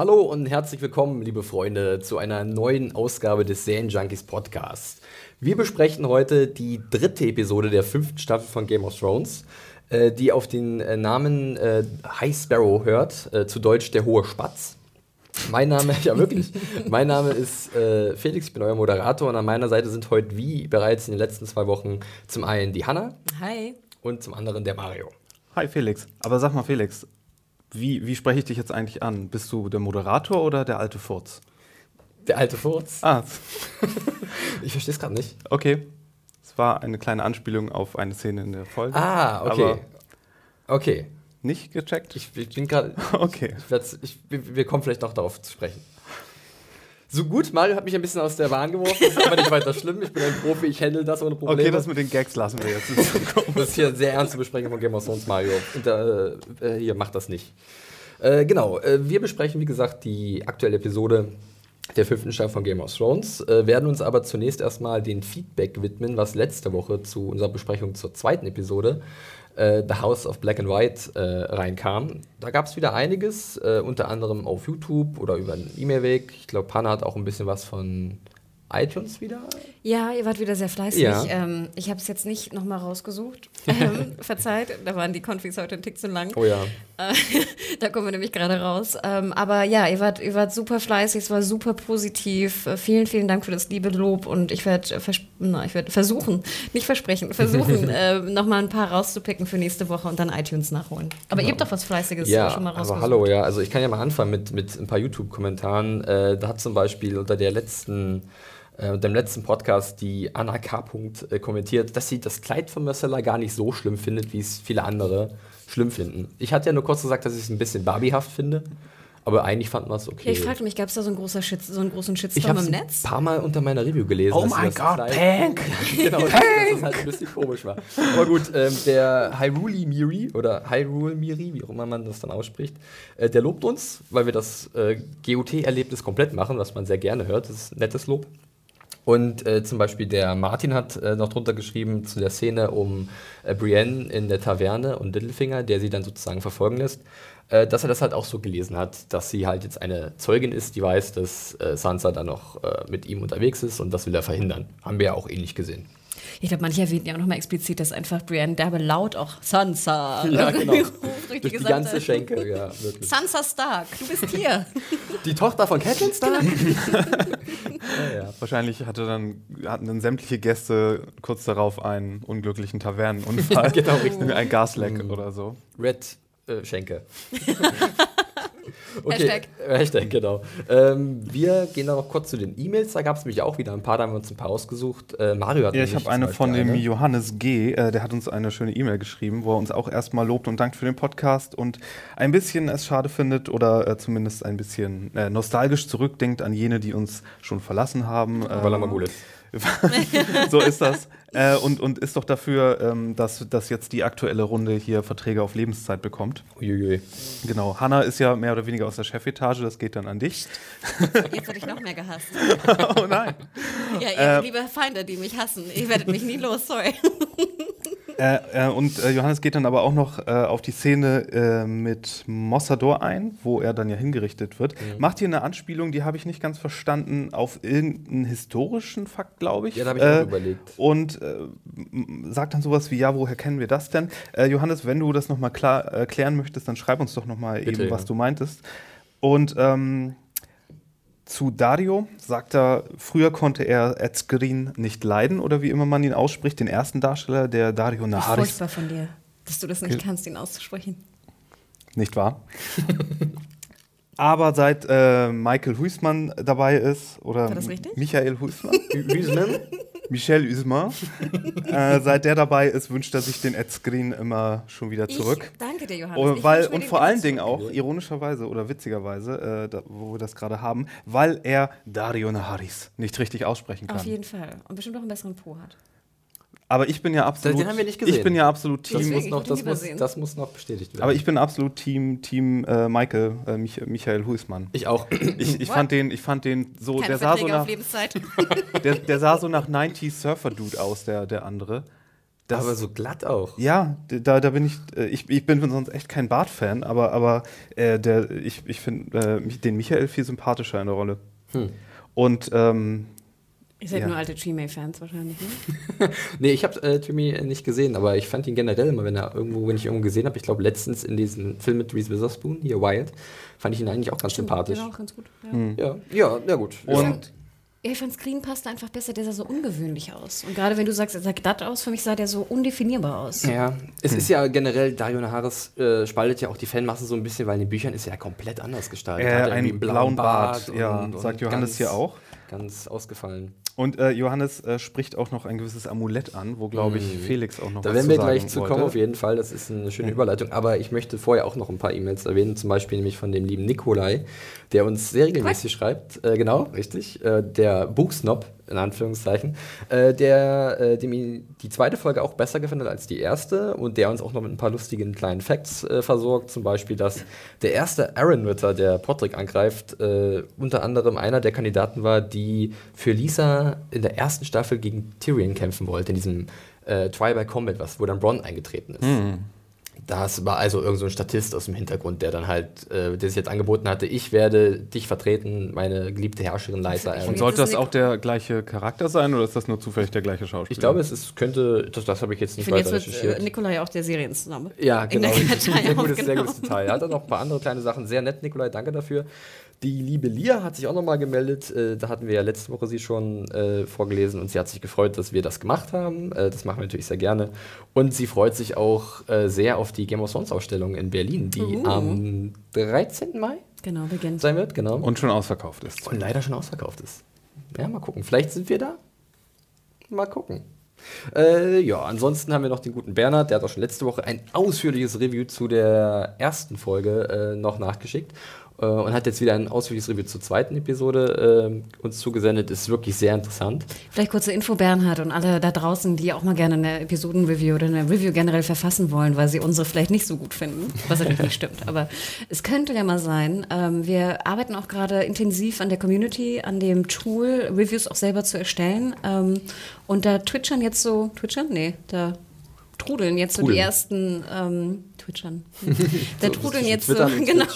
Hallo und herzlich willkommen, liebe Freunde, zu einer neuen Ausgabe des Junkies Podcast. Wir besprechen heute die dritte Episode der fünften Staffel von Game of Thrones, äh, die auf den äh, Namen äh, High Sparrow hört, äh, zu Deutsch der hohe Spatz. Mein Name, ja wirklich, mein Name ist äh, Felix, ich bin euer Moderator und an meiner Seite sind heute, wie bereits in den letzten zwei Wochen, zum einen die Hanna. Hi. Und zum anderen der Mario. Hi Felix. Aber sag mal Felix, wie, wie spreche ich dich jetzt eigentlich an? Bist du der Moderator oder der alte Furz? Der alte Furz? Ah. ich verstehe es gerade nicht. Okay. Es war eine kleine Anspielung auf eine Szene in der Folge. Ah, okay. okay. Nicht gecheckt? Ich, ich bin gerade. Okay. Ich ich, wir kommen vielleicht noch darauf zu sprechen. So gut, Mario hat mich ein bisschen aus der Bahn geworfen, das ist aber nicht weiter schlimm. Ich bin ein Profi, ich handle das ohne Probleme. Okay, das mit den Gags lassen wir jetzt. das ist hier eine sehr ernste Besprechung von Game of Thrones, Mario. Und, äh, äh, hier, macht das nicht. Äh, genau, äh, wir besprechen, wie gesagt, die aktuelle Episode der fünften Staffel von Game of Thrones, äh, werden uns aber zunächst erstmal den Feedback widmen, was letzte Woche zu unserer Besprechung zur zweiten Episode äh, The House of Black and White äh, reinkam. Da gab es wieder einiges, äh, unter anderem auf YouTube oder über einen E-Mail-Weg. Ich glaube, Panna hat auch ein bisschen was von iTunes wieder? Ja, ihr wart wieder sehr fleißig. Ja. Ähm, ich habe es jetzt nicht nochmal rausgesucht. Ähm, verzeiht, da waren die Configs heute ein Tick zu lang. Oh ja. Äh, da kommen wir nämlich gerade raus. Ähm, aber ja, ihr wart, ihr wart super fleißig, es war super positiv. Äh, vielen, vielen Dank für das liebe Lob und ich werde werd versuchen, nicht versprechen, versuchen, äh, nochmal ein paar rauszupicken für nächste Woche und dann iTunes nachholen. Aber genau. ihr habt doch was Fleißiges ja, schon mal rausgesucht. Aber hallo, ja, also ich kann ja mal anfangen mit, mit ein paar YouTube-Kommentaren. Äh, da hat zum Beispiel unter der letzten äh, dem letzten Podcast die Anna K. Punkt, äh, kommentiert, dass sie das Kleid von Marcella gar nicht so schlimm findet, wie es viele andere schlimm finden. Ich hatte ja nur kurz gesagt, dass ich es ein bisschen barbiehaft finde. Aber eigentlich fand man es okay. Ja, ich fragte mich, gab es da so einen, großer Shit, so einen großen Shitstorm im Netz? Ich habe ein paar Mal unter meiner Review gelesen. Oh mein Gott, Pank! genau, Pank! dass es halt ein bisschen komisch war. Aber gut, ähm, der Hyrule Miri, oder Hyrule Miri, wie auch immer man das dann ausspricht, äh, der lobt uns, weil wir das äh, GOT-Erlebnis komplett machen, was man sehr gerne hört. Das ist ein nettes Lob. Und äh, zum Beispiel der Martin hat äh, noch drunter geschrieben zu der Szene um äh, Brienne in der Taverne und Littlefinger, der sie dann sozusagen verfolgen lässt, äh, dass er das halt auch so gelesen hat, dass sie halt jetzt eine Zeugin ist, die weiß, dass äh, Sansa dann noch äh, mit ihm unterwegs ist und das will er verhindern. Haben wir ja auch ähnlich gesehen. Ich glaube, manche erwähnen ja auch nochmal explizit, dass einfach Brienne derbe laut auch Sansa. Ja, genau. Durch die ganze Schenke, ja, wirklich. Sansa Stark, du bist hier. Die Tochter von Catelyn Stark? Genau. ja, ja. Wahrscheinlich hatte dann, hatten dann sämtliche Gäste kurz darauf einen unglücklichen Tavernenunfall. ja, genau, richtig. Ein Gasleck mhm. oder so. Red äh, Schenke. Okay, Hashtag. Hashtag, genau. Ähm, wir gehen dann noch kurz zu den E-Mails. Da gab es nämlich auch wieder ein paar, da haben wir uns ein paar ausgesucht. Äh, Mario hat Ja, ich habe eine von dem Johannes G., äh, der hat uns eine schöne E-Mail geschrieben, wo er uns auch erstmal lobt und dankt für den Podcast und ein bisschen es schade findet oder äh, zumindest ein bisschen äh, nostalgisch zurückdenkt an jene, die uns schon verlassen haben. Weil er mal gut ist. so ist das. Äh, und, und ist doch dafür, ähm, dass, dass jetzt die aktuelle Runde hier Verträge auf Lebenszeit bekommt. Uiuiui. Genau. Hanna ist ja mehr oder weniger aus der Chefetage, das geht dann an dich. Jetzt werde ich noch mehr gehasst. oh nein. Ja, ihr äh, liebe Feinde, die mich hassen. Ihr werdet mich nie los, sorry. Äh, äh, und äh, Johannes geht dann aber auch noch äh, auf die Szene äh, mit Mossador ein, wo er dann ja hingerichtet wird. Mhm. Macht hier eine Anspielung, die habe ich nicht ganz verstanden, auf irgendeinen historischen Fakt, glaube ich. Ja, da habe ich auch überlegt. Und sagt dann sowas wie, ja, woher kennen wir das denn? Johannes, wenn du das nochmal klar klären möchtest, dann schreib uns doch nochmal eben, ja. was du meintest. Und ähm, zu Dario sagt er, früher konnte er Ed Skrin nicht leiden oder wie immer man ihn ausspricht, den ersten Darsteller, der Dario Naharis. Furchtbar von dir, dass du das nicht kannst, ihn auszusprechen. Nicht wahr? Aber seit äh, Michael Huismann dabei ist, oder Michael Huismann, Michel Usman. äh, seit der dabei ist, wünscht er sich den Ad-Screen immer schon wieder zurück. Ich danke dir, Johannes. Und, weil, und vor allen Dingen auch, ironischerweise oder witzigerweise, äh, da, wo wir das gerade haben, weil er Dario Naharis nicht richtig aussprechen kann. Auf jeden Fall. Und bestimmt auch einen besseren Po hat. Aber ich bin ja absolut. Den haben wir nicht gesehen. Ich bin ja absolut Team. Das muss, noch, das muss, das muss noch bestätigt werden. Aber ich bin absolut Team, Team äh, Michael, äh, Mich Michael Huismann. Ich auch. Ich, ich fand den, ich fand den so. Keine der sah so nach. Lebenszeit. der, der sah so nach 90s Surfer Dude aus, der, der andere. Das, aber so glatt auch. Ja, da, da bin ich, äh, ich, ich bin sonst echt kein Bart-Fan, aber, aber äh, der, ich, ich finde äh, den Michael viel sympathischer in der Rolle. Hm. Und ähm, Ihr seid ja. nur alte Tremay-Fans wahrscheinlich, ne? nee, ich habe äh, Tremay nicht gesehen, aber ich fand ihn generell immer, wenn er irgendwo, wenn ich irgendwo gesehen habe, ich glaube letztens in diesem Film mit Reese Witherspoon, hier Wild, fand ich ihn eigentlich auch ganz Stimmt, sympathisch. Ja, auch ganz gut. Ja, hm. ja, ja, ja, gut. Und ja, ich fand Screen passte einfach besser, der sah so ungewöhnlich aus. Und gerade wenn du sagst, er sah glatt aus, für mich sah der so undefinierbar aus. Ja, es hm. ist ja generell, Dario Naharis äh, spaltet ja auch die Fanmasse so ein bisschen, weil in den Büchern ist er ja komplett anders gestaltet. Er hat einen blauen Bart, Bart ja, und, sagt Johannes hier auch. Ganz ausgefallen. Und äh, Johannes äh, spricht auch noch ein gewisses Amulett an, wo, glaube ich, mhm. Felix auch noch da was zu sagen Da werden wir gleich zu kommen, auf jeden Fall. Das ist eine schöne ja. Überleitung. Aber ich möchte vorher auch noch ein paar E-Mails erwähnen, zum Beispiel nämlich von dem lieben Nikolai, der uns sehr regelmäßig Was? schreibt. Äh, genau, richtig. Äh, der Buchsnob, in Anführungszeichen, äh, der äh, dem die zweite Folge auch besser gefallen hat als die erste und der uns auch noch mit ein paar lustigen kleinen Facts versorgt. Zum Beispiel, dass der erste Aaron-Ritter, der Podrick angreift, unter anderem einer der Kandidaten war, die für Lisa in der ersten Staffel gegen Tyrion kämpfen wollte, in diesem äh, Trial by Combat, was, wo dann Bronn eingetreten ist. Mhm. Das war also irgend so ein Statist aus dem Hintergrund, der dann halt, äh, der sich jetzt angeboten hatte, ich werde dich vertreten, meine geliebte Herrscherin Leisa. Und sollte das auch der gleiche Charakter sein oder ist das nur zufällig der gleiche Schauspieler? Ich glaube, es ist, könnte, das, das habe ich jetzt nicht ich weiter jetzt recherchiert. Wird, äh, Nikolai auch der Serienname. Ja, genau. In der sehr gutes, sehr gutes Detail. Er hat dann noch ein paar andere kleine Sachen. Sehr nett, Nikolai, danke dafür. Die liebe Lia hat sich auch nochmal gemeldet. Äh, da hatten wir ja letzte Woche sie schon äh, vorgelesen und sie hat sich gefreut, dass wir das gemacht haben. Äh, das machen wir natürlich sehr gerne. Und sie freut sich auch äh, sehr auf die Game of Thrones Ausstellung in Berlin, die uh. am 13. Mai genau, beginnt. sein wird. Genau. Und schon ausverkauft ist. Und leider schon ausverkauft ist. Ja, mal gucken. Vielleicht sind wir da. Mal gucken. Äh, ja, ansonsten haben wir noch den guten Bernhard, der hat auch schon letzte Woche ein ausführliches Review zu der ersten Folge äh, noch nachgeschickt. Äh, und hat jetzt wieder ein ausführliches Review zur zweiten Episode äh, uns zugesendet. Ist wirklich sehr interessant. Vielleicht kurze Info, Bernhard, und alle da draußen, die auch mal gerne eine Episoden-Review oder eine Review generell verfassen wollen, weil sie unsere vielleicht nicht so gut finden, was natürlich nicht stimmt. Aber es könnte ja mal sein, ähm, wir arbeiten auch gerade intensiv an der Community, an dem Tool, Reviews auch selber zu erstellen. Ähm, und da twitchern jetzt so, twitchern? Nee, da trudeln jetzt so die ersten ähm, Twitchern. Da so, trudeln jetzt so, genau.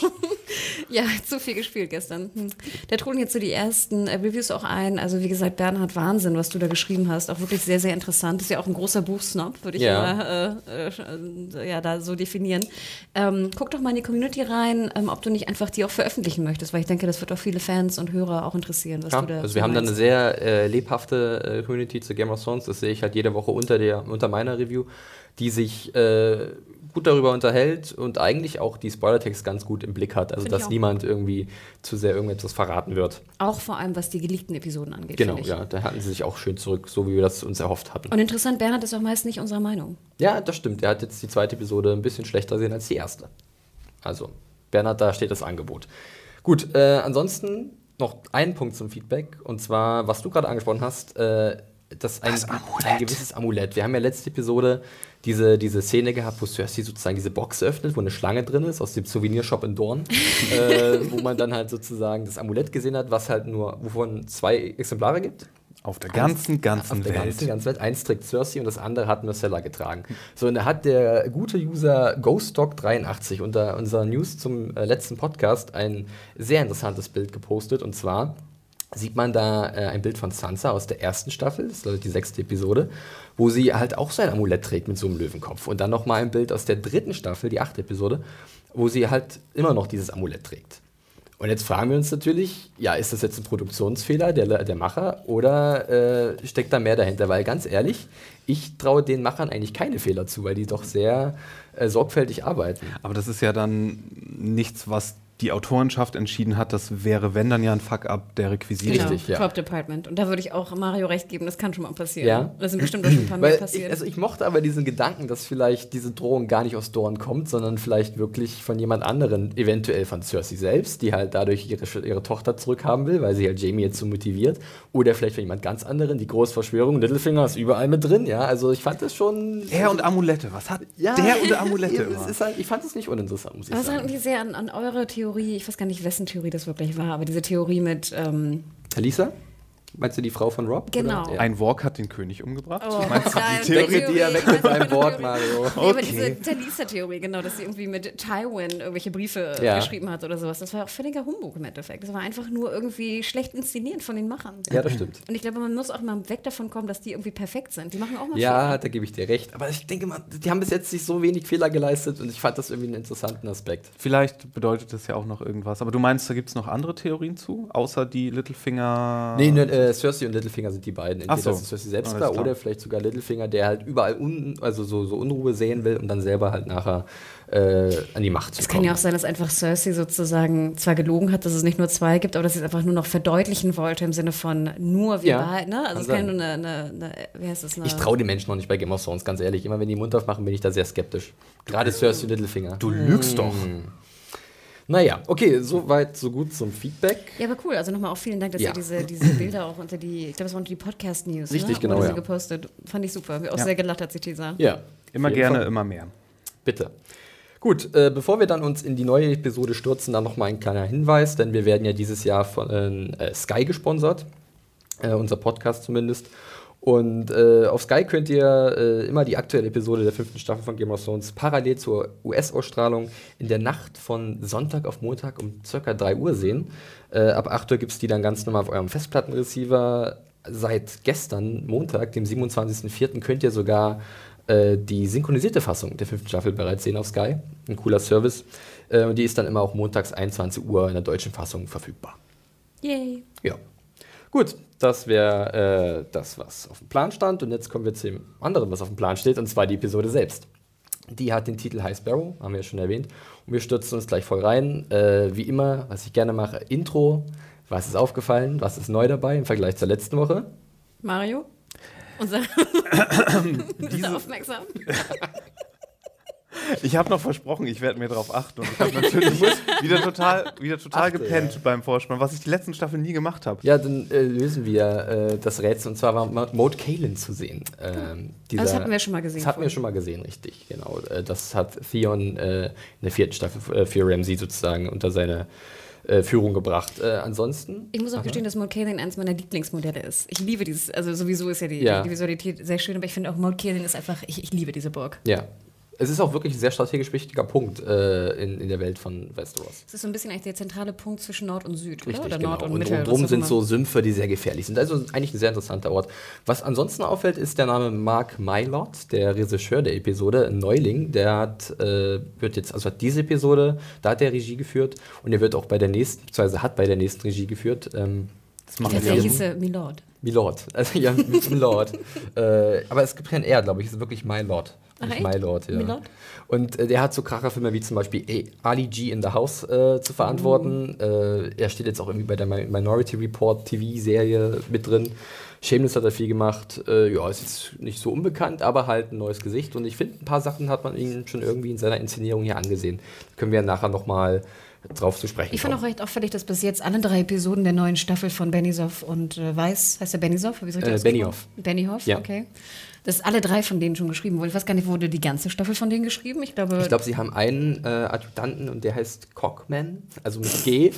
ja, zu viel gespielt gestern. Hm. Da trudeln jetzt so die ersten äh, Reviews auch ein. Also wie gesagt, Bernhard, Wahnsinn, was du da geschrieben hast. Auch wirklich sehr, sehr interessant. Ist ja auch ein großer Buchsnob, würde ich ja. mal äh, äh, ja, da so definieren. Ähm, guck doch mal in die Community rein, ähm, ob du nicht einfach die auch veröffentlichen möchtest, weil ich denke, das wird auch viele Fans und Hörer auch interessieren, was ja, du da Also wir haben dann eine sehr äh, lebhafte äh, Community zu Game of Thrones. Das sehe ich halt jede Woche unter, der, unter meiner Review, die sich äh, gut darüber unterhält und eigentlich auch die Spoilertext ganz gut im Blick hat. Also, dass niemand irgendwie zu sehr irgendetwas verraten wird. Auch vor allem, was die geleakten Episoden angeht. Genau, ja, da hatten sie sich auch schön zurück, so wie wir das uns erhofft hatten. Und interessant, Bernhard ist auch meist nicht unserer Meinung. Ja, das stimmt. Er hat jetzt die zweite Episode ein bisschen schlechter gesehen als die erste. Also, Bernhard, da steht das Angebot. Gut, äh, ansonsten noch ein Punkt zum Feedback. Und zwar, was du gerade angesprochen hast, äh, das ein, ein gewisses Amulett. Wir haben ja letzte Episode diese, diese Szene gehabt, wo Cersei sozusagen diese Box öffnet, wo eine Schlange drin ist aus dem Souvenirshop in Dorn, äh, wo man dann halt sozusagen das Amulett gesehen hat, was halt nur, wovon zwei Exemplare gibt. Auf der ganzen, ganzen auf Welt. der ganzen, ganzen Welt. Eins trägt Cersei und das andere hat Marcella getragen. So, und da hat der gute User GhostDog83 unter unserer News zum äh, letzten Podcast ein sehr interessantes Bild gepostet. Und zwar sieht man da äh, ein Bild von Sansa aus der ersten Staffel, das ist die sechste Episode, wo sie halt auch so ein Amulett trägt mit so einem Löwenkopf. Und dann nochmal ein Bild aus der dritten Staffel, die achte Episode, wo sie halt immer noch dieses Amulett trägt. Und jetzt fragen wir uns natürlich, ja, ist das jetzt ein Produktionsfehler der, der Macher oder äh, steckt da mehr dahinter? Weil ganz ehrlich, ich traue den Machern eigentlich keine Fehler zu, weil die doch sehr äh, sorgfältig arbeiten. Aber das ist ja dann nichts, was die Autorenschaft entschieden hat, das wäre, wenn dann ja ein Fuck-up der Requisite. Genau, Richtig, ja. Prop Department. Und da würde ich auch Mario recht geben, das kann schon mal passieren. Ja. Das sind bestimmt auch schon ein paar Mal passiert. Ich, also ich mochte aber diesen Gedanken, dass vielleicht diese Drohung gar nicht aus Dorn kommt, sondern vielleicht wirklich von jemand anderen, eventuell von Cersei selbst, die halt dadurch ihre, ihre Tochter zurückhaben will, weil sie halt Jamie jetzt so motiviert. Oder vielleicht von jemand ganz anderen, die Großverschwörung, Littlefinger ist überall mit drin, ja. Also ich fand das schon. Er und Amulette, was hat ja, der und Amulette? halt, ich fand es nicht uninteressant, muss ich aber sagen. Aber es sehr an, an eure Theorie Theorie, ich weiß gar nicht, wessen Theorie das wirklich war, aber diese Theorie mit. Ähm, Talisa? Meinst du die Frau von Rob? Genau. Ja. Ein Walk hat den König umgebracht. Oh, Meinst du die Theorie? Denke dir weg mit seinem Wort, Mario. Nee, aber Okay. diese Talisa-Theorie, genau, dass sie irgendwie mit Tywin irgendwelche Briefe Ja. geschrieben hat oder sowas, das war auch völliger Humbug im Endeffekt. Das war einfach nur irgendwie schlecht inszeniert von den Machern. Ja, das stimmt. Und ich glaube, man muss auch mal weg davon kommen, dass die irgendwie perfekt sind. Die machen auch mal Ja, Fehler. da gebe ich dir recht. Aber ich denke mal, die haben bis jetzt nicht so wenig Fehler geleistet und ich fand das irgendwie einen interessanten Aspekt. Vielleicht bedeutet das ja auch noch irgendwas. Aber du meinst, da gibt es noch andere Theorien zu, außer die Littlefinger. Nee, nur, äh, Cersei und Littlefinger sind die beiden. Entweder Ach so. es Cersei selbst klar. oder vielleicht sogar Littlefinger, der halt überall un, also so, so Unruhe sehen will und dann selber halt nachher äh, an die Macht zu Es kommen. kann ja auch sein, dass einfach Cersei sozusagen zwar gelogen hat, dass es nicht nur zwei gibt, aber dass sie es einfach nur noch verdeutlichen wollte im Sinne von nur wir Ja, behalten. Ne? Also es kann nur eine, eine, eine, wie heißt das? Eine, Ich traue den Menschen noch nicht bei Game of Thrones, ganz ehrlich. Immer wenn die Mund aufmachen, bin ich da sehr skeptisch. Gerade Cersei und Littlefinger. Du lügst doch. Naja, okay, so weit, so gut zum Feedback. Ja, aber cool. Also nochmal auch vielen Dank, dass Ja. ihr diese, diese Bilder auch unter die, ich glaube, es waren unter die Podcast-News. Richtig, ne? genau, Wurde ja. gepostet. Fand ich super. Auch Ja. sehr gelattert, die Teaser. Ja. Immer gerne, Fall. immer mehr. Bitte. Gut, äh, bevor wir dann uns in die neue Episode stürzen, dann noch mal ein kleiner Hinweis, denn wir werden ja dieses Jahr von äh, Sky gesponsert, äh, unser Podcast zumindest. Und äh, auf Sky könnt ihr äh, immer die aktuelle Episode der fünften Staffel von Game of Thrones parallel zur US-Ausstrahlung in der Nacht von Sonntag auf Montag um circa 3 Uhr sehen. Äh, ab 8 Uhr gibt es die dann ganz normal auf eurem Festplattenreceiver. Seit gestern, Montag, dem 27.04., könnt ihr sogar äh, die synchronisierte Fassung der fünften Staffel bereits sehen auf Sky. Ein cooler Service. Äh, und die ist dann immer auch montags 21 Uhr in der deutschen Fassung verfügbar. Yay. Ja. Gut, das wäre äh, das, was auf dem Plan stand. Und jetzt kommen wir zu dem anderen, was auf dem Plan steht, und zwar die Episode selbst. Die hat den Titel High Sparrow, haben wir ja schon erwähnt. Und wir stürzen uns gleich voll rein. Äh, wie immer, was ich gerne mache, Intro. Was ist aufgefallen? Was ist neu dabei im Vergleich zur letzten Woche? Mario? Unser Bist du aufmerksam? Ich habe noch versprochen, ich werde mir darauf achten. Und ich habe natürlich wieder total, wieder total Achte, gepennt ja. beim Vorspann, was ich die letzten Staffeln nie gemacht habe. Ja, dann äh, lösen wir äh, das Rätsel. Und zwar war Maud Kalen zu sehen. Ähm, dieser- Das hatten wir schon mal gesehen Das hatten wir schon mal gesehen, richtig. Genau. Äh, das hat Theon äh, in der vierten Staffel äh, für Ramsey sozusagen unter seine Führung gebracht. Äh, ansonsten. Ich muss auch gestehen, dass Maud Kaelin eines meiner Lieblingsmodelle ist. Ich liebe dieses, also sowieso ist ja die, Ja. die Visualität sehr schön, aber ich finde auch Maud Kaelin ist einfach, ich, ich liebe diese Burg. Ja. Es ist auch wirklich ein sehr strategisch wichtiger Punkt äh, in, in der Welt von Westeros. Es ist so ein bisschen eigentlich der zentrale Punkt zwischen Nord und Süd, Richtig, oder? Oder genau. Nord und, und Mitte. rundherum was auch sind immer. so Sümpfe, die sehr gefährlich sind. Also eigentlich ein sehr interessanter Ort. Was ansonsten auffällt, ist der Name Mark Mylott, der Regisseur der Episode, ein Neuling. Der hat, äh, wird jetzt, also hat diese Episode, da hat er Regie geführt und er wird auch bei der nächsten, beziehungsweise hat bei der nächsten Regie geführt. Ähm, Das machen wir. hieß er Milord. Milord. Also ja, Milord. äh, aber es gibt kein R, glaube ich. Es ist wirklich Mylord. Nicht? Mylord, ja. Milord? Und äh, der hat so Kracherfilme wie zum Beispiel Ali G in the House äh, zu verantworten. Äh, er steht jetzt auch irgendwie bei der Mi- Minority Report TV-Serie mit drin. Shameless hat er viel gemacht. Äh, ja, ist jetzt nicht so unbekannt, aber halt ein neues Gesicht. Und ich finde, ein paar Sachen hat man ihm schon irgendwie in seiner Inszenierung hier angesehen. Da können wir nachher nochmal drauf zu sprechen Ich fand auch recht auffällig, dass bis jetzt alle drei Episoden der neuen Staffel von Benioff und äh, Weiß, heißt der Benioff? Hab ich's richtig Äh? Benioff. Benioff, Ja. okay. Dass alle drei von denen schon geschrieben wurden. Ich weiß gar nicht, wurde die ganze Staffel von denen geschrieben? Ich glaube, Ich glaube, sie haben einen äh, Adjutanten und der heißt Cogman, also mit G.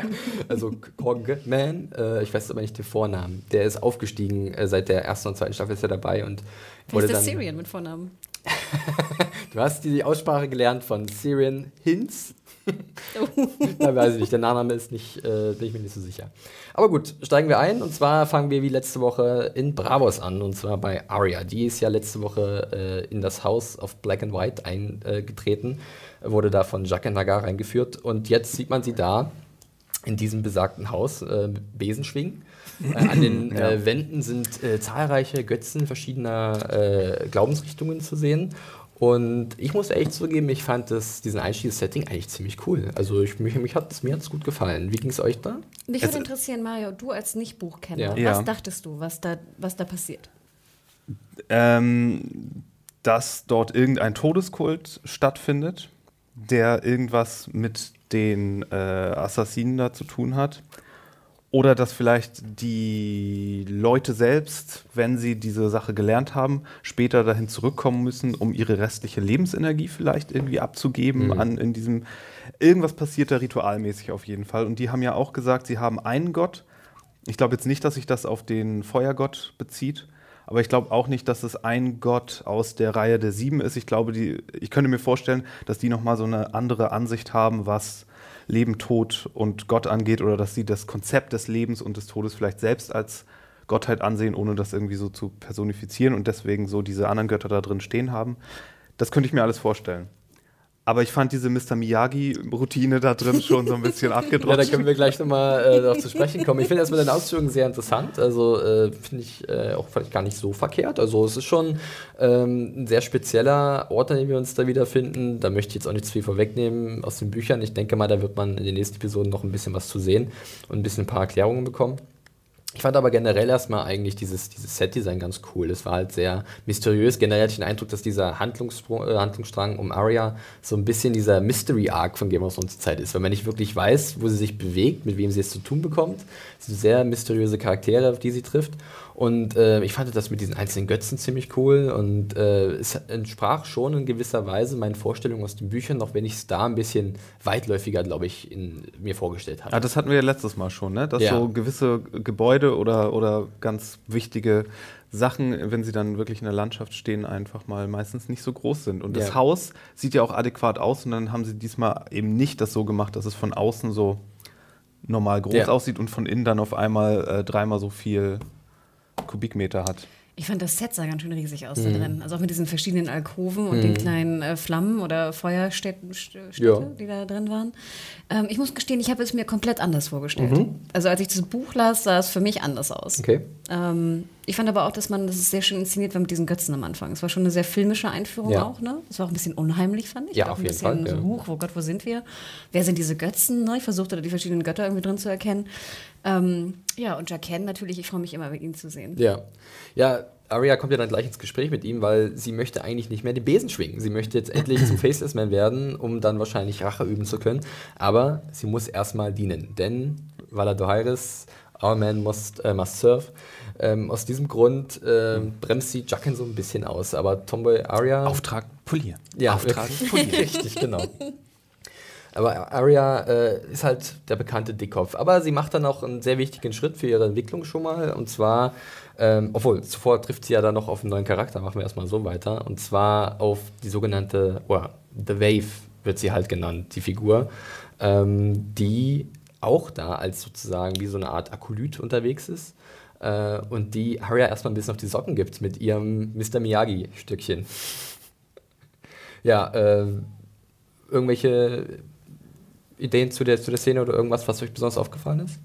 also Cogman. Äh, ich weiß aber nicht den Vornamen. Der ist aufgestiegen äh, seit der ersten und zweiten Staffel ist er dabei und wurde ist der dann. Syrian mit Vornamen? Du hast die Aussprache gelernt von Syrian Hinz. Da weiß ich nicht, der Nachname ist nicht, äh, bin ich mir nicht so sicher. Aber gut, steigen wir ein und zwar fangen wir wie letzte Woche in Bravos an und zwar bei Arya. Die ist ja letzte Woche äh, in das Haus auf Black and White eingetreten, wurde da von Jaqen Nagar eingeführt und jetzt sieht man sie da in diesem besagten Haus äh, mit Besen schwingen. Äh, an den äh, Wänden sind äh, zahlreiche Götzen verschiedener äh, Glaubensrichtungen zu sehen. Und ich muss ehrlich zugeben, ich fand das, diesen Einstiegssetting eigentlich ziemlich cool. Also ich, mich, mich hat mir hat's gut gefallen. Wie ging es euch da? Mich Es- würde interessieren, Mario, du als Nicht-Buchkenner, Ja. Ja. was dachtest du, was da, was da passiert? Ähm, dass dort irgendein Todeskult stattfindet, der irgendwas mit den äh, Assassinen da zu tun hat. Oder dass vielleicht die Leute selbst, wenn sie diese Sache gelernt haben, später dahin zurückkommen müssen, um ihre restliche Lebensenergie vielleicht irgendwie abzugeben an in diesem irgendwas passiert da ritualmäßig auf jeden Fall. Und die haben ja auch gesagt, sie haben einen Gott, Ich glaube jetzt nicht, dass sich das auf den Feuergott bezieht, aber ich glaube auch nicht, dass es ein Gott aus der Reihe der Sieben ist. Ich glaube, die, ich könnte mir vorstellen, dass die nochmal so eine andere Ansicht haben, was Leben, Tod und Gott angeht, oder dass sie das Konzept des Lebens und des Todes vielleicht selbst als Gottheit ansehen, ohne das irgendwie so zu personifizieren und deswegen so diese anderen Götter da drin stehen haben. Das könnte ich mir alles vorstellen. Aber ich fand diese Mr. Miyagi-Routine da drin schon so ein bisschen abgedruckt. ja, da können wir gleich nochmal äh, darauf zu sprechen kommen. Ich finde erstmal deine Ausführungen sehr interessant. Also äh, finde ich äh, auch vielleicht gar nicht so verkehrt. Also es ist schon ähm, ein sehr spezieller Ort, an dem wir uns da wiederfinden. Da möchte ich jetzt auch nicht zu viel vorwegnehmen aus den Büchern. Ich denke mal, da wird man in den nächsten Episoden noch ein bisschen was zu sehen und ein bisschen ein paar Erklärungen bekommen. Ich fand aber generell erstmal eigentlich dieses, dieses Set-Design ganz cool. Es war halt sehr mysteriös. Generell hatte ich den Eindruck, dass dieser Handlungsstrang, äh, Handlungsstrang um Arya so ein bisschen dieser Mystery-Arc von Game of Thrones Zeit ist, weil man nicht wirklich weiß, wo sie sich bewegt, mit wem sie es zu tun bekommt. Sehr mysteriöse Charaktere, auf die sie trifft. Und äh, ich fand das mit diesen einzelnen Götzen ziemlich cool und äh, es entsprach schon in gewisser Weise meinen Vorstellungen aus den Büchern, auch wenn ich es da ein bisschen weitläufiger, glaube ich, in, mir vorgestellt habe. Ja, das hatten wir ja letztes Mal schon, ne? dass ja. so gewisse Gebäude oder, oder ganz wichtige Sachen, wenn sie dann wirklich in der Landschaft stehen, einfach mal meistens nicht so groß sind. Und das ja. Haus sieht ja auch adäquat aus und dann haben sie diesmal eben nicht das so gemacht, dass es von außen so normal groß ja. aussieht und von innen dann auf einmal äh, dreimal so viel Kubikmeter hat. Ich fand das Set sah ganz schön riesig aus mhm. da drin. Also auch mit diesen verschiedenen Alkoven und mhm. den kleinen äh, Flammen oder Feuerstätten, ja. die da drin waren. Ähm, ich muss gestehen, ich habe es mir komplett anders vorgestellt. Mhm. Also als ich das Buch las, sah es für mich anders aus. Okay. Ähm, ich fand aber auch, dass man das sehr schön inszeniert war mit diesen Götzen am Anfang. Es war schon eine sehr filmische Einführung ja. auch. Ne? Es war auch ein bisschen unheimlich, fand ich. Ja, auf ein jeden Fall. So, Huch, wo Gott, wo sind wir? Wer sind diese Götzen? Ne? Ich versuchte da die verschiedenen Götter irgendwie drin zu erkennen. Ähm, ja, und Jaqen natürlich, ich freue mich immer, ihn zu sehen. Ja. Ja, Arya kommt ja dann gleich ins Gespräch mit ihm, weil sie möchte eigentlich nicht mehr den Besen schwingen. Sie möchte jetzt endlich zum Faceless Man werden, um dann wahrscheinlich Rache üben zu können. Aber sie muss erstmal dienen, denn Valadohairis, our man must, äh, must serve. Ähm, aus diesem Grund äh, bremst sie Jaqen so ein bisschen aus. Aber Tomboy Arya. Auftrag polieren. Ja, Auftrag polieren. Richtig, genau. Aber Arya äh, ist halt der bekannte Dickkopf. Aber sie macht dann auch einen sehr wichtigen Schritt für ihre Entwicklung schon mal. Und zwar, ähm, obwohl, zuvor trifft sie ja dann noch auf einen neuen Charakter. Machen wir erstmal so weiter. Und zwar auf die sogenannte, oh, The Wave wird sie halt genannt, die Figur, ähm, die auch da als sozusagen wie so eine Art Akolyt unterwegs ist. Äh, und die Arya erstmal ein bisschen auf die Socken gibt mit ihrem Mr. Miyagi-Stückchen. ja, äh, irgendwelche Ideen zu der, zu der Szene oder irgendwas, was euch besonders aufgefallen ist?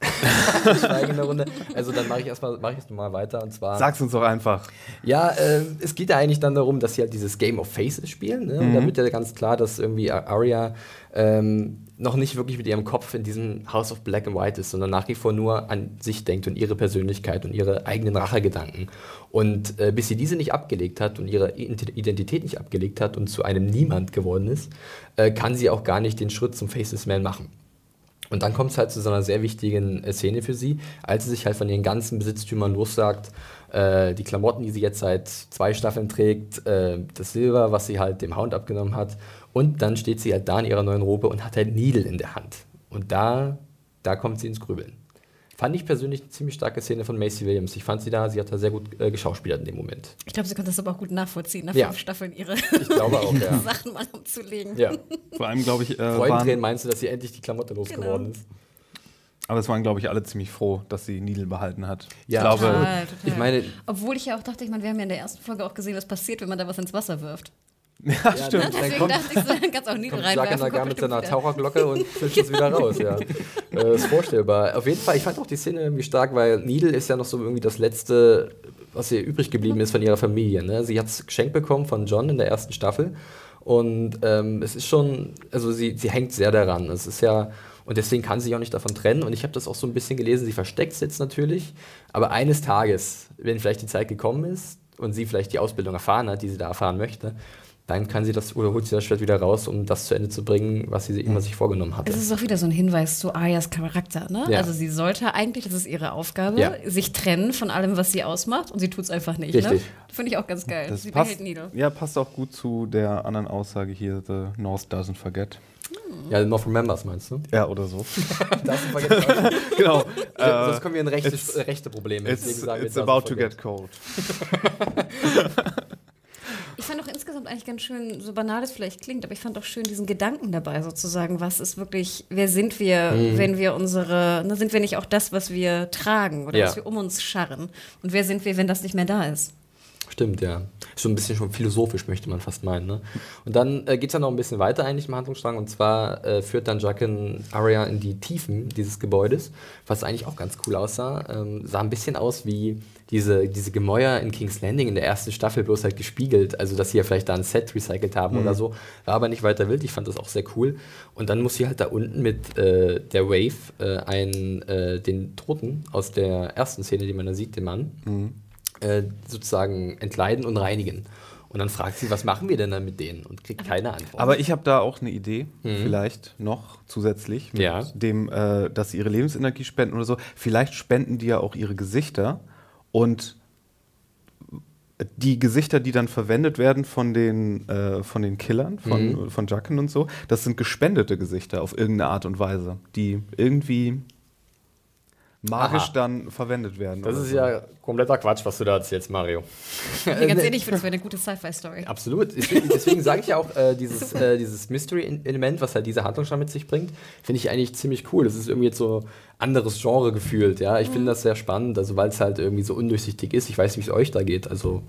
Schweigende Runde. Also dann mache ich erstmal mach ich mal weiter und zwar. Sag's uns doch einfach. Ja, äh, es geht ja eigentlich dann darum, dass sie halt dieses Game of Faces spielen. Ne? Und mhm. da wird ja ganz klar, dass irgendwie Arya ähm, noch nicht wirklich mit ihrem Kopf in diesem House of Black and White ist, sondern nach wie vor nur an sich denkt und ihre Persönlichkeit und ihre eigenen Rachegedanken. Und äh, bis sie diese nicht abgelegt hat und ihre Identität nicht abgelegt hat und zu einem Niemand geworden ist, äh, kann sie auch gar nicht den Schritt zum Faceless Man machen. Und dann kommt es halt zu so einer sehr wichtigen äh, Szene für sie, als sie sich halt von ihren ganzen Besitztümern lossagt. Äh, die Klamotten, die sie jetzt seit zwei Staffeln trägt, äh, das Silber, was sie halt dem Hound abgenommen hat. Und dann steht sie halt da in ihrer neuen Robe und hat halt Needle in der Hand. Und da, da kommt sie ins Grübeln. Fand ich persönlich eine ziemlich starke Szene von Macy Williams. Ich fand sie da, sie hat da sehr gut äh, geschauspielert in dem Moment. Ich glaube, sie konnte das aber auch gut nachvollziehen, nach ja. fünf Staffeln ihre auch, ja. Sachen mal umzulegen. Ja. Vor allem, glaube ich. Äh, Freudentränen meinst du, dass sie endlich die Klamotte losgeworden genau. ist? Aber es waren, glaube ich, alle ziemlich froh, dass sie Needle behalten hat. Ja, ich glaube, total, total. Ich meine, Obwohl ich ja auch dachte, ich meine, wir haben ja in der ersten Folge auch gesehen, was passiert, wenn man da was ins Wasser wirft. Ja, ja stimmt. Ne? Deswegen kommt, dachte ich, so, dann kannst auch Needle reinwerfen. Kommt mit seiner Taucherglocke und fischt es wieder raus, ja. äh, ist vorstellbar. Auf jeden Fall, ich fand auch die Szene irgendwie stark, weil Needle ist ja noch so irgendwie das letzte, was ihr übrig geblieben ist von ihrer Familie. Ne? Sie hat es geschenkt bekommen von John in der ersten Staffel. Und ähm, es ist schon, also sie, sie hängt sehr daran. Es ist ja, und deswegen kann sie sich auch nicht davon trennen. Und ich habe das auch so ein bisschen gelesen, sie versteckt es jetzt natürlich. Aber eines Tages, wenn vielleicht die Zeit gekommen ist und sie vielleicht die Ausbildung erfahren hat, die sie da erfahren möchte, dann kann sie das oder holt sie das Schwert wieder raus, um das zu Ende zu bringen, was sie immer sich vorgenommen hat. Es ist auch wieder so ein Hinweis zu Ayas Charakter. Ne? Ja. Also sie sollte eigentlich, das ist ihre Aufgabe, ja. sich trennen von allem, was sie ausmacht und sie tut es einfach nicht. Ne? Richtig. Ne? Finde ich auch ganz geil. Das sie passt, Ja, passt auch gut zu der anderen Aussage hier, The North doesn't forget. Ja, North Members meinst du? Ja, oder so. das genau. Ja, sonst kommen wir in rechte, rechte Probleme. It's, it's about to get cold. Ich fand auch insgesamt eigentlich ganz schön, so banal es vielleicht klingt, aber ich fand auch schön diesen Gedanken dabei sozusagen, was ist wirklich, wer sind wir, mhm. wenn wir unsere, ne, sind wir nicht auch das, was wir tragen oder ja. was wir um uns scharren? Und wer sind wir, wenn das nicht mehr da ist? Stimmt, ja. So ein bisschen schon philosophisch, möchte man fast meinen. Ne? Und dann äh, geht es ja noch ein bisschen weiter eigentlich im Handlungsstrang. Und zwar äh, führt dann Jacken Arya in die Tiefen dieses Gebäudes, was eigentlich auch ganz cool aussah. Ähm, sah ein bisschen aus wie diese, diese Gemäuer in King's Landing in der ersten Staffel, bloß halt gespiegelt. Also, dass sie ja vielleicht da ein Set recycelt haben mhm. oder so. War aber nicht weiter wild. Ich fand das auch sehr cool. Und dann muss sie halt da unten mit äh, der Wave äh, einen, äh, den Toten aus der ersten Szene, die man da sieht, den Mann. Mhm äh, sozusagen entleiden und reinigen. Und dann fragt sie, was machen wir denn dann mit denen? Und kriegt keine Antwort. Aber ich habe da auch eine Idee, mhm. vielleicht noch zusätzlich, mit ja. dem, äh, dass sie ihre Lebensenergie spenden oder so. Vielleicht spenden die ja auch ihre Gesichter und die Gesichter, die dann verwendet werden von den, äh, von den Killern, von, mhm. von Jacken und so, das sind gespendete Gesichter auf irgendeine Art und Weise, die irgendwie magisch Aha. dann verwendet werden. Das ist so. ja kompletter Quatsch, was du da erzählst, Mario. Ja, ganz ehrlich, ich finde, das wäre eine gute Sci-Fi-Story. Absolut. Deswegen, deswegen sage ich ja auch, äh, dieses, äh, dieses Mystery-Element, was halt diese Handlung schon mit sich bringt, finde ich eigentlich ziemlich cool. Das ist irgendwie jetzt so anderes Genre gefühlt, ja. Ich mhm. finde das sehr spannend, also weil es halt irgendwie so undurchsichtig ist. Ich weiß nicht, wie es euch da geht. Also,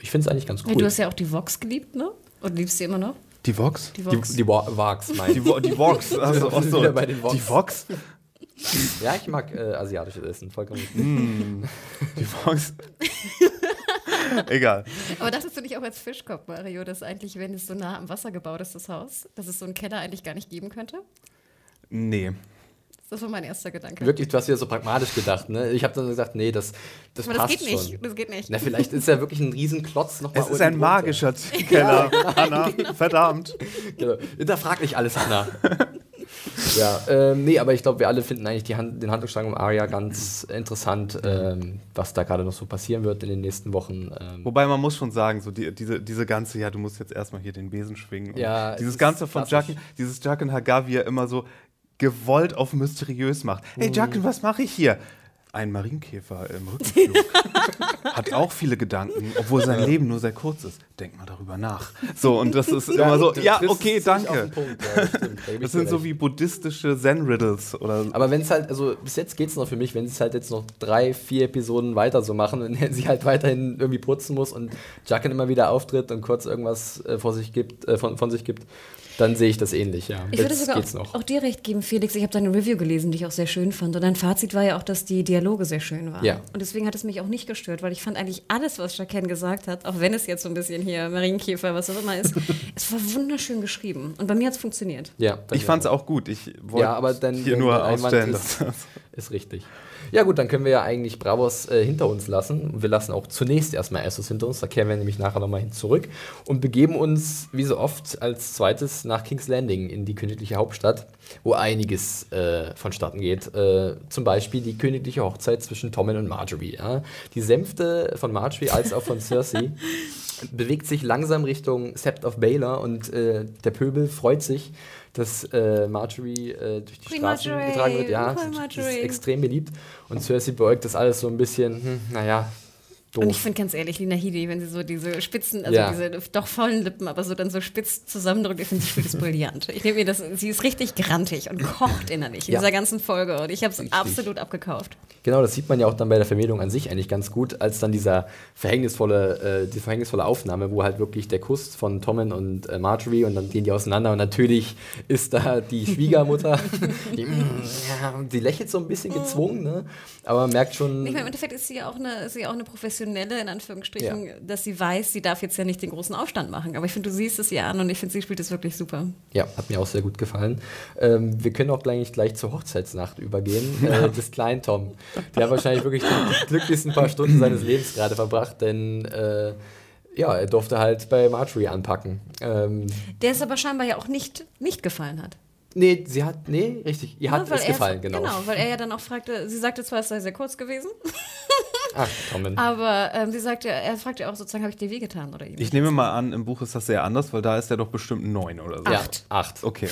ich finde es eigentlich ganz cool. Ja, du hast ja auch die Vox geliebt, ne? Und liebst sie immer noch? Die Vox? Die Vox. Die, die Vox, mein. Die, die Vox. Also, also, bei den Vox. Die Vox? Ja, ich mag äh, asiatisches Essen, vollkommen. Mm, die Fox. Egal. Aber dachtest du nicht auch als Fischkopf, Mario, dass eigentlich, wenn es so nah am Wasser gebaut ist, das Haus, dass es so einen Keller eigentlich gar nicht geben könnte? Nee. Das war mein erster Gedanke. Wirklich, du hast wieder so pragmatisch gedacht, ne? Ich habe dann gesagt, nee, das, das Aber passt das geht schon. nicht, das geht nicht. Na, vielleicht ist ja wirklich ein Riesenklotz noch Es ist ein magischer Keller, ja, Hanna, genau. verdammt. Genau. Hinterfrag nicht alles, Hanna. Ja, ähm, nee, aber ich glaube, wir alle finden eigentlich die Hand, den Handlungsstrang um Arya ganz interessant, ähm, was da gerade noch so passieren wird in den nächsten Wochen. Ähm. Wobei man muss schon sagen, so die, diese, diese ganze, ja, du musst jetzt erstmal hier den Besen schwingen. Ja, dieses ganze von Jacken, dieses Jacken Hagar, wie er immer so gewollt auf mysteriös macht. Hey Jacken, was mache ich hier? Ein Marienkäfer im Rückenflug hat auch viele Gedanken, obwohl sein Leben nur sehr kurz ist. Denk mal darüber nach. So, und das ist immer so, ja, okay, danke. Ja, das sind so wie buddhistische Zen-Riddles. Aber wenn es halt, also bis jetzt geht es noch für mich, wenn sie es halt jetzt noch drei, vier Episoden weiter so machen, wenn sie halt weiterhin irgendwie putzen muss und Jacken immer wieder auftritt und kurz irgendwas äh, vor sich gibt, äh, von, von sich gibt, dann sehe ich das ähnlich, ja. Ich würde sogar auch, auch, dir recht geben, Felix. Ich habe deine Review gelesen, die ich auch sehr schön fand. Und dein Fazit war ja auch, dass die Dialoge sehr schön waren. Ja. Und deswegen hat es mich auch nicht gestört, weil ich fand eigentlich alles, was Jacqueline gesagt hat, auch wenn es jetzt so ein bisschen hier Marienkäfer, was auch immer ist, es war wunderschön geschrieben. Und bei mir hat es funktioniert. Ja, ich fand es auch gut. Ich wollte ja, aber dann, hier nur ausstellen. Ist, ist richtig. Ja gut, dann können wir ja eigentlich Bravos äh, hinter uns lassen. Wir lassen auch zunächst erstmal Essos hinter uns, da kehren wir nämlich nachher nochmal hin zurück und begeben uns, wie so oft, als zweites nach King's Landing in die königliche Hauptstadt, wo einiges äh, vonstatten geht. Äh, zum Beispiel die königliche Hochzeit zwischen Tommen und Marjorie. Ja? Die Sänfte von Marjorie als auch von Cersei bewegt sich langsam Richtung Sept of Baylor und äh, der Pöbel freut sich, dass äh, Marjorie äh, durch die Queen Straßen Marjorie. getragen wird. Ja, das ist extrem beliebt. Und Cersei beugt das alles so ein bisschen, hm, naja, Doof. Und ich finde ganz ehrlich, Lina Headey, wenn sie so diese spitzen, also ja. diese doch vollen Lippen, aber so dann so spitz zusammendrückt, ich finde, sie spielt das brillant. Ich nehme mir das, sie ist richtig grantig und kocht innerlich in ja. dieser ganzen Folge und ich habe es absolut abgekauft. Genau, das sieht man ja auch dann bei der Vermählung an sich eigentlich ganz gut, als dann dieser verhängnisvolle, äh, die verhängnisvolle Aufnahme, wo halt wirklich der Kuss von Tommen und äh, Marjorie und dann gehen die auseinander und natürlich ist da die Schwiegermutter, die, mm, ja, die lächelt so ein bisschen gezwungen, ne? aber man merkt schon. Ich meine, im Endeffekt ist sie auch eine, ist sie auch eine professionelle Professionelle, in Anführungsstrichen, ja. dass sie weiß, sie darf jetzt ja nicht den großen Aufstand machen. Aber ich finde, du siehst es ihr an und ich finde, sie spielt es wirklich super. Ja, hat mir auch sehr gut gefallen. Ähm, wir können auch gleich, gleich zur Hochzeitsnacht übergehen, äh, des kleinen Tom. Der hat wahrscheinlich wirklich die glücklichsten paar Stunden seines Lebens gerade verbracht, denn äh, ja, er durfte halt bei Marjorie anpacken. Ähm, Der es aber scheinbar ja auch nicht, nicht gefallen hat. Nee, sie hat, nee, richtig, ihr hat es gefallen, genau. Genau, weil er ja dann auch fragte, sie sagte zwar, es sei sehr kurz gewesen. Ach, Tommen. Aber ähm, sie sagte, er fragte auch sozusagen, habe ich dir wehgetan oder Ich nehme mal an, im Buch ist das sehr anders, weil da ist er doch bestimmt neun oder so. Acht. Ja, acht. Okay.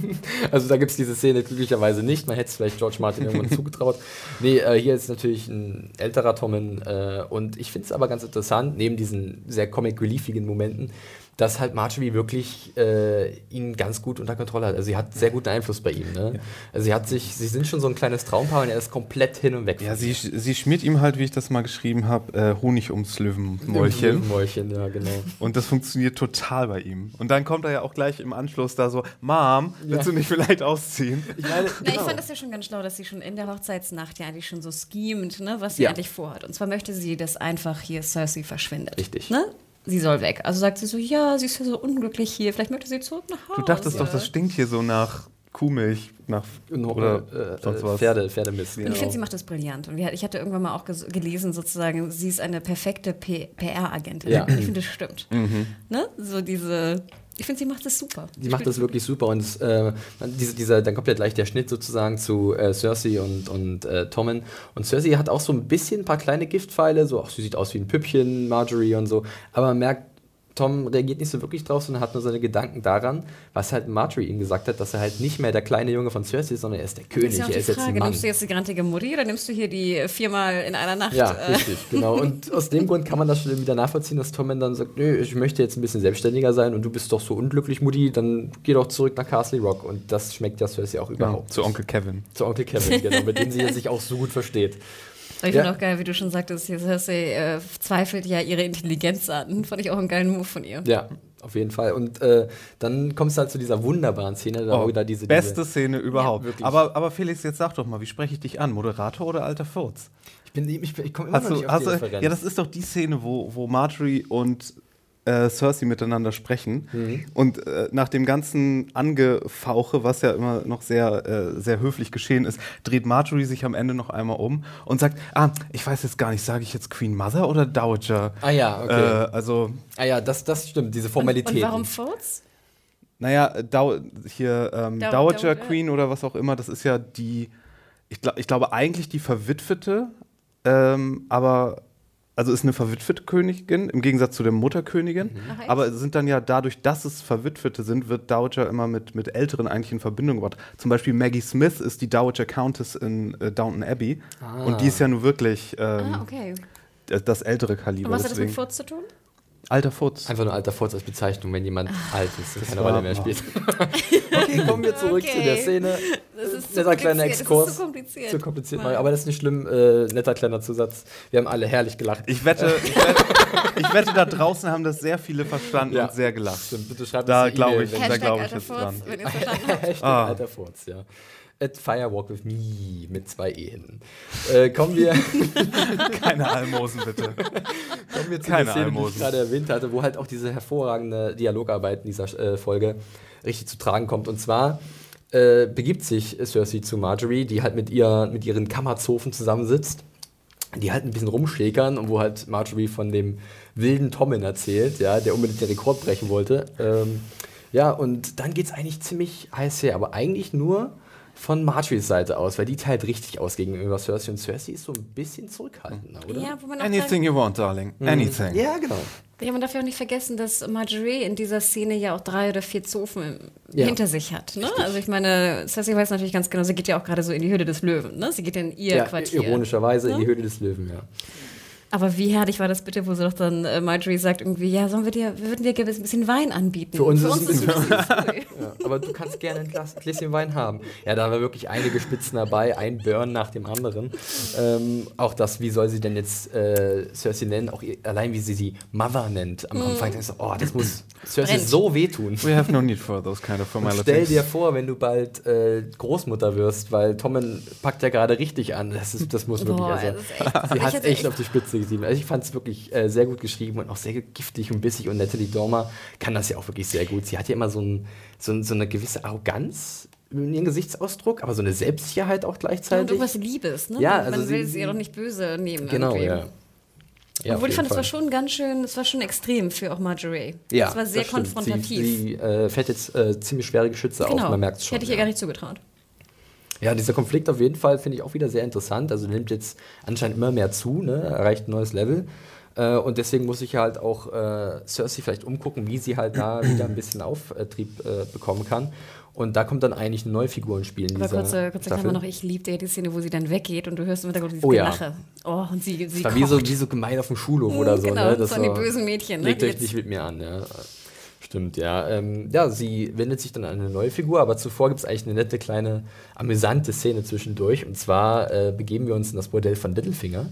also da gibt es diese Szene glücklicherweise nicht. Man hätte es vielleicht George Martin irgendwann zugetraut. Nee, äh, hier ist natürlich ein älterer Tommen äh, und ich finde es aber ganz interessant, neben diesen sehr comic-reliefigen Momenten, dass halt Marjorie wirklich äh, ihn ganz gut unter Kontrolle hat. Also sie hat sehr guten Einfluss bei ihm. Ne? Ja. Also sie hat sich, sie sind schon so ein kleines Traumpaar und er ist komplett hin und weg. Ja, sie, sie schmiert ihm halt, wie ich das mal geschrieben habe, äh, Honig ums Löwenmäulchen. Löwenmäulchen, ja, genau. Und das funktioniert total bei ihm. Und dann kommt er ja auch gleich im Anschluss da so, Mom, willst ja. du nicht vielleicht ausziehen? Ich, meine, genau. Na, ich fand das ja schon ganz schlau, dass sie schon in der Hochzeitsnacht ja eigentlich schon so schemt, ne, was sie ja. eigentlich vorhat. Und zwar möchte sie, dass einfach hier Cersei verschwindet. Richtig. Ne? Sie soll weg. Also sagt sie so, ja, sie ist ja so unglücklich hier, vielleicht möchte sie zurück nach Hause. Du dachtest doch, das stinkt hier so nach Kuhmilch, nach oder äh, sonst was. Pferde, Pferdemist. Genau. Ich finde, sie macht das brillant. Und ich hatte irgendwann mal auch gelesen, sozusagen, sie ist eine perfekte PR-Agentin. Ja. Ich finde, das stimmt. Mhm. Ne? So diese ich finde, sie macht das super. Sie macht das wirklich super. Und äh, diese, dieser, dann kommt ja gleich der Schnitt sozusagen zu äh, Cersei und, und äh, Tommen. Und Cersei hat auch so ein bisschen ein paar kleine Giftpfeile. So, ach, sie sieht aus wie ein Püppchen, Marjorie und so. Aber man merkt, Tom reagiert nicht so wirklich drauf, sondern hat nur seine Gedanken daran, was halt Marjorie ihm gesagt hat, dass er halt nicht mehr der kleine Junge von Cersei ist, sondern er ist der König, ist ja er ist Frage, jetzt ein Mann. Nimmst du jetzt die grantige Mutti oder nimmst du hier die viermal in einer Nacht? Ja, äh richtig, genau. Und aus dem Grund kann man das schon wieder nachvollziehen, dass Tom dann sagt, nö, ich möchte jetzt ein bisschen selbstständiger sein und du bist doch so unglücklich, Mutti, dann geh doch zurück nach Castle Rock. Und das schmeckt ja Cersei auch überhaupt. Ja, zu Onkel Kevin. Zu Onkel Kevin, genau, mit dem sie sich auch so gut versteht. Ich ja. finde auch geil, wie du schon sagtest, Cersei äh, zweifelt ja ihre Intelligenz an. Fand ich auch einen geilen Move von ihr. Ja, auf jeden Fall. Und äh, dann kommst du halt zu dieser wunderbaren Szene, da oh, da diese. Beste diese, Szene überhaupt. Ja, aber, aber Felix, jetzt sag doch mal, wie spreche ich dich an? Moderator oder alter Furz? Ich, bin, ich, ich komme immer hast noch nicht auf die du, Ja, das ist doch die Szene, wo, wo Marjorie und äh, Cersei miteinander sprechen. Mhm. Und äh, nach dem ganzen Angefauche, was ja immer noch sehr, äh, sehr höflich geschehen ist, dreht Marjorie sich am Ende noch einmal um und sagt: Ah, ich weiß jetzt gar nicht, sage ich jetzt Queen Mother oder Dowager? Ah ja, okay. Äh, also. Ah ja, das, das stimmt, diese Formalität. Und, und warum Furz? Naja, Dow hier ähm, Dow Dowager Dow Queen oder was auch immer, das ist ja die, ich, glaub, ich glaube eigentlich die Verwitwete, ähm, aber also ist eine verwitwete Königin im Gegensatz zu der Mutterkönigin. Mhm. Ach, aber sind dann ja dadurch, dass es Verwitwete sind, wird Dowager immer mit, mit Älteren eigentlich in Verbindung gebracht. Zum Beispiel Maggie Smith ist die Dowager Countess in äh, Downton Abbey. Ah. Und die ist ja nun wirklich ähm, ah, okay. das ältere Kaliber. Und was hat das mit Furz zu tun? Alter Furz. Einfach nur alter Furz als Bezeichnung, wenn jemand Ach, alt ist und keine Rolle mehr spielt. okay, kommen wir zurück okay. zu der Szene. Das ist netter kleiner Exkurs. Das ist zu kompliziert. Zu kompliziert, Mal. aber das ist nicht schlimm. Äh, netter kleiner Zusatz. Wir haben alle herrlich gelacht. Ich wette, ich wette, ich wette da draußen haben das sehr viele verstanden ja. und sehr gelacht. Stimmt, bitte schreibt da glaube ich, da glaube ich jetzt dran. Wenn Hashtag ah. alter Furz, ja at Firewalk with Me mit zwei E hinten. Äh, kommen wir. Keine Almosen, bitte. kommen wir zu Keine der Szene, Almosen. die ich gerade erwähnt hatte, wo halt auch diese hervorragende Dialogarbeit in dieser äh, Folge richtig zu tragen kommt. Und zwar äh, begibt sich Cersei zu Marjorie, die halt mit, ihr, mit ihren Kammerzofen zusammensitzt, die halt ein bisschen rumschäkern und wo halt Marjorie von dem wilden Tommen erzählt, ja, der unbedingt den Rekord brechen wollte. Ähm, ja, und dann geht es eigentlich ziemlich heiß her, aber eigentlich nur von Marjorie's Seite aus, weil die teilt richtig aus gegenüber Cersei und Cersei ist so ein bisschen zurückhaltender, oder? Ja, wo man Anything you want, darling. Mhm. Anything. Ja, genau. Ja, man darf ja auch nicht vergessen, dass Marjorie in dieser Szene ja auch drei oder vier Zofen ja. hinter sich hat. Ne? Also ich meine, Cersei weiß natürlich ganz genau, sie geht ja auch gerade so in die Höhle des Löwen. Ne? Sie geht in ihr ja, Quartier. Ironischerweise ne? in die Höhle des Löwen, ja. Aber wie herrlich war das bitte, wo sie doch dann äh, Marjorie sagt irgendwie, ja, sollen wir dir, wir würden dir ein bisschen Wein anbieten. Für uns, Für uns ist es ein bisschen, bisschen ja, Aber du kannst gerne ein Glas, Gläschen Wein haben. Ja, da war wirklich einige Spitzen dabei, ein Burn nach dem anderen. Ähm, auch das, wie soll sie denn jetzt äh, Cersei nennen, auch allein wie sie sie Mother nennt am Anfang. Mm. So, oh, das muss Cersei Brennt. so wehtun. We have no need for those kind of formalities. stell dir vor, wenn du bald äh, Großmutter wirst, weil Tommen packt ja gerade richtig an. Das, ist, das muss wirklich, Boah, also, sie hat echt, echt auf die Spitze geschrieben. Also ich fand es wirklich äh, sehr gut geschrieben und auch sehr giftig und bissig. Und Natalie Dormer kann das ja auch wirklich sehr gut. Sie hat ja immer so, ein, so, so eine gewisse Arroganz in ihren Gesichtsausdruck, aber so eine Selbstsicherheit auch gleichzeitig. Und irgendwas Liebes, ne? Ja, also Man will sie, sie ja doch nicht böse nehmen. Genau, irgendwie. ja. Ja, Obwohl ich fand, es war schon ganz schön, es war schon extrem für auch Marjorie. Ja, es war sehr konfrontativ. Sie, sie äh, fährt jetzt äh, ziemlich schwere Geschütze genau. auf, man merkt es schon. Hätte ich ihr gar nicht zugetraut. Ja, dieser Konflikt auf jeden Fall finde ich auch wieder sehr interessant. Also nimmt jetzt anscheinend immer mehr zu, ne? erreicht ein neues Level. Äh, und deswegen muss ich halt auch äh, Cersei vielleicht umgucken, wie sie halt da wieder ein bisschen Auftrieb äh, bekommen kann. Und da kommt dann eigentlich eine neue Figur ins Spiel. In Aber kurze, kurze Klammer noch, ich liebte ja die Szene, wo sie dann weggeht und du hörst im Hintergrund dieses oh, Gelache. Ja. Oh, und sie, sie das war wie so, wie so gemein auf dem Schulhof oder so. Genau, ne? das waren die bösen Mädchen. Ne? Legt euch nicht mit mir an, ja. Stimmt, ja. Ähm, ja, sie wendet sich dann an eine neue Figur, aber zuvor gibt es eigentlich eine nette, kleine, amüsante Szene zwischendurch. Und zwar äh, begeben wir uns in das Bordell von Littlefinger,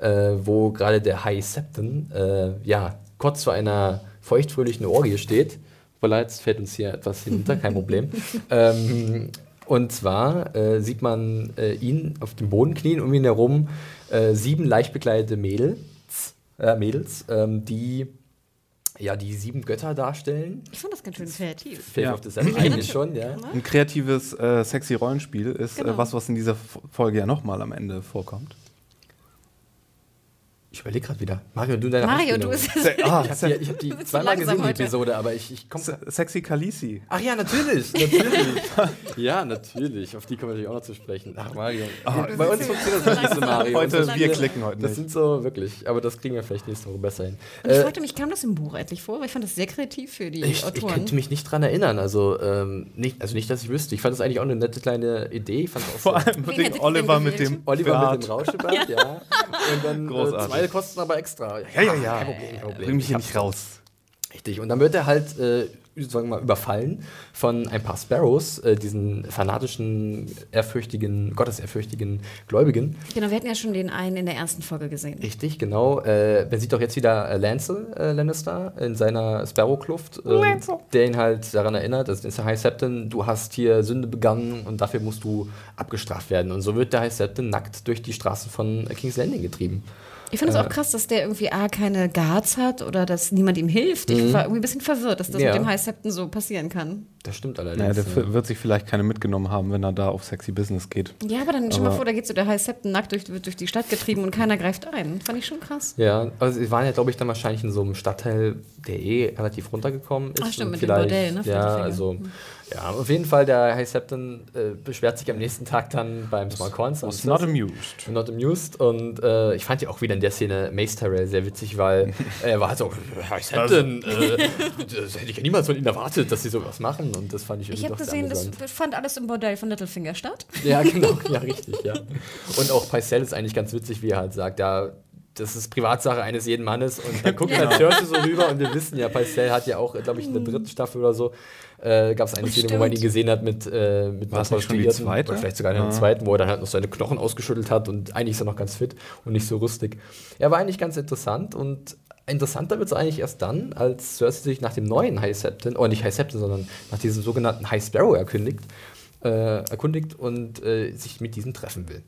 äh, wo gerade der High Septon äh, ja, kurz vor einer feuchtfröhlichen Orgie steht leid, es fällt uns hier etwas hinunter, kein Problem. ähm, und zwar äh, sieht man äh, ihn auf dem Boden knien, um ihn herum äh, sieben leicht bekleidete Mädels, äh, Mädels ähm, die ja, die sieben Götter darstellen. Ich fand das ganz schön kreativ. Fällt ja. auf das eigentlich schon, ja. Ein kreatives, äh, sexy Rollenspiel ist äh, genau. was, was in dieser Folge ja nochmal am Ende vorkommt. Ich überlege gerade wieder. Mario, du deine Mario, du bist ah, Ich habe die, hab die zweimal gesehen, die Episode, aber ich, ich komme. Sexy Kalisi. Ach ja, natürlich. natürlich. ja, natürlich. Auf die kommen wir natürlich auch noch zu sprechen. Ach, Mario. Ach, bei uns funktioniert das nicht so, Mario. Heute, wir klicken heute. Das nicht. sind so wirklich. Aber das kriegen wir vielleicht nächste Woche besser hin. Und ich äh, fragte mich, kam das im Buch endlich vor? Weil ich fand das sehr kreativ für die ich, Autoren. Ich könnte mich nicht dran erinnern. Also, ähm, nicht, also nicht, dass ich wüsste. Ich fand das eigentlich auch eine nette kleine Idee. Ich fand auch Vor allem mit dem Oliver mit dem Oliver mit dem Rauschebart, ja. Und dann äh, zwei kosten aber extra. Ja, ja, ja. Kein Problem, kein Problem. Bring mich hier nicht raus. Richtig. Und dann wird er halt, äh, sagen wir mal, überfallen von ein paar Sparrows, äh, diesen fanatischen, ehrfürchtigen, gottesehrfürchtigen Gläubigen. Genau, wir hatten ja schon den einen in der ersten Folge gesehen. Richtig, genau. Äh, man sieht doch jetzt wieder äh, Lancel äh, Lannister in seiner Sparrow-Kluft, ähm, der ihn halt daran erinnert, das ist der High Septon, du hast hier Sünde begangen und dafür musst du abgestraft werden. Und so wird der High Septon nackt durch die Straßen von King's Landing getrieben. Ich finde es äh, auch krass, dass der irgendwie A, keine Guards hat oder dass niemand ihm hilft. Ich mhm. war irgendwie ein bisschen verwirrt, dass das ja. mit dem High Septon so passieren kann. Das stimmt allerdings. Naja, der ja. wird sich vielleicht keine mitgenommen haben, wenn er da auf Sexy Business geht. Ja, aber dann stell mal vor, da geht so der High Septon nackt durch, wird durch die Stadt getrieben und keiner greift ein. Fand ich schon krass. Ja, also sie waren ja, glaube ich, dann wahrscheinlich in so einem Stadtteil, der eh relativ runtergekommen ist. Ach stimmt, mit dem Bordell, ne? Ja, also... Mhm ja, auf jeden Fall, der High Septon äh, beschwert sich am nächsten Tag dann beim Small Corns. Was not amused. Not amused. Und äh, ich fand ja auch wieder in der Szene Mace Tyrell sehr witzig, weil er war halt so, High Septon, äh, das hätte ich ja niemals von ihnen erwartet, dass sie sowas machen. Und das fand ich irgendwie Ich habe gesehen, das fand alles im Bordell von Littlefinger statt. Ja, genau, ja, richtig, ja. Und auch Pycelle ist eigentlich ganz witzig, wie er halt sagt, ja, das ist Privatsache eines jeden Mannes und dann guckt ja. halt Cersei so rüber und wir wissen ja, Pycelle hat ja auch, glaube ich, in der dritten Staffel oder so äh, gab es eine Szene, wo man ihn gesehen hat mit, äh, mit War schon die zweite? Oder vielleicht sogar in der ah. zweiten, wo er dann halt noch seine Knochen ausgeschüttelt hat und eigentlich ist er noch ganz fit und nicht so rüstig. Er war eigentlich ganz interessant und interessanter wird es eigentlich erst dann, als Cersei sich nach dem neuen High Septon, oder nicht High Septon, sondern nach diesem sogenannten High Sparrow erkündigt, äh, erkundigt und äh, sich mit diesem treffen will.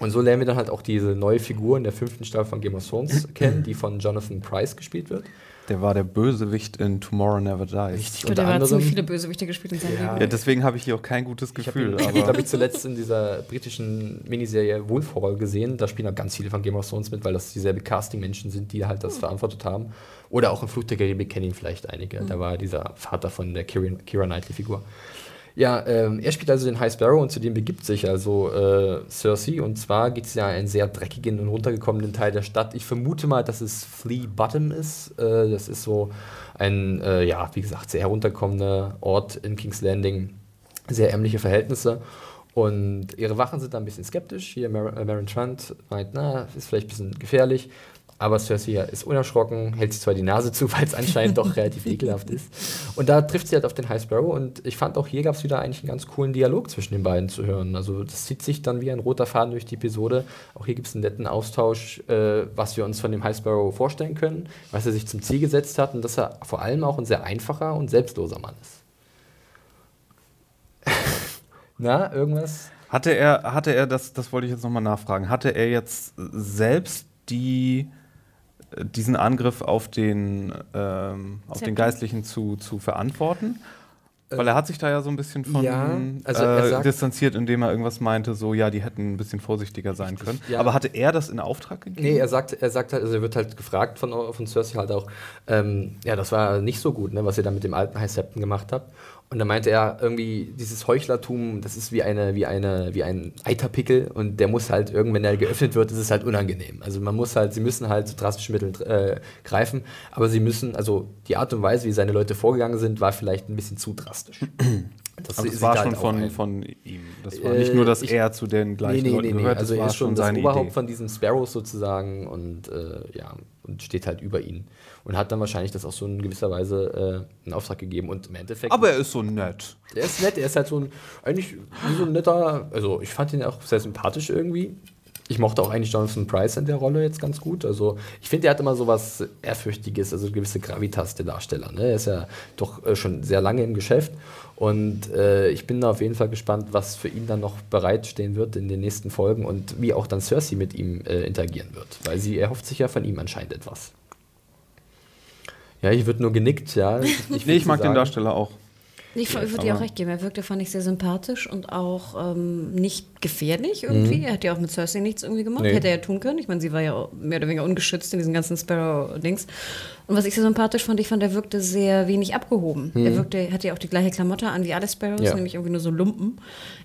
Und so lernen wir dann halt auch diese neue Figur in der fünften Staffel von Game of Thrones kennen, die von Jonathan Price gespielt wird. Der war der Bösewicht in Tomorrow Never Dies. Richtig, und der hat ziemlich viele Bösewichte gespielt in seinem ja. Leben. Ja, deswegen habe ich hier auch kein gutes Gefühl. Ich habe ihn, glaube ich, zuletzt in dieser britischen Miniserie Wolf Hall gesehen. Da spielen auch ganz viele von Game of Thrones mit, weil das dieselbe Casting-Menschen sind, die halt das mhm. verantwortet haben. Oder auch in Fluch der Karibik kennen ihn vielleicht einige. Mhm. Da war dieser Vater von der Kira, Kira Knightley-Figur. Ja, ähm, er spielt also den High Sparrow und zu dem begibt sich also äh, Cersei. Und zwar geht es ja einen sehr dreckigen und runtergekommenen Teil der Stadt. Ich vermute mal, dass es Flea Bottom ist. Äh, das ist so ein, äh, ja, wie gesagt, sehr herunterkommender Ort in King's Landing. Sehr ärmliche Verhältnisse. Und ihre Wachen sind da ein bisschen skeptisch. Hier Mar äh, Marin Trant meint, na, ist vielleicht ein bisschen gefährlich. Aber Cersei ist unerschrocken, hält sich zwar die Nase zu, weil es anscheinend doch relativ ekelhaft ist. Und da trifft sie halt auf den High Sparrow. Und ich fand auch hier gab es wieder eigentlich einen ganz coolen Dialog zwischen den beiden zu hören. Also das zieht sich dann wie ein roter Faden durch die Episode. Auch hier gibt es einen netten Austausch, äh, was wir uns von dem High Sparrow vorstellen können, was er sich zum Ziel gesetzt hat und dass er vor allem auch ein sehr einfacher und selbstloser Mann ist. Na, irgendwas? Hatte er, hatte er das, das wollte ich jetzt nochmal nachfragen, hatte er jetzt selbst die diesen Angriff auf den, ähm, auf den Geistlichen zu, zu verantworten? Weil er hat sich da ja so ein bisschen von ja, also äh, sagt, distanziert, indem er irgendwas meinte, so ja, die hätten ein bisschen vorsichtiger sein können. Ja. Aber hatte er das in Auftrag gegeben? Nee, er sagt, er sagt halt, also er wird halt gefragt von, von Cersei halt auch, ähm, ja, das war nicht so gut, ne, was ihr da mit dem alten High Septon gemacht habt. Und da meinte er irgendwie, dieses Heuchlertum, das ist wie eine, wie eine, wie ein Eiterpickel und der muss halt irgendwann, wenn er geöffnet wird, ist es halt unangenehm. Also man muss halt, sie müssen halt zu drastischen Mitteln äh, greifen, aber sie müssen, also die Art und Weise, wie seine Leute vorgegangen sind, war vielleicht ein bisschen zu drastisch. Das, das war schon halt von, von ihm. Das war nicht nur, dass äh, er zu den gleichen nee, nee, Leuten nee, gehört, also er ist schon das Oberhaupt Idee. von diesen Sparrows sozusagen und äh, ja, und steht halt über ihn. Und hat dann wahrscheinlich das auch so in gewisser Weise äh, einen Auftrag gegeben. Und im Endeffekt. Aber er ist so nett. Er ist nett, er ist halt so ein, eigentlich so ein netter, also ich fand ihn auch sehr sympathisch irgendwie. Ich mochte auch eigentlich Jonathan Price in der Rolle jetzt ganz gut. Also ich finde, er hat immer so was Ehrfürchtiges, also gewisse Gravitas der Darsteller. Ne? Er ist ja doch äh, schon sehr lange im Geschäft und äh, ich bin da auf jeden Fall gespannt, was für ihn dann noch bereitstehen wird in den nächsten Folgen und wie auch dann Cersei mit ihm äh, interagieren wird. Weil sie erhofft sich ja von ihm anscheinend etwas. Ja, ich würde nur genickt, ja. Ich, nee, ich mag den Darsteller auch. Ich würde dir auch recht geben. Er wirkte, fand ich, sehr sympathisch und auch ähm, nicht gefährlich irgendwie. Mhm. Er hat ja auch mit Cersei nichts irgendwie gemacht. Nee. Hätte er ja tun können. Ich meine, sie war ja mehr oder weniger ungeschützt in diesen ganzen Sparrow-Dings. Und was ich sehr sympathisch fand, ich fand, er wirkte sehr wenig abgehoben. Mhm. Er wirkte, hatte ja auch die gleiche Klamotte an wie alle Sparrows, ja. nämlich irgendwie nur so Lumpen.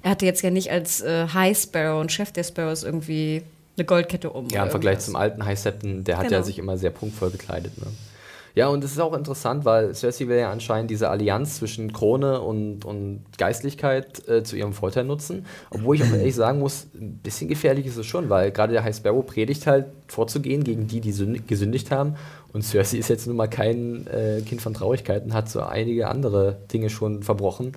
Er hatte jetzt ja nicht als äh, High Sparrow und Chef der Sparrows irgendwie eine Goldkette um. Ja, im Vergleich zum alten High Septon, der hat genau. ja sich immer sehr punktvoll gekleidet. Ne? Ja, und es ist auch interessant, weil Cersei will ja anscheinend diese Allianz zwischen Krone und, und Geistlichkeit äh, zu ihrem Vorteil nutzen. Obwohl ich auch ehrlich sagen muss, ein bisschen gefährlich ist es schon, weil gerade der High Sparrow predigt halt vorzugehen gegen die, die gesündigt haben. Und Cersei ist jetzt nun mal kein äh, Kind von Traurigkeiten, hat so einige andere Dinge schon verbrochen,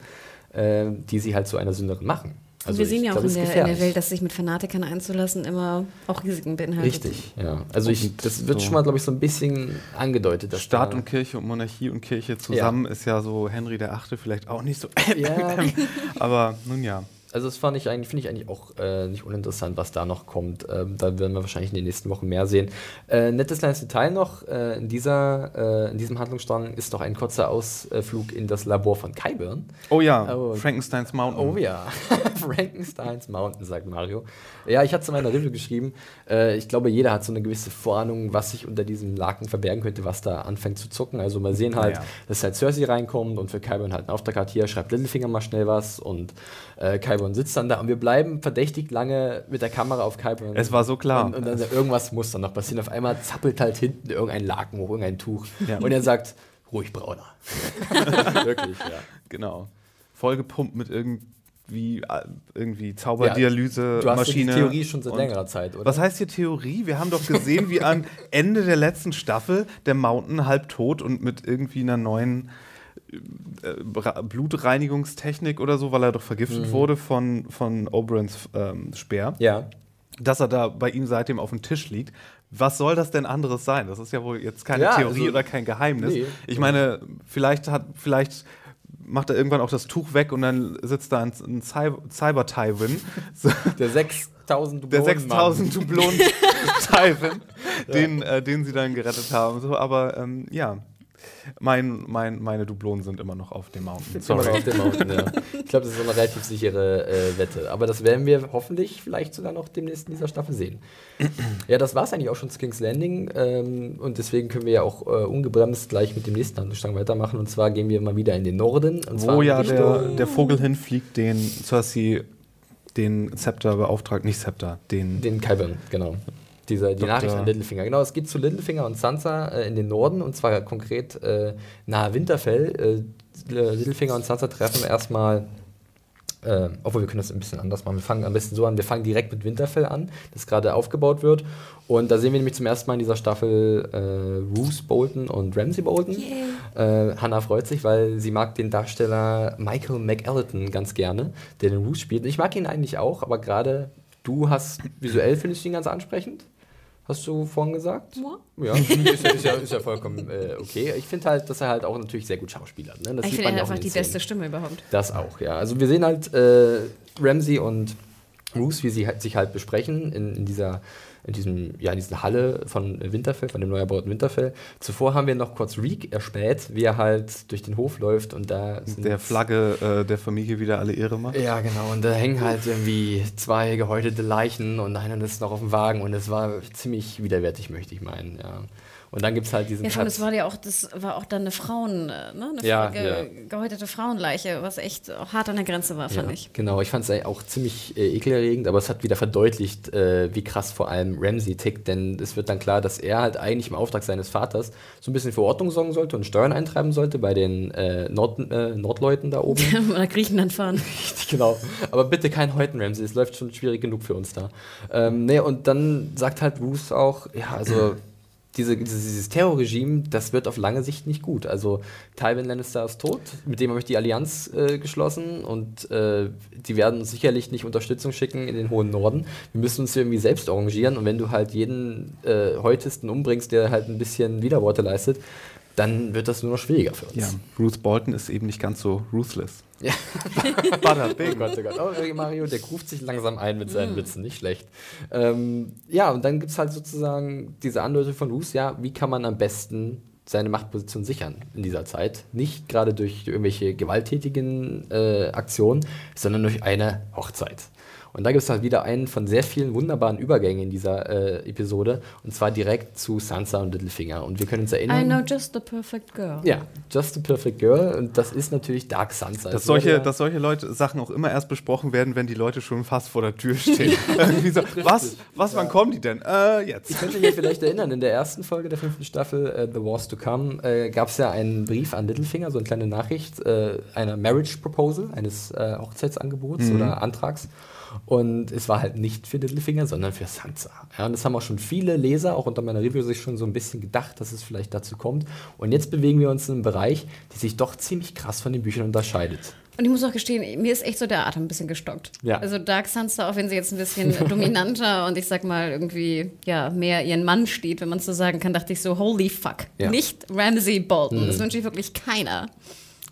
äh, die sie halt zu einer Sünderin machen. Also wir sehen ja auch in der, in der, Welt, dass sich mit Fanatikern einzulassen immer auch Risiken beinhaltet. Richtig, ja. Also ich, das wird so schon mal, glaube ich, so ein bisschen angedeutet. Staat und Kirche und Monarchie und Kirche zusammen ja. ist ja so Henry der Achte vielleicht auch nicht so. Ja. Aber nun ja. Also das fand ich eigentlich, finde ich eigentlich auch äh, nicht uninteressant, was da noch kommt. Ähm, da werden wir wahrscheinlich in den nächsten Wochen mehr sehen. Äh, nettes kleines Detail noch, äh, in, dieser, äh, in diesem Handlungsstrang ist noch ein kurzer Ausflug in das Labor von Kyburn. Oh ja, oh, Frankensteins Mountain. Oh ja, Frankensteins Mountain, sagt Mario. Ja, ich hatte es in meiner Review geschrieben. Äh, ich glaube, jeder hat so eine gewisse Vorahnung, was sich unter diesem Laken verbergen könnte, was da anfängt zu zucken. Also wir sehen halt, ja. dass halt Cersei reinkommt und für Kyburn halt einen Auftrag hat, hier schreibt Littlefinger mal schnell was und äh, Kyburn sitzt dann da und wir bleiben verdächtig lange mit der Kamera auf Kyburn. Es war so klar. Und, und dann irgendwas muss dann noch passieren. Auf einmal zappelt halt hinten irgendein Laken hoch, irgendein Tuch. Ja. Und er sagt, ruhig brauner. Wirklich, ja. Genau. Vollgepumpt mit irgendwie wie äh, irgendwie Zauberdialyse-Maschine. Ja, du hast die Theorie schon seit längerer Zeit, oder? Was heißt hier Theorie? Wir haben doch gesehen, wie am Ende der letzten Staffel der Mountain halb tot und mit irgendwie einer neuen Blutreinigungstechnik oder so, weil er doch vergiftet mhm. wurde von, von Oberons ähm, Speer. Ja. Dass er da bei ihm seitdem auf dem Tisch liegt. Was soll das denn anderes sein? Das ist ja wohl jetzt keine ja, Theorie also, oder kein Geheimnis. Nee. Ich meine, vielleicht hat, vielleicht macht er irgendwann auch das Tuch weg und dann sitzt da ein, ein Cyber-Tywin. Der 6000 Dublonen. Der 6000 Dublonen-Tywin, ja. den, äh, den sie dann gerettet haben. So, aber ähm, ja, mein, mein, meine Dublonen sind immer noch auf dem Mountain. Sorry. auf dem Mountain, ja. Ich glaube, das ist eine relativ sichere äh, Wette. Aber das werden wir hoffentlich vielleicht sogar noch demnächst in dieser Staffel sehen. ja, das war es eigentlich auch schon zu King's Landing. Ähm, und deswegen können wir ja auch äh, ungebremst gleich mit dem nächsten Handlungsstrang weitermachen. Und zwar gehen wir mal wieder in den Norden. Wo ja der, der Vogel hinfliegt, den Cersei den Zepter beauftragt, nicht Zepter, den. Den Kyburn, genau dieser, die Dr. Nachricht an Littlefinger. Genau, es geht zu Littlefinger und Sansa äh, in den Norden und zwar konkret äh, nahe Winterfell. Äh, Littlefinger und Sansa treffen erstmal äh, obwohl wir können das ein bisschen anders machen. Wir fangen am besten so an, wir fangen direkt mit Winterfell an, das gerade aufgebaut wird. Und da sehen wir nämlich zum ersten Mal in dieser Staffel äh, Roose Bolton und Ramsey Bolton. Yeah. Äh, Hannah freut sich, weil sie mag den Darsteller Michael McAlliton ganz gerne, der den Roose spielt. Ich mag ihn eigentlich auch, aber gerade du hast visuell findest du ihn ganz ansprechend hast du vorhin gesagt? Ja. ja, ist, ja, ist, ja, ist ja vollkommen äh, okay. Ich finde halt, dass er halt auch natürlich sehr gut schauspielert. Ne? Das ich finde, er einfach die Szenen. beste Stimme überhaupt. Das auch, ja. Also wir sehen halt äh, Ramsey und Roos, wie sie halt, sich halt besprechen in, in dieser in diesem, ja, in dieser Halle von Winterfell, von dem neu erbauten Winterfell. Zuvor haben wir noch kurz Reek erspäht, wie er halt durch den Hof läuft und da der Flagge äh, der Familie wieder alle Ehre macht. Ja, genau. Und da hängen halt irgendwie zwei gehäutete Leichen und einer ist noch auf dem Wagen und es war ziemlich widerwärtig, möchte ich meinen, ja. Und dann gibt es halt diesen. Ja, das war ja auch, das war auch dann eine Frauen, äh, ne? Eine ja, ge ja. gehäutete Frauenleiche, was echt hart an der Grenze war, fand ja, ich. Genau, ich fand es auch ziemlich äh, ekelerregend, aber es hat wieder verdeutlicht, äh, wie krass vor allem Ramsey tickt, denn es wird dann klar, dass er halt eigentlich im Auftrag seines Vaters so ein bisschen für Ordnung sorgen sollte und Steuern eintreiben sollte bei den äh, Nord äh, Nordleuten da oben. Oder Griechenland fahren. Richtig, genau. Aber bitte kein Häuten, Ramsey, es läuft schon schwierig genug für uns da. Ähm, nee, und dann sagt halt Bruce auch, ja, also diese, dieses Terrorregime, das wird auf lange Sicht nicht gut. Also Tywin Lannister ist tot, mit dem habe ich die Allianz äh, geschlossen und äh, die werden uns sicherlich nicht Unterstützung schicken in den hohen Norden. Wir müssen uns irgendwie selbst arrangieren und wenn du halt jeden äh, Heutisten umbringst, der halt ein bisschen Widerworte leistet, dann wird das nur noch schwieriger für uns. Ja, Ruth Bolton ist eben nicht ganz so ruthless. Ja. Bada bing. Oh Gott, oh Gott. Oh, Mario, der ruft sich langsam ein mit seinen mm. Witzen, nicht schlecht. Ähm, ja, und dann gibt es halt sozusagen diese Andeutung von Ruth, ja, wie kann man am besten seine Machtposition sichern in dieser Zeit. Nicht gerade durch irgendwelche gewalttätigen äh, Aktionen, sondern durch eine Hochzeit. Und da gibt es halt wieder einen von sehr vielen wunderbaren Übergängen in dieser äh, Episode. Und zwar direkt zu Sansa und Littlefinger. Und wir können uns erinnern. I know just the perfect girl. Ja, just the perfect girl. Und das ist natürlich Dark Sansa. Dass solche, dass solche Leute, Sachen auch immer erst besprochen werden, wenn die Leute schon fast vor der Tür stehen. So, was, was, wann kommen die denn? Äh, jetzt. Ich könnte mich vielleicht erinnern, in der ersten Folge der fünften Staffel, uh, The Wars to Come, äh, gab es ja einen Brief an Littlefinger, so eine kleine Nachricht, äh, einer Marriage Proposal, eines äh, Hochzeitsangebots mhm. oder Antrags. Und es war halt nicht für Littlefinger, sondern für Sansa. Ja, und das haben auch schon viele Leser, auch unter meiner Review, sich schon so ein bisschen gedacht, dass es vielleicht dazu kommt. Und jetzt bewegen wir uns in einem Bereich, der sich doch ziemlich krass von den Büchern unterscheidet. Und ich muss auch gestehen, mir ist echt so der Atem ein bisschen gestockt. Ja. Also Dark Sansa, auch wenn sie jetzt ein bisschen dominanter und ich sag mal irgendwie ja mehr ihren Mann steht, wenn man so sagen kann, dachte ich so, holy fuck. Ja. Nicht Ramsey Bolton. Mhm. Das wünsche ich wirklich keiner.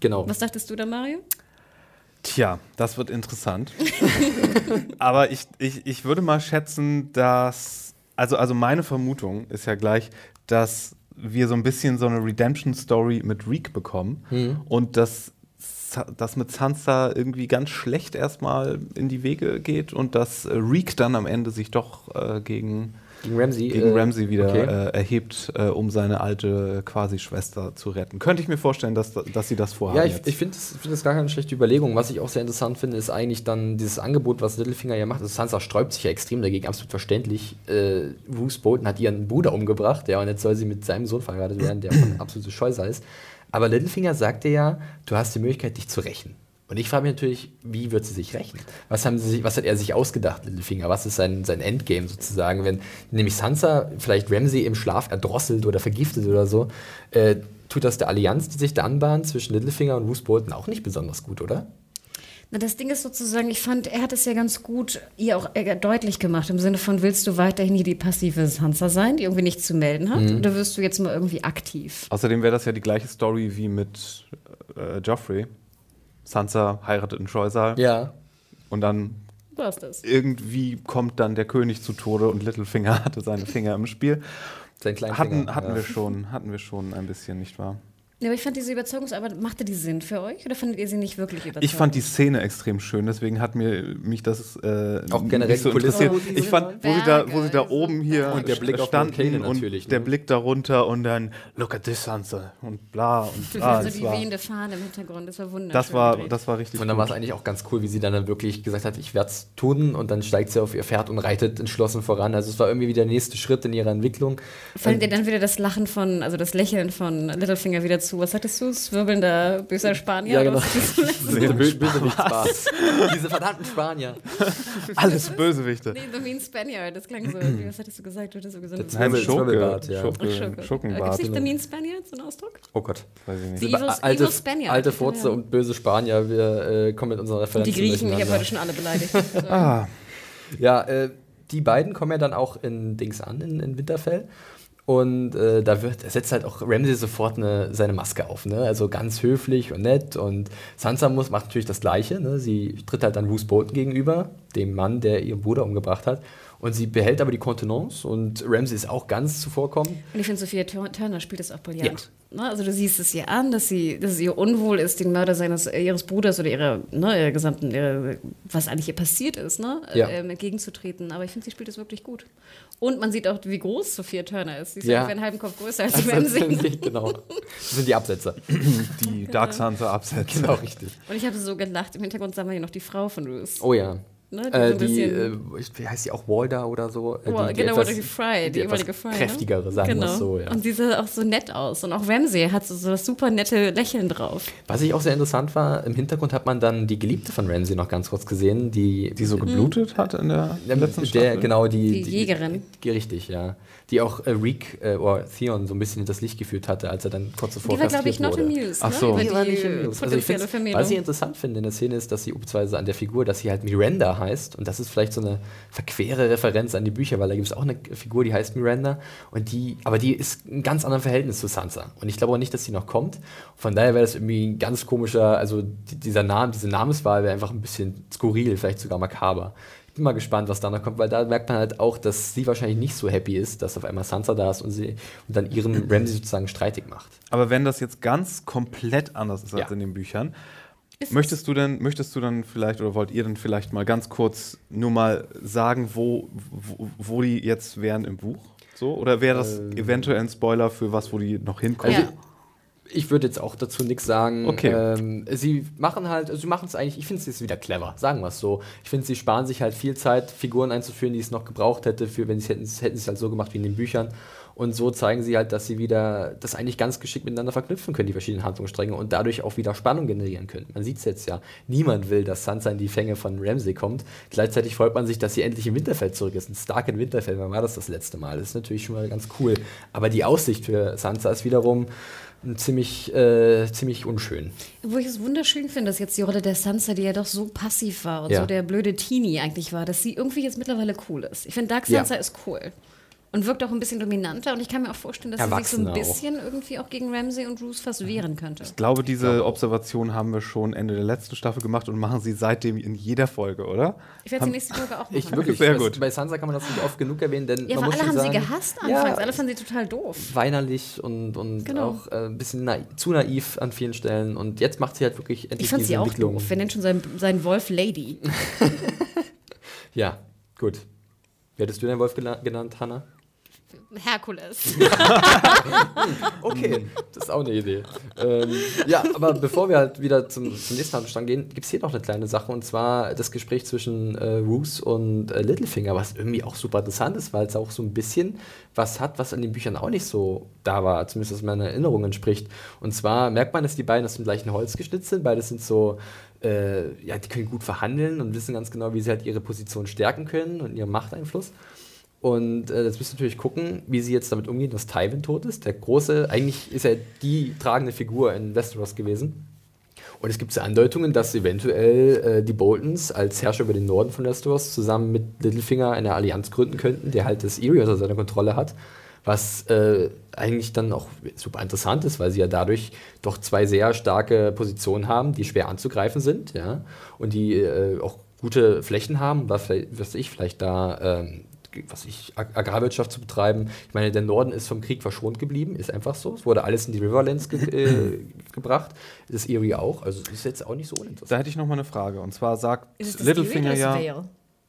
Genau. Was dachtest du da, Mario? Tja, das wird interessant. Aber ich, ich, ich würde mal schätzen, dass, also, also meine Vermutung ist ja gleich, dass wir so ein bisschen so eine Redemption-Story mit Reek bekommen mhm. und dass das mit Sansa irgendwie ganz schlecht erstmal in die Wege geht und dass Reek dann am Ende sich doch äh, gegen gegen Ramsey, gegen äh, Ramsey wieder okay. äh, erhebt, äh, um seine alte quasi Schwester zu retten. Könnte ich mir vorstellen, dass, dass sie das vorhaben. Ja, ich, ich finde das, find das gar keine schlechte Überlegung. Was ich auch sehr interessant finde, ist eigentlich dann dieses Angebot, was Littlefinger ja macht. Also Sansa sträubt sich ja extrem dagegen, absolut verständlich. Äh, Bruce Bolton hat ihren Bruder umgebracht, ja, und jetzt soll sie mit seinem Sohn verheiratet werden, der von absolute Scheusal ist. Aber Littlefinger sagte ja, du hast die Möglichkeit, dich zu rächen. Und ich frage mich natürlich, wie wird sie sich rächen? Was, haben sie sich, was hat er sich ausgedacht, Littlefinger? Was ist sein, sein Endgame sozusagen? Wenn nämlich Sansa vielleicht Ramsey im Schlaf erdrosselt oder vergiftet oder so, äh, tut das der Allianz, die sich da anbahnt zwischen Littlefinger und Roose Bolton auch nicht besonders gut, oder? Na, das Ding ist sozusagen, ich fand, er hat es ja ganz gut ihr auch äh, deutlich gemacht, im Sinne von, willst du weiterhin hier die passive Sansa sein, die irgendwie nichts zu melden hat, mhm. oder wirst du jetzt mal irgendwie aktiv? Außerdem wäre das ja die gleiche Story wie mit äh, Joffrey. Sansa heiratet einen Scheusal. Ja. Und dann irgendwie kommt dann der König zu Tode und Littlefinger hatte seine Finger im Spiel. Sein kleiner hatten, hatten ja. wir schon, hatten wir schon ein bisschen, nicht wahr? Ja, aber ich fand diese Überzeugungsarbeit, machte die Sinn für euch oder fandet ihr sie nicht wirklich überzeugend? Ich fand die Szene extrem schön, deswegen hat mir mich das äh, auch generell so interessiert. Oh, ich fand, wo sie, da, wo sie da oben hier und der Blick standen und ne? der Blick darunter und dann Look at this Sansa und bla und bla. Also die wehende Fahne im Hintergrund, das war wunderschön. Das war, das war richtig Und dann war es eigentlich auch ganz cool, wie sie dann, dann wirklich gesagt hat, ich werde es tun und dann steigt sie auf ihr Pferd und reitet entschlossen voran. Also es war irgendwie wieder der nächste Schritt in ihrer Entwicklung. Fandet ihr dann wieder das Lachen von, also das Lächeln von Littlefinger wieder zu? Was hattest du? wirbelnder böser Spanier. Ja, genau. Diese Bösewichtsbars. Diese verdammten Spanier. Alles Bösewichte. Nee, The Mean Spaniard, das klang so. Was hattest du gesagt? Du hattest so gesagt. Nein, Schurkenbart. Ja. Schurke, Schurkenbart. Gibt es nicht The Mean Spaniard, so ein Ausdruck? Oh Gott. Weiß ich nicht. Die evil, alte, evil Spaniard. Alte Furze und böse Spanier. Wir äh, kommen mit unserer Referenz. Die Griechen, ich habe heute schon alle beleidigt. ah. Ja, äh, die beiden kommen ja dann auch in Dings an, in, in Winterfell. Und äh, da wird, setzt halt auch Ramsey sofort eine, seine Maske auf, ne? Also ganz höflich und nett. Und Sansa muss, macht natürlich das Gleiche, ne? Sie tritt halt dann Bruce Bolton gegenüber, dem Mann, der ihren Bruder umgebracht hat. Und sie behält aber die Kontenance und Ramsey ist auch ganz zuvorkommen. Und ich finde, Sophia Turner spielt das auch brillant. Ja. Ne, also du siehst es ihr an, dass, sie, dass es ihr unwohl ist, den Mörder seines, ihres Bruders oder ihrer, ne, ihrer gesamten, ihrer, was eigentlich ihr passiert ist, ne, ja. ähm, entgegenzutreten. Aber ich finde, sie spielt es wirklich gut. Und man sieht auch, wie groß Sophia Turner ist. Sie ist ja ungefähr einen halben Kopf größer als Ramsey. genau. Das sind die Absetzer. Die Dark Sansa Absetzer. Genau, richtig. Und ich habe so gelacht. Im Hintergrund sah man ja noch die Frau von Ruth. Oh ja. Ne, die, äh, die äh, wie heißt sie auch Walder oder so? Äh, die, genau, Walder Fry, die, ehemalige Fry. Ne? Kräftigere, sagen genau. wir so, ja. Und sie sah auch so nett aus. Und auch Ramsey hat so, so das super nette Lächeln drauf. Was ich auch sehr interessant war, im Hintergrund hat man dann die Geliebte von Ramsey noch ganz kurz gesehen, die. Die so geblutet mhm. hat in der letzten der, Staffel? Genau, die, die, Jägerin. Die, richtig, ja. Die auch äh, Reek äh, oder Theon so ein bisschen in das Licht geführt hatte, als er dann kurz zuvor Die war, glaube ich, not amused. Ach so. Ne? Die war nicht amused. Also ich was ich interessant finde in der Szene ist, dass sie, beziehungsweise an der Figur, dass sie halt Miranda heißt und das ist vielleicht so eine verquere Referenz an die Bücher, weil da gibt es auch eine Figur, die heißt Miranda und die, aber die ist ein ganz anderes Verhältnis zu Sansa. Und ich glaube auch nicht, dass sie noch kommt. Von daher wäre das irgendwie ein ganz komischer, also dieser Name, diese Namenswahl wäre einfach ein bisschen skurril, vielleicht sogar makaber. Bin mal gespannt, was da noch kommt, weil da merkt man halt auch, dass sie wahrscheinlich nicht so happy ist, dass auf einmal Sansa da ist und sie und dann ihren Ramsey sozusagen streitig macht. Aber wenn das jetzt ganz komplett anders ist als ja. in den Büchern, ist möchtest du denn, möchtest du dann vielleicht oder wollt ihr dann vielleicht mal ganz kurz nur mal sagen, wo, wo, wo die jetzt wären im Buch? So? Oder wäre das ähm. eventuell ein Spoiler für was, wo die noch hinkommen? Also, ich würde jetzt auch dazu nichts sagen. Okay. Ähm, sie machen halt, also sie machen es eigentlich, ich finde es jetzt wieder clever, sagen wir es so. Ich finde, sie sparen sich halt viel Zeit, Figuren einzuführen, die es noch gebraucht hätte, für, wenn sie hätten, hätten sie es halt so gemacht wie in den Büchern. Und so zeigen sie halt, dass sie wieder das eigentlich ganz geschickt miteinander verknüpfen können, die verschiedenen Handlungsstränge, und dadurch auch wieder Spannung generieren können. Man sieht es jetzt ja. Niemand will, dass Sansa in die Fänge von Ramsey kommt. Gleichzeitig freut man sich, dass sie endlich im Winterfeld zurück ist. Ein Stark in Winterfeld, wann war das das letzte Mal? Das ist natürlich schon mal ganz cool. Aber die Aussicht für Sansa ist wiederum ziemlich, äh, ziemlich unschön. Wo ich es wunderschön finde, dass jetzt die Rolle der Sansa, die ja doch so passiv war und ja. so der blöde Teenie eigentlich war, dass sie irgendwie jetzt mittlerweile cool ist. Ich finde, Dark Sansa ja. ist cool. Und wirkt auch ein bisschen dominanter. Und ich kann mir auch vorstellen, dass sie sich so ein bisschen auch. irgendwie auch gegen Ramsey und Bruce fast wehren könnte. Ich glaube, diese Observation haben wir schon Ende der letzten Staffel gemacht und machen sie seitdem in jeder Folge, oder? Ich werde die nächste Folge auch machen. Ich wirklich, Sehr gut. Bei Sansa kann man das nicht oft genug erwähnen, denn ja, man aber muss alle haben sagen, sie gehasst anfangs. Ja, alle fanden sie total doof. Weinerlich und, und genau. auch äh, ein bisschen naiv, zu naiv an vielen Stellen. Und jetzt macht sie halt wirklich endlich ich fand diese sie auch. Doof. Wir nennen schon seinen, seinen Wolf Lady. ja, gut. Wie hättest du den Wolf genannt, Hannah? Herkules. okay, das ist auch eine Idee. Ähm, ja, aber bevor wir halt wieder zum, zum nächsten Handstand gehen, gibt es hier noch eine kleine Sache und zwar das Gespräch zwischen äh, Roos und äh, Littlefinger, was irgendwie auch super interessant ist, weil es auch so ein bisschen was hat, was in den Büchern auch nicht so da war, zumindest was meiner Erinnerung entspricht. Und zwar merkt man, dass die beiden aus dem gleichen Holz geschnitzt sind, beide sind so äh, ja, die können gut verhandeln und wissen ganz genau, wie sie halt ihre Position stärken können und ihren Machteinfluss. Und äh, jetzt müsst ihr natürlich gucken, wie sie jetzt damit umgehen, dass Tywin tot ist. Der große, eigentlich ist er die tragende Figur in Westeros gewesen. Und es gibt so Andeutungen, dass eventuell äh, die Boltons als Herrscher über den Norden von Westeros zusammen mit Littlefinger eine Allianz gründen könnten, der halt das Eyrie unter seiner Kontrolle hat. Was äh, eigentlich dann auch super interessant ist, weil sie ja dadurch doch zwei sehr starke Positionen haben, die schwer anzugreifen sind, ja, und die äh, auch gute Flächen haben, was, was ich vielleicht da ähm, was ich, Agrarwirtschaft zu betreiben. Ich meine, der Norden ist vom Krieg verschont geblieben, ist einfach so. Es wurde alles in die Riverlands ge äh, gebracht. Das Erie auch. Also ist jetzt auch nicht so uninteressant. Da hätte ich noch mal eine Frage. Und zwar sagt Littlefinger ja.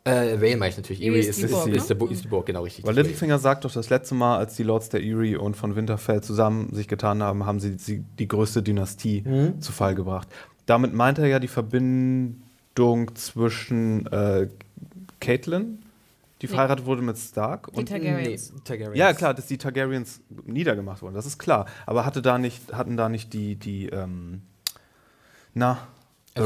Äh, Vale meine ich natürlich. Erie ist, ist, die, ist, ist, die Burg, genau richtig. Weil Littlefinger sagt doch, das letzte Mal, als die Lords der Erie und von Winterfell zusammen sich getan haben, haben sie die, die größte Dynastie mhm. zu Fall gebracht. Damit meint er ja die Verbindung zwischen äh, Caitlin, die verheiratet wurde mit Stark. Die und Targaryens. Nee, Targaryens. Ja, klar, dass die Targaryens niedergemacht wurden, das ist klar. Aber hatte da nicht, hatten da nicht die, die ähm, na,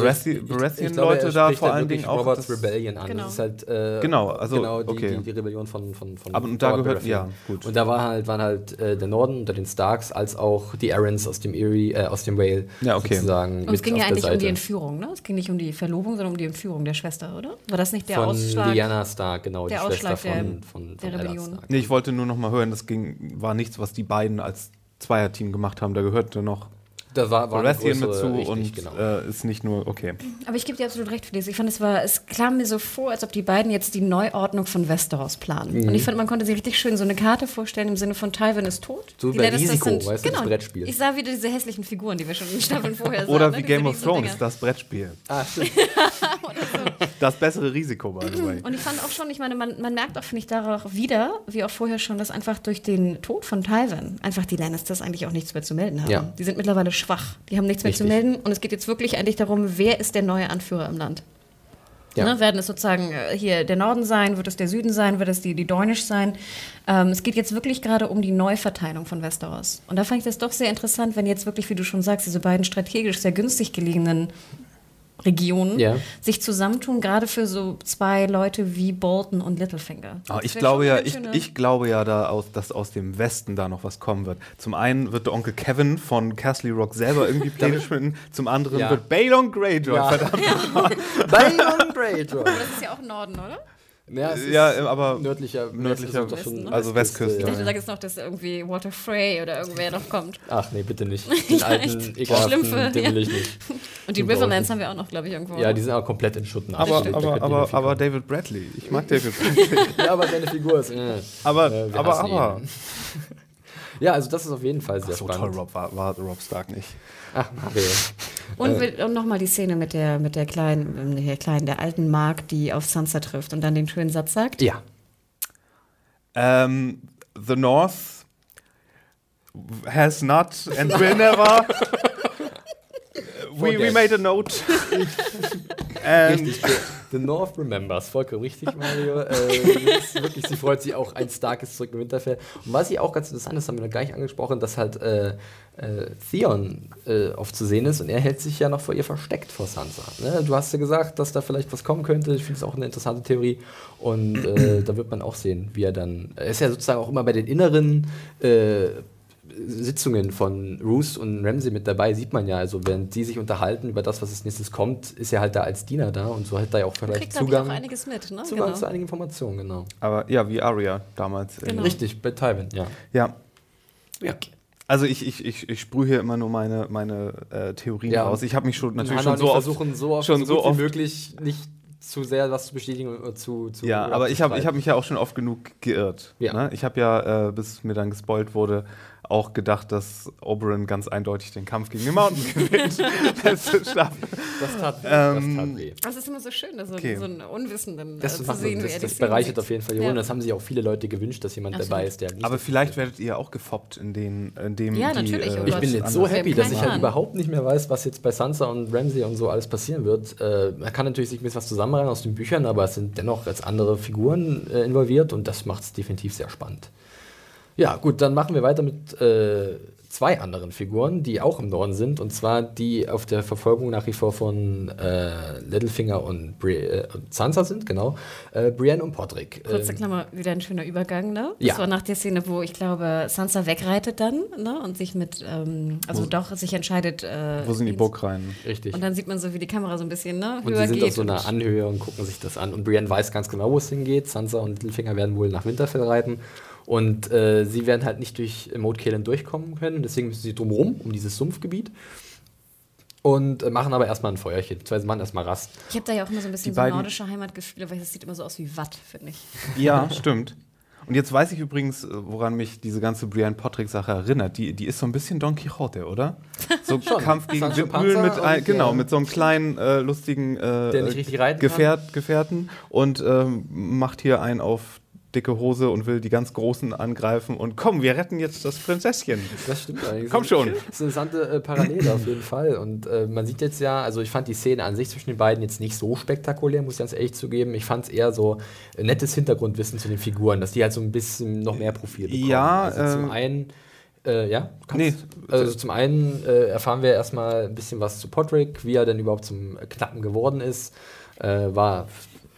Baratheon-Leute da vor allen Dingen auch. Roberts Rebellion an. Genau. Das ist halt, äh, genau, also genau die, okay. die, die, Rebellion von, von, von Aber und da gehört, ja, gut. Und da war halt, waren halt äh, der Norden unter den Starks, als auch die Arryns aus dem Erie, äh, aus dem Vale ja, okay. sozusagen. Und es ging ja eigentlich um die Entführung, ne? Es ging nicht um die Verlobung, sondern um die Entführung der Schwester, oder? War das nicht der von Ausschlag? Lyanna Stark, genau, der die Ausschlag Schwester von, der, von, von der Rebellion. Nee, ich wollte nur noch mal hören, das ging, war nichts, was die beiden als Zweierteam gemacht haben. Da gehörte noch da war, war Baratheon mit zu richtig, und genau. äh, ist nicht nur, okay. Aber ich gebe dir absolut recht, Felix. Ich fand, es war, es kam mir so vor, als ob die beiden jetzt die Neuordnung von Westeros planen. Mhm. Und ich fand, man konnte sich richtig schön so eine Karte vorstellen im Sinne von Tywin ist tot. So die bei Risiko, sind- weißt du, das genau. Brettspiel. Ich sah wieder diese hässlichen Figuren, die wir schon in den Staffeln vorher sahen. Oder ne? wie Diese Game of. Thrones, das Brettspiel. Ah, stimmt. Das bessere Risiko, by the way. Und ich fand auch schon, ich meine, man, man merkt auch, finde ich, darauf wieder, wie auch vorher schon, dass einfach durch den Tod von Tywin einfach die Lannisters eigentlich auch nichts mehr zu melden haben. Ja. Die sind mittlerweile schwach. Die haben nichts mehr zu Richtig. melden. Und es geht jetzt wirklich eigentlich darum, wer ist der neue Anführer im Land? Ja. Ne, werden es sozusagen äh, hier der Norden sein, wird es der Süden sein, wird es die, die Dornish sein? Ähm, es geht jetzt wirklich gerade um die Neuverteilung von Westeros. Und da fand ich das doch sehr interessant, wenn jetzt wirklich, wie du schon sagst, diese beiden strategisch sehr günstig gelegenen Regionen Ja. sich zusammentun, gerade für so zwei Leute wie Bolton und Littlefinger. Das ich glaube ja, ich, ich glaube ja, da aus, dass aus dem Westen da noch was kommen wird. Zum einen wird der Onkel Kevin von Castle Rock selber irgendwie Pläne schmieden, zum anderen Ja. wird Balon Greyjoy, Ja. verdammt. Balon Greyjoy. Aber das ist ja auch Norden, oder? Ja, es ist Ja, aber nördlicher, nördlicher Westen, Westen, ne? also Westküste. Ich dachte, ja. da gibt es noch, dass irgendwie Walter Frey oder irgendwer noch kommt. Ach nee, bitte nicht. Den alten, echt. ekelhaften, Schlümpfe, den ja. will ich nicht. Und die Riverlands haben wir auch noch, glaube ich, irgendwo. Ja, die sind aber komplett in Schutten. aber, aber, aber, aber. David Bradley. Ich mag David Bradley. ja, aber seine Figur ist. Äh, Aber, äh, aber, aber. ihn. Ja, also das ist auf jeden Fall sehr So toll spannend. Rob war, war Rob Stark nicht. Ach, Mario. Und, will- und nochmal die Szene mit der, mit der kleinen, der kleinen, der alten Mark, die auf Sansa trifft und dann den schönen Satz sagt. Ja. Um, the North has not and will never. we, we made a note. and Richtig. The, North remembers. Vollkommen richtig, Mario. Äh, wirklich, sie freut sich auch, ein starkes zurück im Winterfell. Und was sie auch ganz interessant ist, haben wir noch gar nicht angesprochen, dass halt äh, äh, Theon äh, oft zu sehen ist und er hält sich ja noch vor ihr versteckt, vor Sansa. Ne? Du hast ja gesagt, dass da vielleicht was kommen könnte. Ich finde es auch eine interessante Theorie. Und äh, da wird man auch sehen, wie er dann. Er ist ja sozusagen auch immer bei den inneren. Sitzungen von Roos und Ramsey mit dabei, sieht man ja, also während die sich unterhalten über das, was als nächstes kommt, ist er halt da als Diener da und so hat er ja auch vielleicht Kriegt, Zugang, einiges mit, ne? Zugang Genau. zu einigen Informationen, genau. aber ja, wie Arya damals. Genau. Richtig, bei Tywin, ja. Ja. Ja. Also ich, ich, ich, ich sprühe hier immer nur meine, meine äh, Theorien Ja. aus. Ich habe mich schon natürlich schon so oft, versuchen so oft, schon so, so gut oft- wie möglich nicht zu sehr was zu bestätigen oder zu, zu Ja, aber ich habe ich hab mich ja auch schon oft genug geirrt. Ja. Ne? Ich habe ja, äh, bis mir dann gespoilt wurde, auch gedacht, dass Oberyn ganz eindeutig den Kampf gegen den Mountain gewinnt. Letzte Staffel. das tat weh. Ähm, das tat weh. Das ist immer so schön, so, Okay. so einen Unwissenden Das, äh, zu sehen, das, die das bereichert auf jeden Fall die Ja. Runde. Das haben sich auch viele Leute gewünscht, dass jemand Absolut. dabei ist, der nicht Aber vielleicht viel- werdet ihr auch gefoppt in, den, in dem Ja, die, äh, natürlich, oh Ich Gott. bin jetzt so happy, dass ich halt überhaupt nicht mehr weiß, was jetzt bei Sansa und Ramsey und so alles passieren wird. Äh, man kann natürlich sich ein bisschen was zusammenreihen aus den Büchern, aber es sind dennoch jetzt andere Figuren äh, involviert und das macht es definitiv sehr spannend. Ja, gut, dann machen wir weiter mit äh, zwei anderen Figuren, die auch im Norden sind, und zwar die auf der Verfolgung nach wie vor von äh, Littlefinger und, Bri äh, und Sansa sind, genau. Äh, Brienne und Podrick. Kurze Ähm, Klammer, wieder ein schöner Übergang, ne? Das Ja. war nach der Szene, wo ich glaube, Sansa wegreitet dann, ne? Und sich mit, ähm, also Wo- doch sich entscheidet. Äh, Wo sind die Burg rein? richtig. Und dann sieht man so, wie die Kamera so ein bisschen, ne? Und sie sind geht auf so einer Anhöhe und gucken sich das an. Und Brienne weiß ganz genau, wo es hingeht. Sansa und Littlefinger werden wohl nach Winterfell reiten. Und äh, sie werden halt nicht durch Moat Cailin durchkommen können. Deswegen müssen sie drumherum, um dieses Sumpfgebiet. Und äh, machen aber erstmal ein Feuerchen. Beziehungsweise machen erstmal Rast. Ich habe da ja auch immer so ein bisschen Die so nordische Heimatgefühle, weil das sieht immer so aus wie Watt, finde ich. Ja, stimmt. Und jetzt weiß ich übrigens, äh, woran mich diese ganze Brienne Podrick-Sache erinnert. Die, die ist so ein bisschen Don Quixote, oder? So Kampf gegen Windmühlen mit, ein, genau, ja. mit so einem kleinen, äh, lustigen äh, Gefährt, Gefährten und ähm, macht hier einen auf dicke Hose und will die ganz Großen angreifen und komm, wir retten jetzt das Prinzesschen. Das stimmt eigentlich. Komm schon. Das ist eine interessante äh, Parallele auf jeden Fall. Und äh, man sieht jetzt ja, also ich fand die Szene an sich zwischen den beiden jetzt nicht so spektakulär, muss ich ganz ehrlich zugeben. Ich fand es eher so äh, nettes Hintergrundwissen zu den Figuren, dass die halt so ein bisschen noch mehr Profil bekommen. Ja, also zum ähm, einen Äh, ja, nee. Also zum einen äh, erfahren wir erstmal ein bisschen was zu Podrick, wie er denn überhaupt zum Knappen geworden ist. Äh, war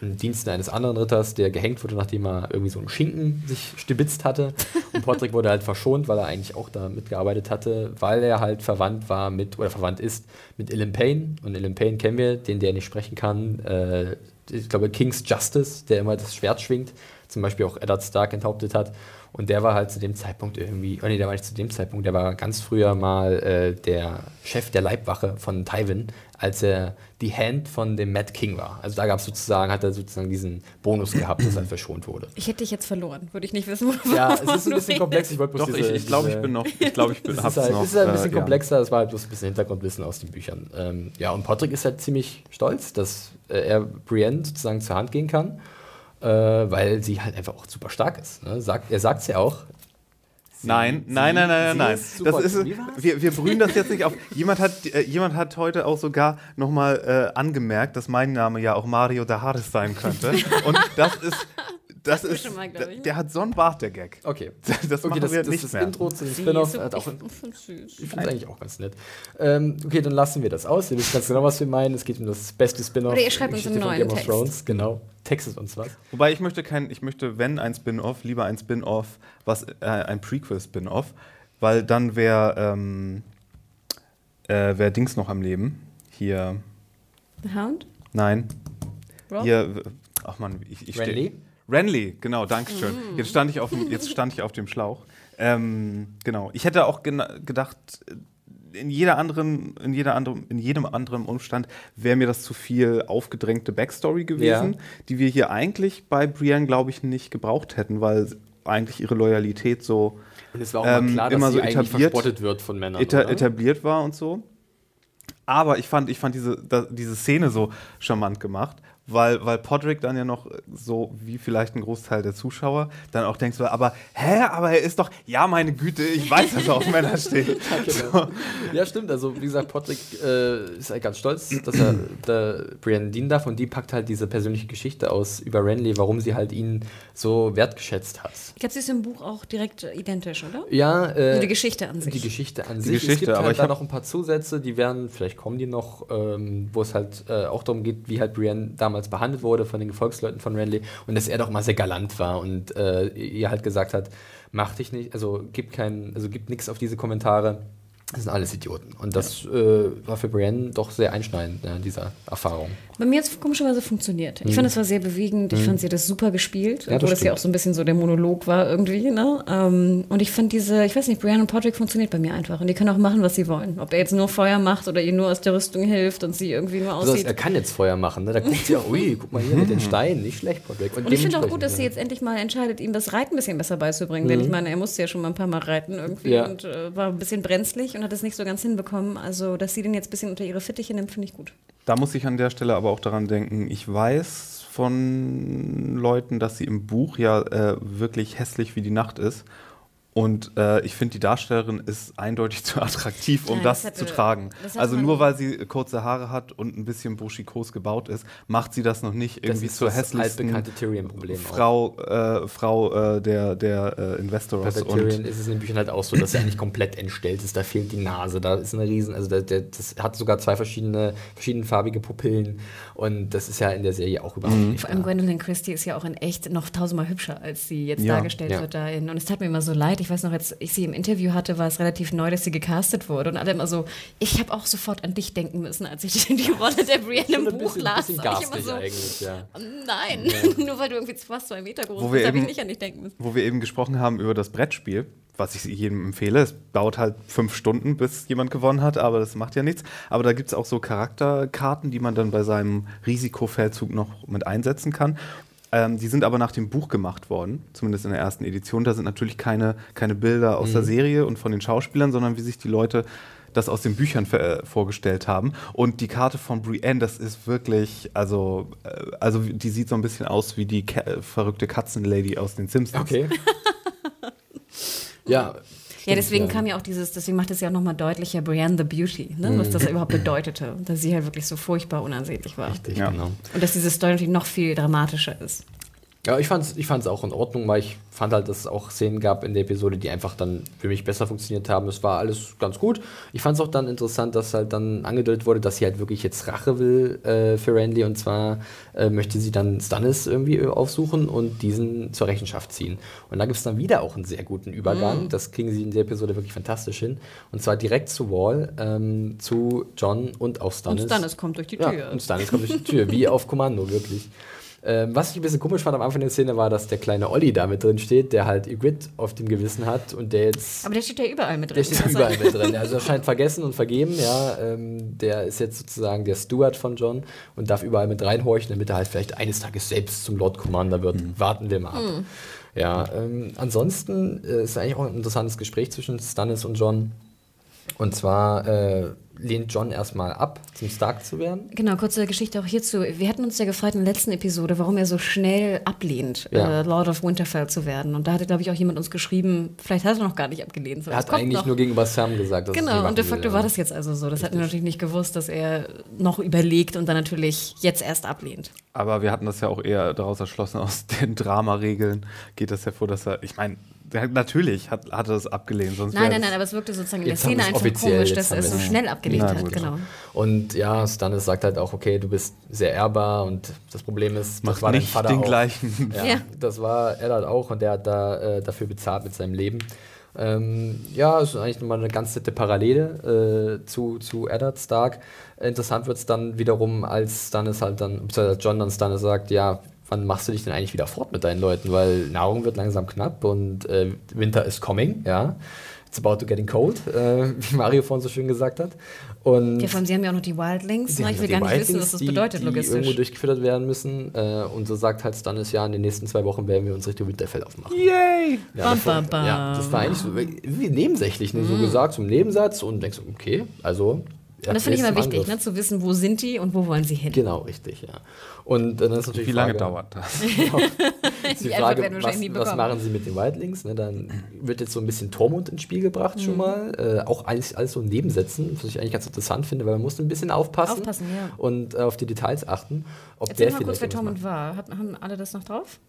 im Dienste eines anderen Ritters, der gehängt wurde, nachdem er irgendwie so einen Schinken sich stibitzt hatte. Und Podrick wurde halt verschont, weil er eigentlich auch da mitgearbeitet hatte, weil er halt verwandt war mit, oder verwandt ist mit Ilum Payne. Und Ilum Payne kennen wir, den der nicht sprechen kann. Äh, ich glaube, King's Justice, der immer das Schwert schwingt, zum Beispiel auch Eddard Stark enthauptet hat. Und der war halt zu dem Zeitpunkt irgendwie, oh nee, der war nicht zu dem Zeitpunkt, der war ganz früher mal äh, der Chef der Leibwache von Tywin, als er die Hand von dem Mad King war. Also da gab es sozusagen, hat er sozusagen diesen Bonus gehabt, dass er verschont wurde. Ich hätte dich jetzt verloren, würde ich nicht wissen, wo Ja, es ist ein bisschen komplex. Ich wollte bloß Doch, diese, ich, ich glaube, ich bin noch, ich glaube, ich bin, es ist halt, noch. Es ist halt ein bisschen äh, komplexer, das war halt bloß ein bisschen Hintergrundwissen aus den Büchern. Ähm, ja, und Patrick ist halt ziemlich stolz, dass äh, er Brienne sozusagen zur Hand gehen kann äh, weil sie halt einfach auch super stark ist. Ne? Sagt, er sagt es ja auch. Sie, nein, sie, nein, nein, nein, nein, nein. Das ist, wir, wir brühen das jetzt nicht auf. Jemand hat, äh, jemand hat heute auch sogar nochmal äh, angemerkt, dass mein Name ja auch Mario Daharis sein könnte. Und das ist das ist, mal, ich, ne? der hat so einen Bart, der Gag. Okay. Das okay, das, das, das Intro zu dem Spin-off. Ich, ich finde es eigentlich auch ganz nett. Ähm, okay, dann lassen wir das aus. Ihr wisst ganz genau, was wir meinen. Es geht um das beste Spin-off. Oder ihr schreibt uns einen neuen Game Text. Thrones. Genau. Textet uns was. Wobei ich möchte kein, ich möchte, wenn ein Spin-off, lieber ein Spin-off, was äh, ein Prequel-Spin-off, weil dann wäre ähm, äh, wär Dings noch am Leben. Hier. The Hound? Nein. Rob? Hier, ach man, ich, ich stehe. Renly, genau, danke schön. Mm. Jetzt, stand ich auf dem, jetzt stand ich auf dem Schlauch. Ähm, genau. Ich hätte auch gedacht, in jeder anderen, in jeder anderen, in jedem anderen Umstand wäre mir das zu viel aufgedrängte Backstory gewesen, ja. die wir hier eigentlich bei Brienne, glaube ich, nicht gebraucht hätten, weil eigentlich ihre Loyalität so und es war auch ähm, klar, immer so etabliert wird von Männern, eta etabliert war und so. Aber ich fand, ich fand diese, da, diese Szene so charmant gemacht, weil, weil Podrick dann ja noch so wie vielleicht ein Großteil der Zuschauer dann auch denkst, aber hä, aber er ist doch, ja, meine Güte, ich weiß, dass er auf Männer steht. ja, genau. so. ja, stimmt. Also, wie gesagt, Podrick äh, ist halt ganz stolz, dass er der Brienne dienen darf und die packt halt diese persönliche Geschichte aus über Renly, warum sie halt ihn so wertgeschätzt hat. Ich glaube, sie ist im Buch auch direkt identisch, oder? Ja. Äh, also die Geschichte an sich. Die Geschichte an die sich. Geschichte, es gibt aber halt da noch ein paar Zusätze, die werden, vielleicht kommen die noch, ähm, wo es halt äh, auch darum geht, wie halt Brienne damals damals behandelt wurde von den Gefolgsleuten von Renly und dass er doch mal sehr galant war und äh, ihr halt gesagt hat, mach dich nicht, also gib kein, also gib nichts auf diese Kommentare. Das sind alles Idioten. Und das ja. äh, war für Brienne doch sehr einschneidend, ja, diese Erfahrung. Bei mir hat es komischerweise funktioniert. Ich mhm. fand, es war sehr bewegend. Ich mhm. fand, sie hat das super gespielt. Ja, obwohl das ja auch so ein bisschen so der Monolog war irgendwie. Ne? Ähm, und ich fand diese, ich weiß nicht, Brienne und Patrick funktioniert bei mir einfach. Und die können auch machen, was sie wollen. Ob er jetzt nur Feuer macht oder ihr nur aus der Rüstung hilft und sie irgendwie nur aussieht. Also, er kann jetzt Feuer machen. Ne? Da guckt sie auch, ui, guck mal hier mit den Steinen. Nicht schlecht, Patrick. Und, und ich finde auch gut, dass sie jetzt endlich mal entscheidet, ihm das Reiten ein bisschen besser beizubringen. Mhm. Denn ich meine, er musste ja schon mal ein paar Mal reiten irgendwie ja. und äh, war ein bisschen brenzlig und hat es nicht so ganz hinbekommen. Also, dass sie den jetzt ein bisschen unter ihre Fittiche nimmt, finde ich gut. Da muss ich an der Stelle aber auch daran denken, ich weiß von Leuten, dass sie im Buch ja äh, wirklich hässlich wie die Nacht ist. Und äh, ich finde, die Darstellerin ist eindeutig zu attraktiv, um ja, das, das hätte, zu tragen. Also nur weil sie kurze Haare hat und ein bisschen buschikos gebaut ist, macht sie das noch nicht irgendwie zur hässlichsten Frau, äh, Frau äh, der, der äh, Investors. Bei Tyrion ist es in den Büchern halt auch so, dass er eigentlich komplett entstellt ist. Da fehlt die Nase, da ist eine riesen, also der, der, das hat sogar zwei verschiedene, verschiedenfarbige Pupillen und das ist ja in der Serie auch überhaupt mhm. nicht. Vor allem Gwendolyn Christie ist ja auch in echt noch tausendmal hübscher, als sie jetzt ja. dargestellt ja. wird dahin. Und es tat mir immer so leid, ich weiß noch, als ich sie im Interview hatte, war es relativ neu, dass sie gecastet wurde. Und alle immer so, ich habe auch sofort an dich denken müssen, als ich die Rolle der Brienne im Buch bisschen, las. Bisschen ich so, eigentlich, ja. Nein, ja. nur weil du irgendwie fast zwei Meter groß bist, habe ich nicht an dich denken müssen. Wo wir eben gesprochen haben über das Brettspiel, was ich jedem empfehle. Es dauert halt fünf Stunden, bis jemand gewonnen hat, aber das macht ja nichts. Aber da gibt es auch so Charakterkarten, die man dann bei seinem Risikofeldzug noch mit einsetzen kann. Ähm, die sind aber nach dem Buch gemacht worden, zumindest in der ersten Edition. Da sind natürlich keine, keine Bilder aus mhm. der Serie und von den Schauspielern, sondern wie sich die Leute das aus den Büchern äh, vorgestellt haben. Und die Karte von Brienne, das ist wirklich, also, äh, also die sieht so ein bisschen aus wie die Ka verrückte Katzenlady aus den Simpsons. Okay. ja, ja, deswegen kam ja auch dieses, deswegen macht es ja auch nochmal deutlicher Brienne the Beauty, ne? Mhm. was das überhaupt bedeutete. Dass sie halt wirklich so furchtbar unansehnlich war. Richtig, ja. genau. Und dass diese Story natürlich noch viel dramatischer ist. Ja, ich fand es ich fand's auch in Ordnung, weil ich fand halt, dass es auch Szenen gab in der Episode, die einfach dann für mich besser funktioniert haben. Es war alles ganz gut. Ich fand es auch dann interessant, dass halt dann angedeutet wurde, dass sie halt wirklich jetzt Rache will äh, für Randy und zwar äh, möchte sie dann Stannis irgendwie aufsuchen und diesen zur Rechenschaft ziehen. Und da gibt es dann wieder auch einen sehr guten Übergang. Mm. Das kriegen sie in der Episode wirklich fantastisch hin. Und zwar direkt zu Wall, ähm, zu John und auch Stannis. Und Stannis kommt durch die Tür. Ja, und Stannis kommt durch die Tür, wie auf Kommando, wirklich. Ähm, was ich ein bisschen komisch fand am Anfang der Szene war, dass der kleine Olli da mit drin steht, der halt Ygritte auf dem Gewissen hat und der jetzt. Aber der steht ja überall mit drin. Der steht überall mit drin. Also er scheint vergessen und vergeben, ja. Ähm, der ist jetzt sozusagen der Steward von John und darf überall mit reinhorchen, damit er halt vielleicht eines Tages selbst zum Lord Commander wird. Mhm. Warten wir mal ab. Mhm. Ja, ähm, ansonsten äh, ist eigentlich auch ein interessantes Gespräch zwischen Stannis und John. Und zwar äh, lehnt John erstmal ab, zum Stark zu werden. Genau, kurze Geschichte auch hierzu. Wir hatten uns ja gefragt in der letzten Episode, warum er so schnell ablehnt, ja. äh, Lord of Winterfell zu werden. Und da hatte, glaube ich, auch jemand uns geschrieben, vielleicht hat er noch gar nicht abgelehnt. Er hat eigentlich noch. nur gegenüber Sam gesagt. Dass genau, und de facto will, war das jetzt also so. Das Richtig. hatten wir natürlich nicht gewusst, dass er noch überlegt und dann natürlich jetzt erst ablehnt. Aber wir hatten das ja auch eher daraus erschlossen, aus den Dramaregeln geht das hervor, dass er, ich meine, natürlich hat, hat er das abgelehnt. Sonst nein, nein, nein, aber es wirkte sozusagen in der Szene einfach komisch, dass er es so schnell abgelehnt Na, hat. Genau. Und ja, Stannis sagt halt auch, okay, du bist sehr ehrbar und das Problem ist, Mach das war nicht dein Vater den auch. gleichen. Ja, ja, das war halt auch und der hat da äh, dafür bezahlt mit seinem Leben. Ähm, ja, es ist eigentlich nochmal eine ganz nette Parallele äh, zu, zu Eddard Stark. Interessant wird es dann wiederum, als Stannis halt dann, beziehungsweise John dann Stannis sagt, ja, wann machst du dich denn eigentlich wieder fort mit deinen Leuten? Weil Nahrung wird langsam knapp und äh, Winter is coming, ja. It's about to getting cold, äh, wie Mario vorhin so schön gesagt hat. Und ja, vor allem, sie haben ja auch noch die Wildlings. Ne? Ich will gar nicht wissen, was das die, bedeutet, die logistisch. irgendwo durchgefüttert werden müssen. Äh, und so sagt halt Stannis, ja, in den nächsten zwei Wochen werden wir uns Richtung Winterfell aufmachen. Yay! Ja, bam, bam, bam. ja das war eigentlich so wie nebensächlich, ne? so mm. gesagt, zum Nebensatz. Und denkst, okay, also und das finde ich immer wichtig, ne, zu wissen, wo sind die und wo wollen sie hin. Genau, richtig, ja. Und dann ist natürlich Wie lange Frage, dauert das? ist die, die Frage, was, was, machen sie mit den Wildlings? Ne, dann wird jetzt so ein bisschen Tormund ins Spiel gebracht mhm. schon mal. Äh, auch alles, alles so Nebensätzen, was ich eigentlich ganz interessant finde, weil man muss ein bisschen aufpassen, aufpassen ja. und äh, auf die Details achten. Ob Erzähl der mal kurz, wer Tormund war. Haben alle das noch drauf?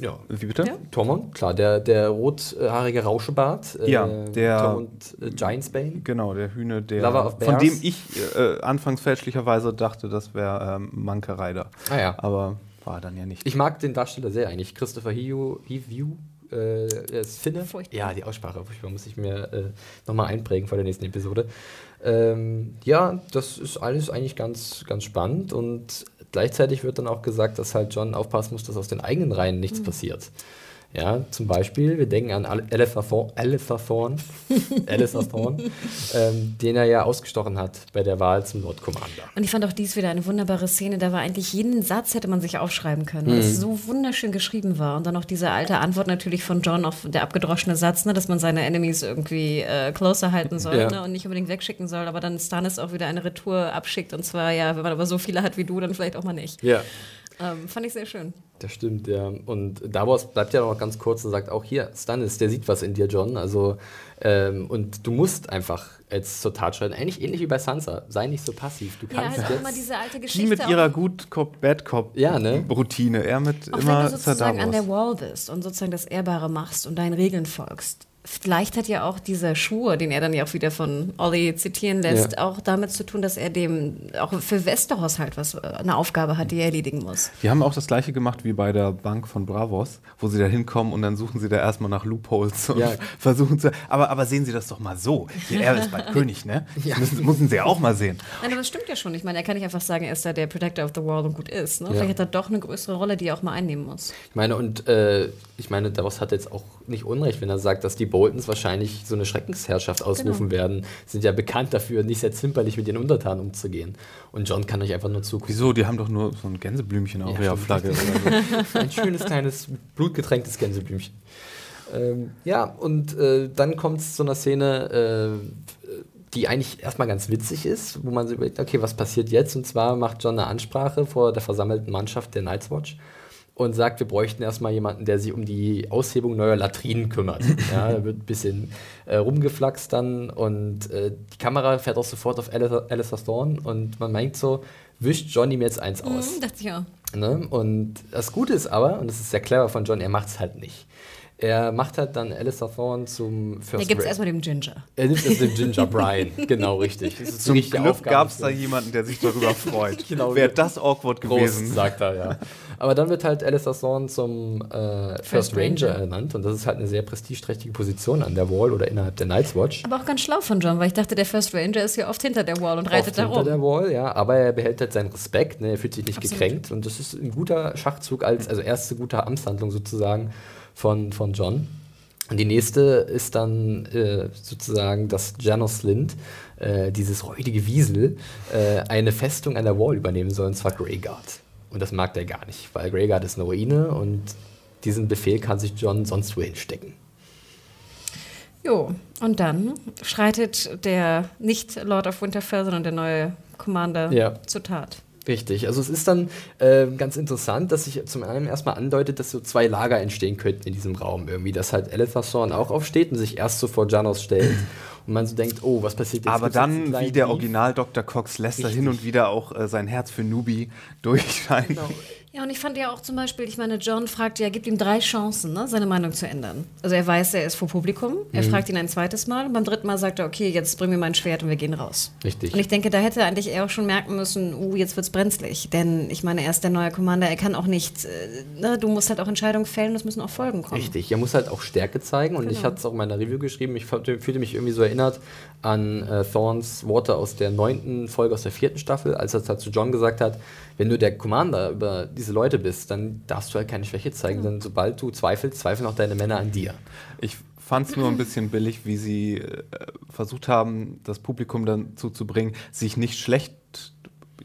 Ja, wie bitte? Ja. Tormund, klar, der, der rothaarige Rauschebart. Äh, ja, der. Tormund äh, Giantsbane. Genau, der Hühne, der. Von dem ich äh, anfangs fälschlicherweise dachte, das wäre ähm, Manke Rider. Ah ja. Aber war dann ja nicht. Ich mag den Darsteller sehr eigentlich. Christopher Hugh, Hugh äh, er ist Finne. Furchtbar. Ja, die Aussprache furchtbar, muss ich mir äh, nochmal einprägen vor der nächsten Episode. Ähm, ja, das ist alles eigentlich ganz, ganz spannend und gleichzeitig wird dann auch gesagt, dass halt John aufpassen muss, dass aus den eigenen Reihen nichts mhm. passiert. Ja, zum Beispiel, wir denken an Alistair ähm, den er ja ausgestochen hat bei der Wahl zum Lord Commander. Und ich fand auch dies wieder eine wunderbare Szene. Da war eigentlich jeden Satz hätte man sich aufschreiben können, weil mhm. es so wunderschön geschrieben war. Und dann auch diese alte Antwort natürlich von John auf der abgedroschene Satz, ne, dass man seine Enemies irgendwie äh, closer halten soll ja. ne, und nicht unbedingt wegschicken soll. Aber dann Stannis auch wieder eine Retour abschickt. Und zwar, ja, wenn man aber so viele hat wie du, dann vielleicht auch mal nicht. Ja. Ähm, fand ich sehr schön. Das stimmt, ja. Und Davos bleibt ja noch ganz kurz und sagt auch hier, Stannis, der sieht was in dir, John. Also, ähm, und du musst einfach jetzt zur Tat schreiten. Eigentlich ähnlich wie bei Sansa. Sei nicht so passiv. Du kannst ja, halt jetzt immer diese alte Geschichte. Die mit ihrer Good Cop, Bad Cop ja, ne? Routine. Er mit auch immer wenn du sozusagen an der Wall bist und sozusagen das Ehrbare machst und deinen Regeln folgst Vielleicht hat ja auch dieser Schwur, den er dann ja auch wieder von Olli zitieren lässt, ja. auch damit zu tun, dass er dem auch für Westeros halt was eine Aufgabe hat, die er erledigen muss. Wir haben auch das gleiche gemacht wie bei der Bank von Bravos, wo sie da hinkommen und dann suchen sie da erstmal nach Loopholes und ja. versuchen zu. Aber, aber sehen Sie das doch mal so. Er ist bald König, ne? Ja. Das müssen, müssen Sie ja auch mal sehen. Nein, aber das stimmt ja schon. Ich meine, er kann nicht einfach sagen, er ist da der Protector of the World und gut ist. Ne? Vielleicht hat er doch eine größere Rolle, die er auch mal einnehmen muss. Ich meine, und äh, ich meine, Davos hat jetzt auch nicht Unrecht, wenn er sagt, dass die Boltons wahrscheinlich so eine Schreckensherrschaft ausrufen genau. werden. Sind ja bekannt dafür, nicht sehr zimperlich mit den Untertanen umzugehen. Und John kann euch einfach nur zugucken. Wieso? Die haben doch nur so ein Gänseblümchen auf ja, ihrer Flagge. So. ein schönes, kleines, blutgetränktes Gänseblümchen. Ähm, ja, und äh, dann kommt es zu einer Szene, äh, die eigentlich erstmal ganz witzig ist, wo man sich überlegt, okay, was passiert jetzt? Und zwar macht John eine Ansprache vor der versammelten Mannschaft der Night's Watch und sagt, wir bräuchten erstmal jemanden, der sich um die Aushebung neuer Latrinen kümmert. ja, da wird ein bisschen äh, rumgeflaxt dann und äh, die Kamera fährt auch sofort auf Alistair Thorne und man meint so, wischt Johnny mir jetzt eins aus. Mm, dachte ich auch. Ne? Und das Gute ist aber, und das ist sehr clever von John, er macht es halt nicht. Er macht halt dann Alistair Thorne zum First Er gibt es erstmal dem Ginger. Er nimmt es dem Ginger Brian, genau richtig. Zum Glück gab es da jemanden, der sich darüber freut. genau. Wäre das awkward gewesen. Prost, sagt er, ja. Aber dann wird halt Alistair Thorne zum äh, First, First Ranger, Ranger ernannt und das ist halt eine sehr prestigeträchtige Position an der Wall oder innerhalb der Night's Watch. Aber auch ganz schlau von John, weil ich dachte, der First Ranger ist ja oft hinter der Wall und reitet oft da rum. Hinter der Wall, ja, aber er behält halt seinen Respekt, ne? er fühlt sich nicht Absolut. gekränkt und das ist ein guter Schachzug als also erste gute Amtshandlung sozusagen von, von John. Und die nächste ist dann äh, sozusagen, dass Janos Lind, äh, dieses räudige Wiesel, äh, eine Festung an der Wall übernehmen soll, und zwar Greyguard. Und das mag der gar nicht, weil Greyguard ist eine Ruine und diesen Befehl kann sich John sonst wohin stecken. Jo, und dann schreitet der nicht Lord of Winterfell, sondern der neue Commander ja. zur Tat. Richtig, also es ist dann äh, ganz interessant, dass sich zum einen erstmal andeutet, dass so zwei Lager entstehen könnten in diesem Raum irgendwie, dass halt Elethasor auch aufsteht und sich erst so vor Janos stellt und man so denkt, oh, was passiert jetzt? Aber dann, wie der Original Dr. Cox, lässt er hin und wieder auch äh, sein Herz für Nubi durchscheinen. Genau. Ja, und ich fand ja auch zum Beispiel, ich meine, John fragt ja, gibt ihm drei Chancen, ne, seine Meinung zu ändern. Also er weiß, er ist vor Publikum, er mhm. fragt ihn ein zweites Mal und beim dritten Mal sagt er, okay, jetzt bring mir mein Schwert und wir gehen raus. Richtig. Und ich denke, da hätte eigentlich er auch schon merken müssen, uh, jetzt wird's brenzlig. Denn ich meine, er ist der neue Commander, er kann auch nicht, äh, ne, du musst halt auch Entscheidungen fällen, es müssen auch Folgen kommen. Richtig, er muss halt auch Stärke zeigen und genau. ich hatte es auch in meiner Review geschrieben, ich fühlte mich irgendwie so erinnert an äh, Thorns Worte aus der neunten Folge aus der vierten Staffel, als er halt zu John gesagt hat, wenn du der Commander über diese Leute bist, dann darfst du halt keine Schwäche zeigen, ja. denn sobald du zweifelst, zweifeln auch deine Männer an dir. Ich fand es nur ein bisschen billig, wie sie äh, versucht haben, das Publikum dazu zu bringen, sich nicht schlecht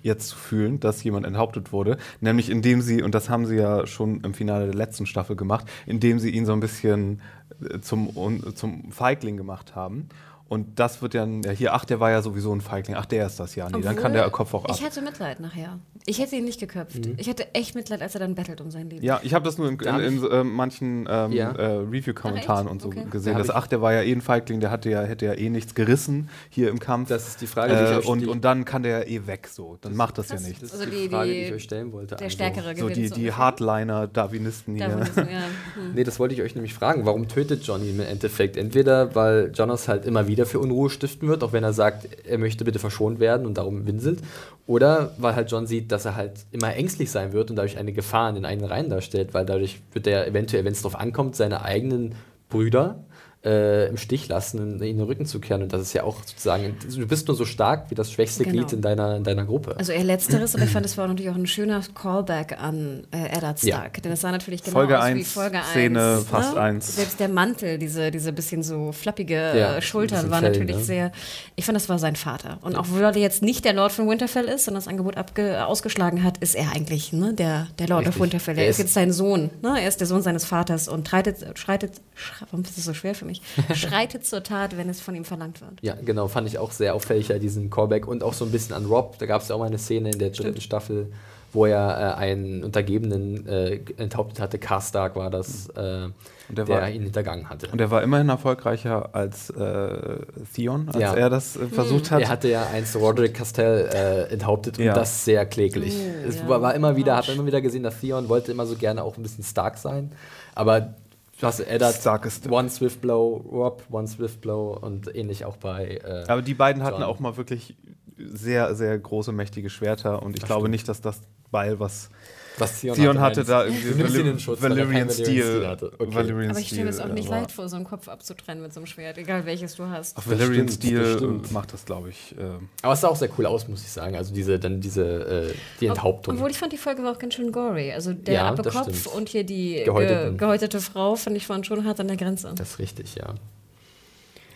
jetzt zu fühlen, dass jemand enthauptet wurde, nämlich indem sie, und das haben sie ja schon im Finale der letzten Staffel gemacht, indem sie ihn so ein bisschen äh, zum, zum Feigling gemacht haben und das wird dann, ja hier, ach, der war ja sowieso ein Feigling, ach, der ist das ja. Nee, Obwohl, dann kann der Kopf auch ab. Ich hätte Mitleid nachher. Ich hätte ihn nicht geköpft. Mhm. Ich hätte echt Mitleid, als er dann bettelt um sein Leben. Ja, ich habe das nur in, in, in, in äh, manchen ähm, ja. äh, Review-Kommentaren und so okay. gesehen. Dass, ach, der war ja eh ein Feigling, der hatte ja, hätte ja eh nichts gerissen hier im Kampf. Das ist die Frage, die äh, ich und, und dann kann der ja eh weg so. Dann das macht das, das ja nichts. Das ist also die, Frage, die ich euch stellen wollte. Der also. Stärkere so die, die Hardliner-Darwinisten hier. Darwinisten, ja. hm. Nee, das wollte ich euch nämlich fragen. Warum tötet Johnny im Endeffekt? Entweder, weil Jonas halt immer wieder für Unruhe stiften wird, auch wenn er sagt, er möchte bitte verschont werden und darum winselt. Oder weil halt John sieht, dass er halt immer ängstlich sein wird und dadurch eine Gefahr in den eigenen Reihen darstellt, weil dadurch wird er eventuell, wenn es darauf ankommt, seine eigenen Brüder äh, im Stich lassen, in, den Rücken zu kehren. Und das ist ja auch sozusagen, du bist nur so stark wie das schwächste genau. Glied in deiner, in deiner Gruppe. Also eher letzteres, aber ich fand, es war natürlich auch ein schöner Callback an äh, Eddard Stark. Ja. Denn es sah natürlich genau Folge aus 1, wie Folge 1. Szene ne? fast 1. Selbst der Mantel, diese, diese bisschen so flappige ja, Schultern, war Fell, natürlich ne? sehr. Ich fand, das war sein Vater. Und auch weil er jetzt nicht der Lord von Winterfell ist, sondern das Angebot ausgeschlagen hat, ist er eigentlich ne, der, der Lord Richtig. of Winterfell. Er, er ist jetzt sein Sohn. Ne? Er ist der Sohn seines Vaters und schreitet, schreitet, warum ist das so schwer für mich? Schreitet schreitet zur Tat, wenn es von ihm verlangt wird. Ja, genau, fand ich auch sehr auffällig, ja, diesen Callback und auch so ein bisschen an Rob. Da gab es ja auch mal eine Szene in der dritten Stimmt. Staffel, wo er äh, einen Untergebenen äh, enthauptet hatte. Karstark war das, äh, der, der war, ihn hintergangen hatte. Und er war immerhin erfolgreicher als äh, Theon, als ja. er das äh, versucht hat. Er hatte ja einst Roderick Castell äh, enthauptet ja. und das sehr kläglich. Oh, es ja. war immer wieder, hat man immer wieder gesehen, dass Theon wollte immer so gerne auch ein bisschen stark sein, aber Du hast Eddard, Starkest. One Swift Blow, Rob, One Swift Blow und ähnlich auch bei. Äh, Aber die beiden hatten auch mal wirklich sehr, sehr große, mächtige Schwerter und ich das glaube stimmt. nicht, dass das Beil, was was Theon, Theon hatte, hatte da irgendwie Valyrian Schutz, Valyrian Steel. Okay. Valyrian aber ich stelle mir es auch nicht leid vor, so einen Kopf abzutrennen mit so einem Schwert, egal welches du hast. Auch Valyrian Steel macht das, glaube ich. Äh aber es sah auch sehr cool aus, muss ich sagen. Also diese, dann diese, äh, die Enthauptung. Obwohl ich fand, die Folge war auch ganz schön gory. Also der ja, Kopf und hier die ge gehäutete Frau, fand ich, waren schon hart an der Grenze. Das ist richtig, ja.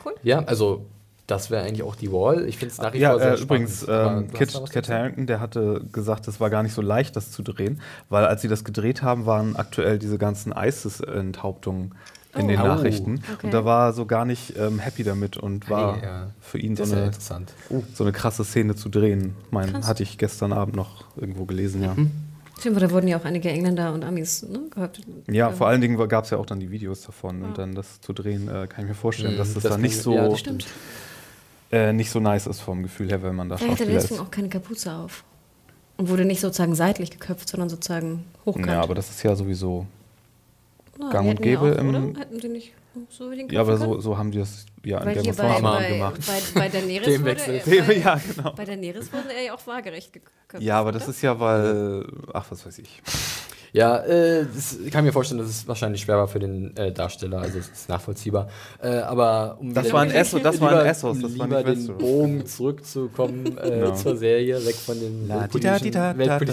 Cool. Ja, also das wäre eigentlich auch die Wall. Ich finde es nach wie ja, vor sehr äh, Übrigens, ähm, Kit, Kit Harington, der hatte gesagt, es war gar nicht so leicht, das zu drehen, weil als sie das gedreht haben, waren aktuell diese ganzen ISIS-Enthauptungen in oh. den Nachrichten. Oh, okay. Und da war er so gar nicht ähm, happy damit und war hey, ja. für ihn so eine, oh, so eine krasse Szene zu drehen. Mein, hatte ich gestern Abend noch irgendwo gelesen, ja. Mhm. Stimmt, da wurden ja auch einige Engländer und Amis ne, gehabt. Ja, vor allen Dingen gab es ja auch dann die Videos davon. Ja. Und dann das zu drehen, äh, kann ich mir vorstellen, mhm, dass das, das dann nicht so. Ja, das äh, nicht so nice ist vom Gefühl her, wenn man da Vielleicht hat er deswegen auch keine Kapuze auf. Und wurde nicht sozusagen seitlich geköpft, sondern sozusagen hochkant. Ja, aber das ist ja sowieso Ah, gang und hätten ja gäbe auch, im- Oder? Hätten sie nicht so den Ja, aber so, so haben die das ja in Weil Game hier of Thrones bei, gemacht. bei, bei Daenerys wurde, Themenwechsel. er- bei, ja, genau. bei Daenerys wurde er ja auch waagerecht geköpft. Ja, aber das oder? ist ja, weil, ach, was weiß ich. Ja, äh, ich kann mir vorstellen, dass es wahrscheinlich schwer war für den äh, Darsteller, also es ist nachvollziehbar. Äh, aber um Das war ein Essos, das war ein Essos, das war nicht den. Bogen zurückzukommen äh, Genau. zur Serie, weg von den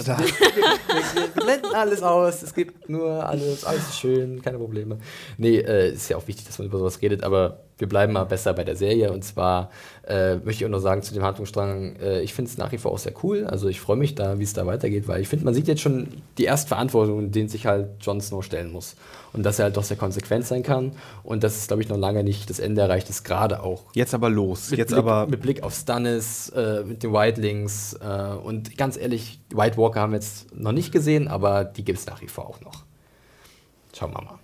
da. Wir, blenden alles aus, es gibt nur alles, alles ist schön, keine Probleme. Nee, äh, ist ja auch wichtig, dass man über sowas redet, aber wir bleiben mal besser bei der Serie und zwar äh, möchte ich auch noch sagen zu dem Handlungsstrang, äh, ich finde es nach wie vor auch sehr cool, also ich freue mich da, wie es da weitergeht, weil ich finde, man sieht jetzt schon die erste Verantwortung, denen sich halt Jon Snow stellen muss und dass er halt doch sehr konsequent sein kann und dass es, glaube ich, noch lange nicht das Ende erreicht ist, gerade auch Jetzt aber los. mit, Jetzt Blick, aber. mit Blick auf Stannis, äh, mit den Wildlings äh, und ganz ehrlich, die White Walker haben wir jetzt noch nicht gesehen, aber die gibt es nach wie vor auch noch. Schauen wir mal.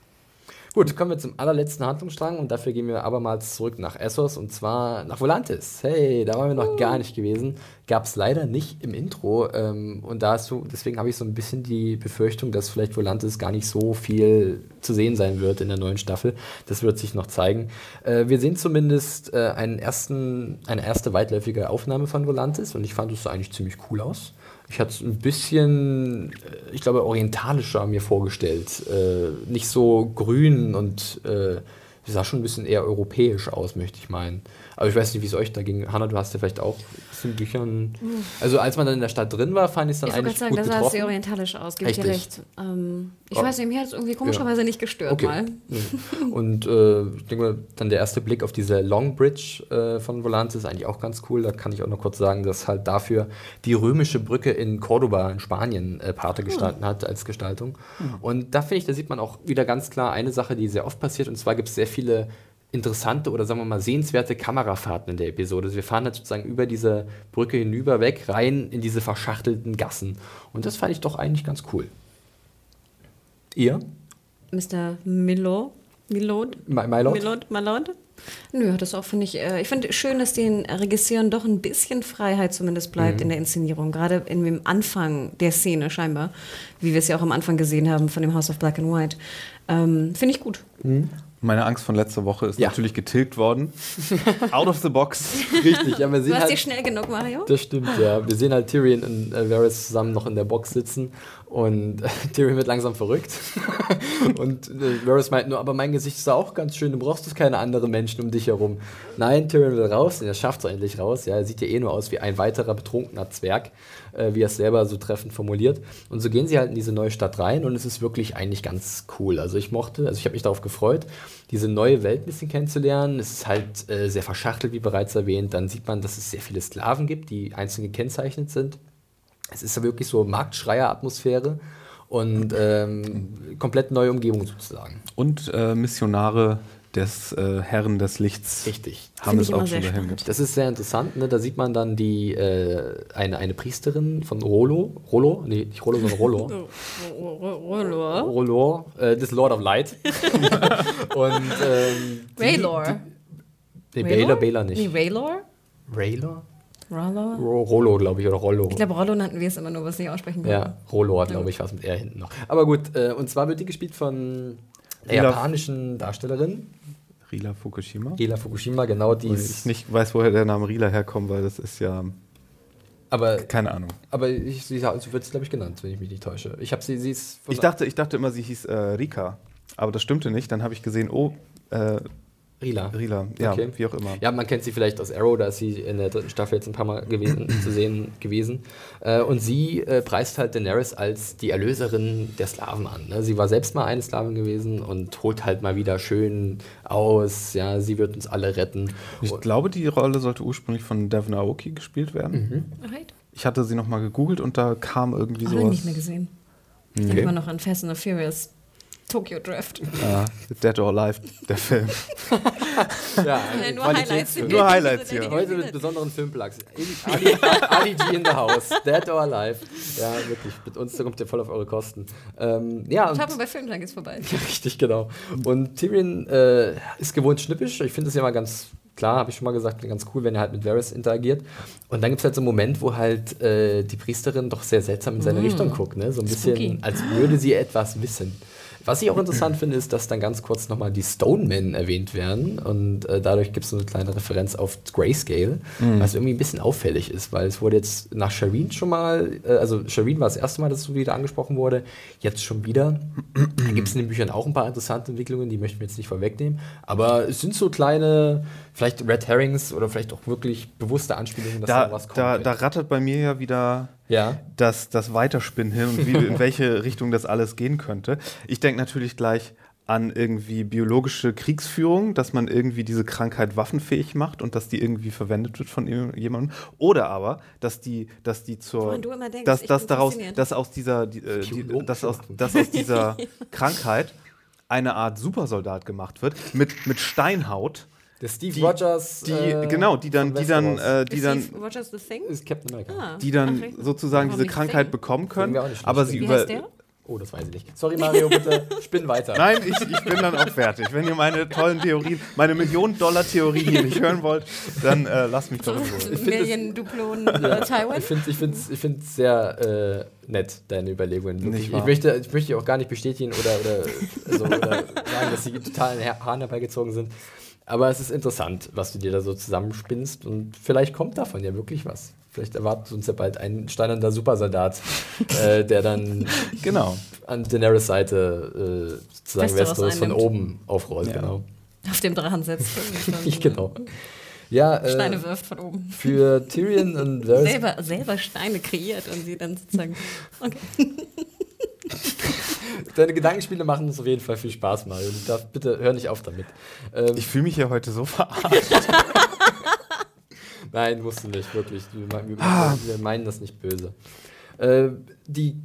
Gut, kommen wir zum allerletzten Handlungsstrang und dafür gehen wir abermals zurück nach Essos und zwar nach Volantis. Hey, da waren wir noch gar nicht gewesen. Gab es leider nicht im Intro ähm, und da du, deswegen habe ich so ein bisschen die Befürchtung, dass vielleicht Volantis gar nicht so viel zu sehen sein wird in der neuen Staffel. Das wird sich noch zeigen. Äh, wir sehen zumindest äh, einen ersten, eine erste weitläufige Aufnahme von Volantis und ich fand es eigentlich ziemlich cool aus. Ich hatte es ein bisschen, äh, ich glaube, orientalischer mir vorgestellt. Äh, nicht so grün und äh, sah schon ein bisschen eher europäisch aus, möchte ich meinen. Aber ich weiß nicht, wie es euch da ging. Hanna, du hast ja vielleicht auch den Büchern. Also, als man dann in der Stadt drin war, fand ich es dann Ich wollte eigentlich gerade sagen, gut da sah es sehr getroffen. orientalisch aus, gebe ich dir recht. Ähm, ich Oh. weiß nicht, mir hat es irgendwie komischerweise nicht gestört mal. Ja. Und äh, ich denke mal, dann der erste Blick auf diese Long Bridge äh, von Volantis ist eigentlich auch ganz cool. Da kann ich auch noch kurz sagen, dass halt dafür die römische Brücke in Cordoba in Spanien äh, Pate gestanden hat als Gestaltung. Und da finde ich, da sieht man auch wieder ganz klar eine Sache, die sehr oft passiert. Und zwar gibt es sehr viele interessante oder sagen wir mal sehenswerte Kamerafahrten in der Episode. Also wir fahren halt sozusagen über diese Brücke hinüber weg, rein in diese verschachtelten Gassen. Und das fand ich doch eigentlich ganz cool. Ihr? Mr. Milo, Milord, My, my Lord? Milord, Malord? Nö, das auch finde ich, äh, ich finde schön, dass den Regisseuren doch ein bisschen Freiheit zumindest bleibt Mhm. in der Inszenierung. Gerade in dem Anfang der Szene scheinbar, wie wir es ja auch am Anfang gesehen haben von dem House of Black and White. Ähm, finde ich gut. Meine Angst von letzter Woche ist Ja. natürlich getilgt worden. Out of the box. Richtig, ja, wir Du sehen hast halt, dich schnell genug, Mario? Das stimmt, ja. Wir sehen halt Tyrion und äh, Varys zusammen noch in der Box sitzen und Tyrion wird langsam verrückt. und äh, Varys meint nur, aber mein Gesicht ist auch ganz schön, du brauchst doch keine anderen Menschen um dich herum. Nein, Tyrion will raus und er schafft es endlich raus. Ja, er sieht ja eh nur aus wie ein weiterer betrunkener Zwerg, äh, wie er es selber so treffend formuliert. Und so gehen sie halt in diese neue Stadt rein und es ist wirklich eigentlich ganz cool. Also ich mochte, also ich habe mich darauf gefreut, diese neue Welt ein bisschen kennenzulernen. Es ist halt äh, sehr verschachtelt, wie bereits erwähnt. Dann sieht man, dass es sehr viele Sklaven gibt, die einzeln gekennzeichnet sind. Es ist ja wirklich so Marktschreier-Atmosphäre und ähm, komplett neue Umgebung sozusagen. Und äh, Missionare des äh, Herren des Lichts Richtig. haben es auch schon dahin gebracht. Das ist sehr interessant. Ne? Da sieht man dann die äh, eine, eine Priesterin von Rollo. Rollo? Nee, nicht Rollo, sondern Rollo. Rollo. Rollo, äh, des Lord of Light. und ähm, die- Raylor. Nee, Baylor, Baylor Nee, nicht. Raylor? Raylor? Rollo? Ro- Rollo, glaube ich, oder Rollo. Ich glaube, Rollo nannten wir es immer nur, was nicht aussprechen konnten. Ja, Rollo, glaube ich, was mit R hinten noch. Aber gut, äh, und zwar wird die gespielt von der Rila- japanischen Darstellerin, Rila Fukushima. Rila Fukushima, genau, die Weil ich ist. nicht weiß, woher der Name Rila herkommt, weil das ist ja Aber, keine Ahnung. aber ich, sie, sie wird, glaube ich, genannt, wenn ich mich nicht täusche. Ich habe sie, sie ist. Ich dachte, ich dachte immer, sie hieß äh, Rika. Aber das stimmte nicht. Dann habe ich gesehen, oh, äh, Rila. Rila. Ja, Okay. wie auch immer. Ja, man kennt sie vielleicht aus Arrow, da ist sie in der dritten Staffel jetzt ein paar Mal gewesen, zu sehen gewesen. Äh, und sie äh, preist halt Daenerys als die Erlöserin der Sklaven an. Ne? Sie war selbst mal eine Sklavin gewesen und holt halt mal wieder schön aus. Ja, sie wird uns alle retten. Ich glaube, die Rolle sollte ursprünglich von Devon Aoki gespielt werden. Right. Ich hatte sie nochmal gegoogelt und da kam irgendwie Auch sowas. nicht mehr gesehen. Ich denke Okay. immer noch an Fast and the Furious. Tokyo Drift. Ja, Dead or Alive, der Film. Ja, Nein, nur Qualitätsfilm. Highlights. Nur Highlights hier. Heute mit besonderen Filmplugs. Ali, Ali G in the House, Dead or Alive. Ja, wirklich, mit uns da kommt ihr voll auf eure Kosten. Ähm, ja, und Schaut mal bei Filmtag ist vorbei. Ja, richtig, genau. Und Tyrion äh, ist gewohnt schnippisch. Ich finde es ja mal ganz klar, habe ich schon mal gesagt, ganz cool, wenn er halt mit Varys interagiert. Und dann gibt es halt so einen Moment, wo halt äh, die Priesterin doch sehr seltsam in seine mm. Richtung guckt, ne? So ein bisschen, Spooky. als würde sie etwas wissen. Was ich auch interessant finde, ist, dass dann ganz kurz nochmal die Stonemen erwähnt werden und äh, dadurch gibt es so eine kleine Referenz auf Grayscale, mhm. was irgendwie ein bisschen auffällig ist, weil es wurde jetzt nach Shireen schon mal, äh, also Shireen war das erste Mal, dass es so wieder angesprochen wurde, jetzt schon wieder. da gibt es in den Büchern auch ein paar interessante Entwicklungen, die möchten wir jetzt nicht vorwegnehmen, aber es sind so kleine, vielleicht Red Herrings oder vielleicht auch wirklich bewusste Anspielungen, dass da, da was kommt. Da, da rattert bei mir ja wieder ja. das, das Weiterspinnen hin und wie, in welche Richtung das alles gehen könnte. Ich denke natürlich gleich an irgendwie biologische Kriegsführung, dass man irgendwie diese Krankheit waffenfähig macht und dass die irgendwie verwendet wird von jemandem. Oder aber, dass die, dass die zur, denkst, dass, dass daraus, dass aus dieser, die, äh, die, dass aus, dass aus dieser Krankheit eine Art Supersoldat gemacht wird mit, mit Steinhaut der Steve die, Rogers. Die, äh, genau, die dann, die dann, äh, die dann, Steve Rogers the Thing? Ist Captain America. Ah, die dann sozusagen diese Krankheit bekommen können, aber sie über. Oh, das weiß ich nicht. Sorry, Mario, bitte spinn weiter. Nein, ich, ich bin dann auch fertig. Wenn ihr meine tollen Theorien, meine Millionen-Dollar-Theorie hier nicht hören wollt, dann äh, lasst mich doch in Ruhe. Million Duplonen ja, Taiwan? Ich finde es ich find, ich sehr äh, nett, deine Überlegungen. Ich, ich, möchte, ich möchte auch gar nicht bestätigen oder, oder, also, oder sagen, dass sie total Hahn herbeigezogen sind. Aber es ist interessant, was du dir da so zusammenspinnst und vielleicht kommt davon ja wirklich was. Vielleicht erwartet uns ja bald ein steinernder Supersoldat, äh, der dann genau. an Daenerys Seite äh, sozusagen Westeros von oben aufrollt. Ja. Genau. Auf dem Drachen setzt. genau. Ja, äh, Steine wirft von oben. Für Tyrion und Varys. Selber, selber Steine kreiert und sie dann sozusagen. Okay. Deine Gedankenspiele machen uns auf jeden Fall viel Spaß, Mario. Du darfst, bitte hör nicht auf damit. Ähm, ich fühle mich ja heute so verarscht. Nein, musst du nicht, wirklich. Wir, wir, ah. wir meinen das nicht böse. Äh, die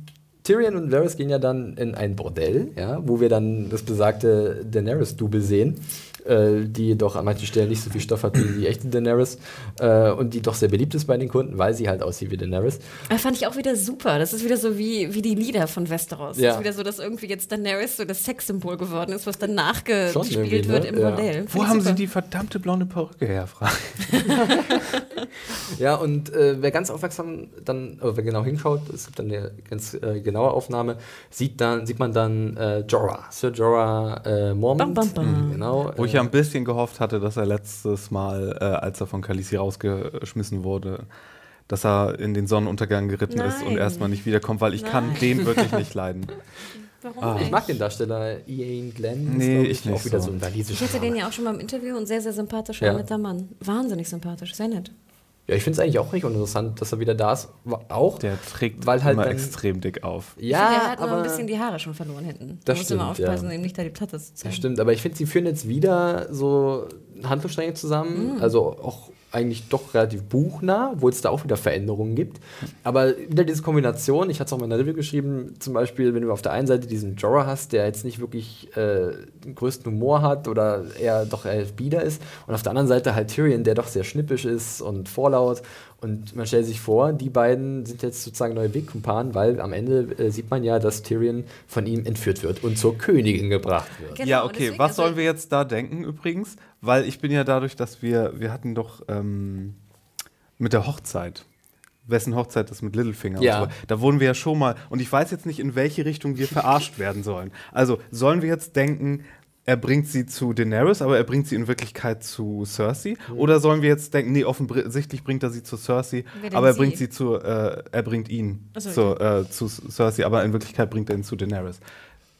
Tyrion und Varys gehen ja dann in ein Bordell, ja, wo wir dann das besagte Daenerys-Double sehen äh, die doch an manchen Stellen nicht so viel Stoff hat wie die echte Daenerys äh, und die doch sehr beliebt ist bei den Kunden, weil sie halt aussieht wie Daenerys. Das fand ich auch wieder super. Das ist wieder so wie, wie die Lieder von Westeros. Ja. Das ist wieder so, dass irgendwie jetzt Daenerys so das Sexsymbol geworden ist, was dann nachgespielt wird ne? im ja. Bordell. Wo haben super. sie die verdammte blonde Perücke her, ja, und äh, wer ganz aufmerksam dann, wer genau hinschaut, es gibt dann eine ganz äh, genaue Aufnahme, sieht, dann, sieht man dann äh, Jorah, Sir Jorah äh, Mormont. Bam, bam, bam. Genau. Wo ich ja ein bisschen gehofft hatte, dass er letztes Mal, äh, als er von Khaleesi rausgeschmissen wurde, dass er in den Sonnenuntergang geritten Nein. ist und erstmal nicht wiederkommt, weil ich Nein. kann den wirklich nicht leiden. Warum ah. Ich mag den Darsteller Ian Glenn. Nee, ich, ich nicht auch wieder so, so ein Ich hatte den ja auch schon mal im Interview und sehr, sehr sympathischer, ja. netter Mann. Wahnsinnig sympathisch, sehr nett. Ja, ich finde es eigentlich auch nicht uninteressant, dass er wieder da ist. Auch. Der trägt weil halt immer extrem dick auf. Ja, der hat aber ein bisschen die Haare schon verloren hinten. Das stimmt. Muss immer aufpassen, ja. ihm nicht da die Platte zu zeigen. Das stimmt, aber ich finde, sie führen jetzt wieder so Handlungsstränge zusammen. Mhm. Also auch eigentlich doch relativ buchnah, wo es da auch wieder Veränderungen gibt. Aber wieder diese Kombination, ich hatte es auch mal in der Review geschrieben, zum Beispiel, wenn du auf der einen Seite diesen Jorah hast, der jetzt nicht wirklich äh, den größten Humor hat oder eher doch eher bieder ist, und auf der anderen Seite halt Tyrion, der doch sehr schnippisch ist und vorlaut. Und man stellt sich vor, die beiden sind jetzt sozusagen neue Wegkumpanen, weil am Ende äh, sieht man ja, dass Tyrion von ihm entführt wird und zur Königin gebracht wird. Genau, ja, okay, was sollen wir jetzt da denken übrigens? Weil ich bin ja dadurch, dass wir, wir hatten doch ähm, mit der Hochzeit, wessen Hochzeit das mit Littlefinger ja. so. Da wurden wir ja schon mal, und ich weiß jetzt nicht, in welche Richtung wir verarscht werden sollen. Also sollen wir jetzt denken, er bringt sie zu Daenerys, aber er bringt sie in Wirklichkeit zu Cersei? Mhm. Oder sollen wir jetzt denken, nee, offensichtlich bringt er sie zu Cersei, aber er sie? bringt sie zu, äh, er bringt ihn so, zu, äh, zu Cersei, aber in Wirklichkeit bringt er ihn zu Daenerys.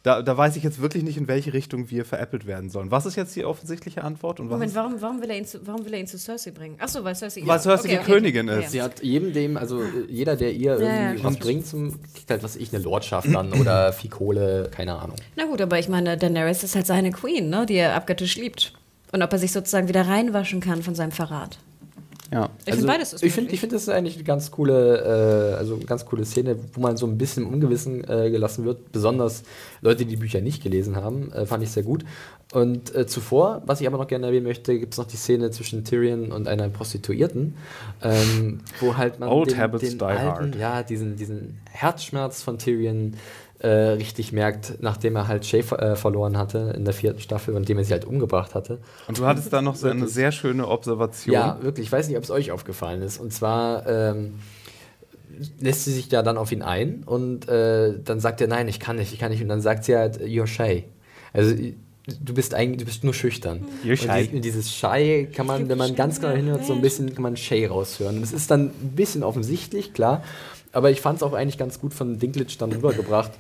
Da, da, weiß ich jetzt wirklich nicht, in welche Richtung wir veräppelt werden sollen. Was ist jetzt die offensichtliche Antwort? Und Moment, warum, warum, will er ihn zu, warum will er ihn zu Cersei bringen? Achso, weil Cersei, weil Cersei okay, die okay, Königin okay. ist. Sie hat jedem dem, also jeder, der ihr ja, ja. was bringt, zum, kriegt halt, was ich, eine Lordschaft dann oder Fikole, keine Ahnung. Na gut, aber ich meine, Daenerys ist halt seine Queen, ne, die er abgöttisch liebt. Und ob er sich sozusagen wieder reinwaschen kann von seinem Verrat. Ja. Ich also, finde beides ist Ich finde, ich finde, das ist eigentlich eine ganz coole, äh, also eine ganz coole Szene, wo man so ein bisschen im Ungewissen äh, gelassen wird. Besonders Leute, die die Bücher nicht gelesen haben, äh, fand ich sehr gut. Und äh, zuvor, was ich aber noch gerne erwähnen möchte, gibt es noch die Szene zwischen Tyrion und einer Prostituierten, ähm, wo halt man Old den, Habits den die alten, hard. ja, diesen, diesen Herzschmerz von Tyrion äh, richtig merkt, nachdem er halt Shay äh, verloren hatte in der vierten Staffel und dem er sie halt umgebracht hatte. Und du hattest da noch so eine sehr schöne Observation. Ja, wirklich. Ich weiß nicht, ob es euch aufgefallen ist. Und zwar ähm, lässt sie sich ja dann auf ihn ein und äh, dann sagt er, nein, ich kann nicht, ich kann nicht. Und dann sagt sie halt, you're shy. Also du bist eigentlich, du bist nur schüchtern. You're shy. Und dieses Shy kann man, wenn man ganz genau hinhört, so ein bisschen kann man Shay raushören. Das ist dann ein bisschen offensichtlich, klar. Aber ich fand es auch eigentlich ganz gut von Dinklage dann rübergebracht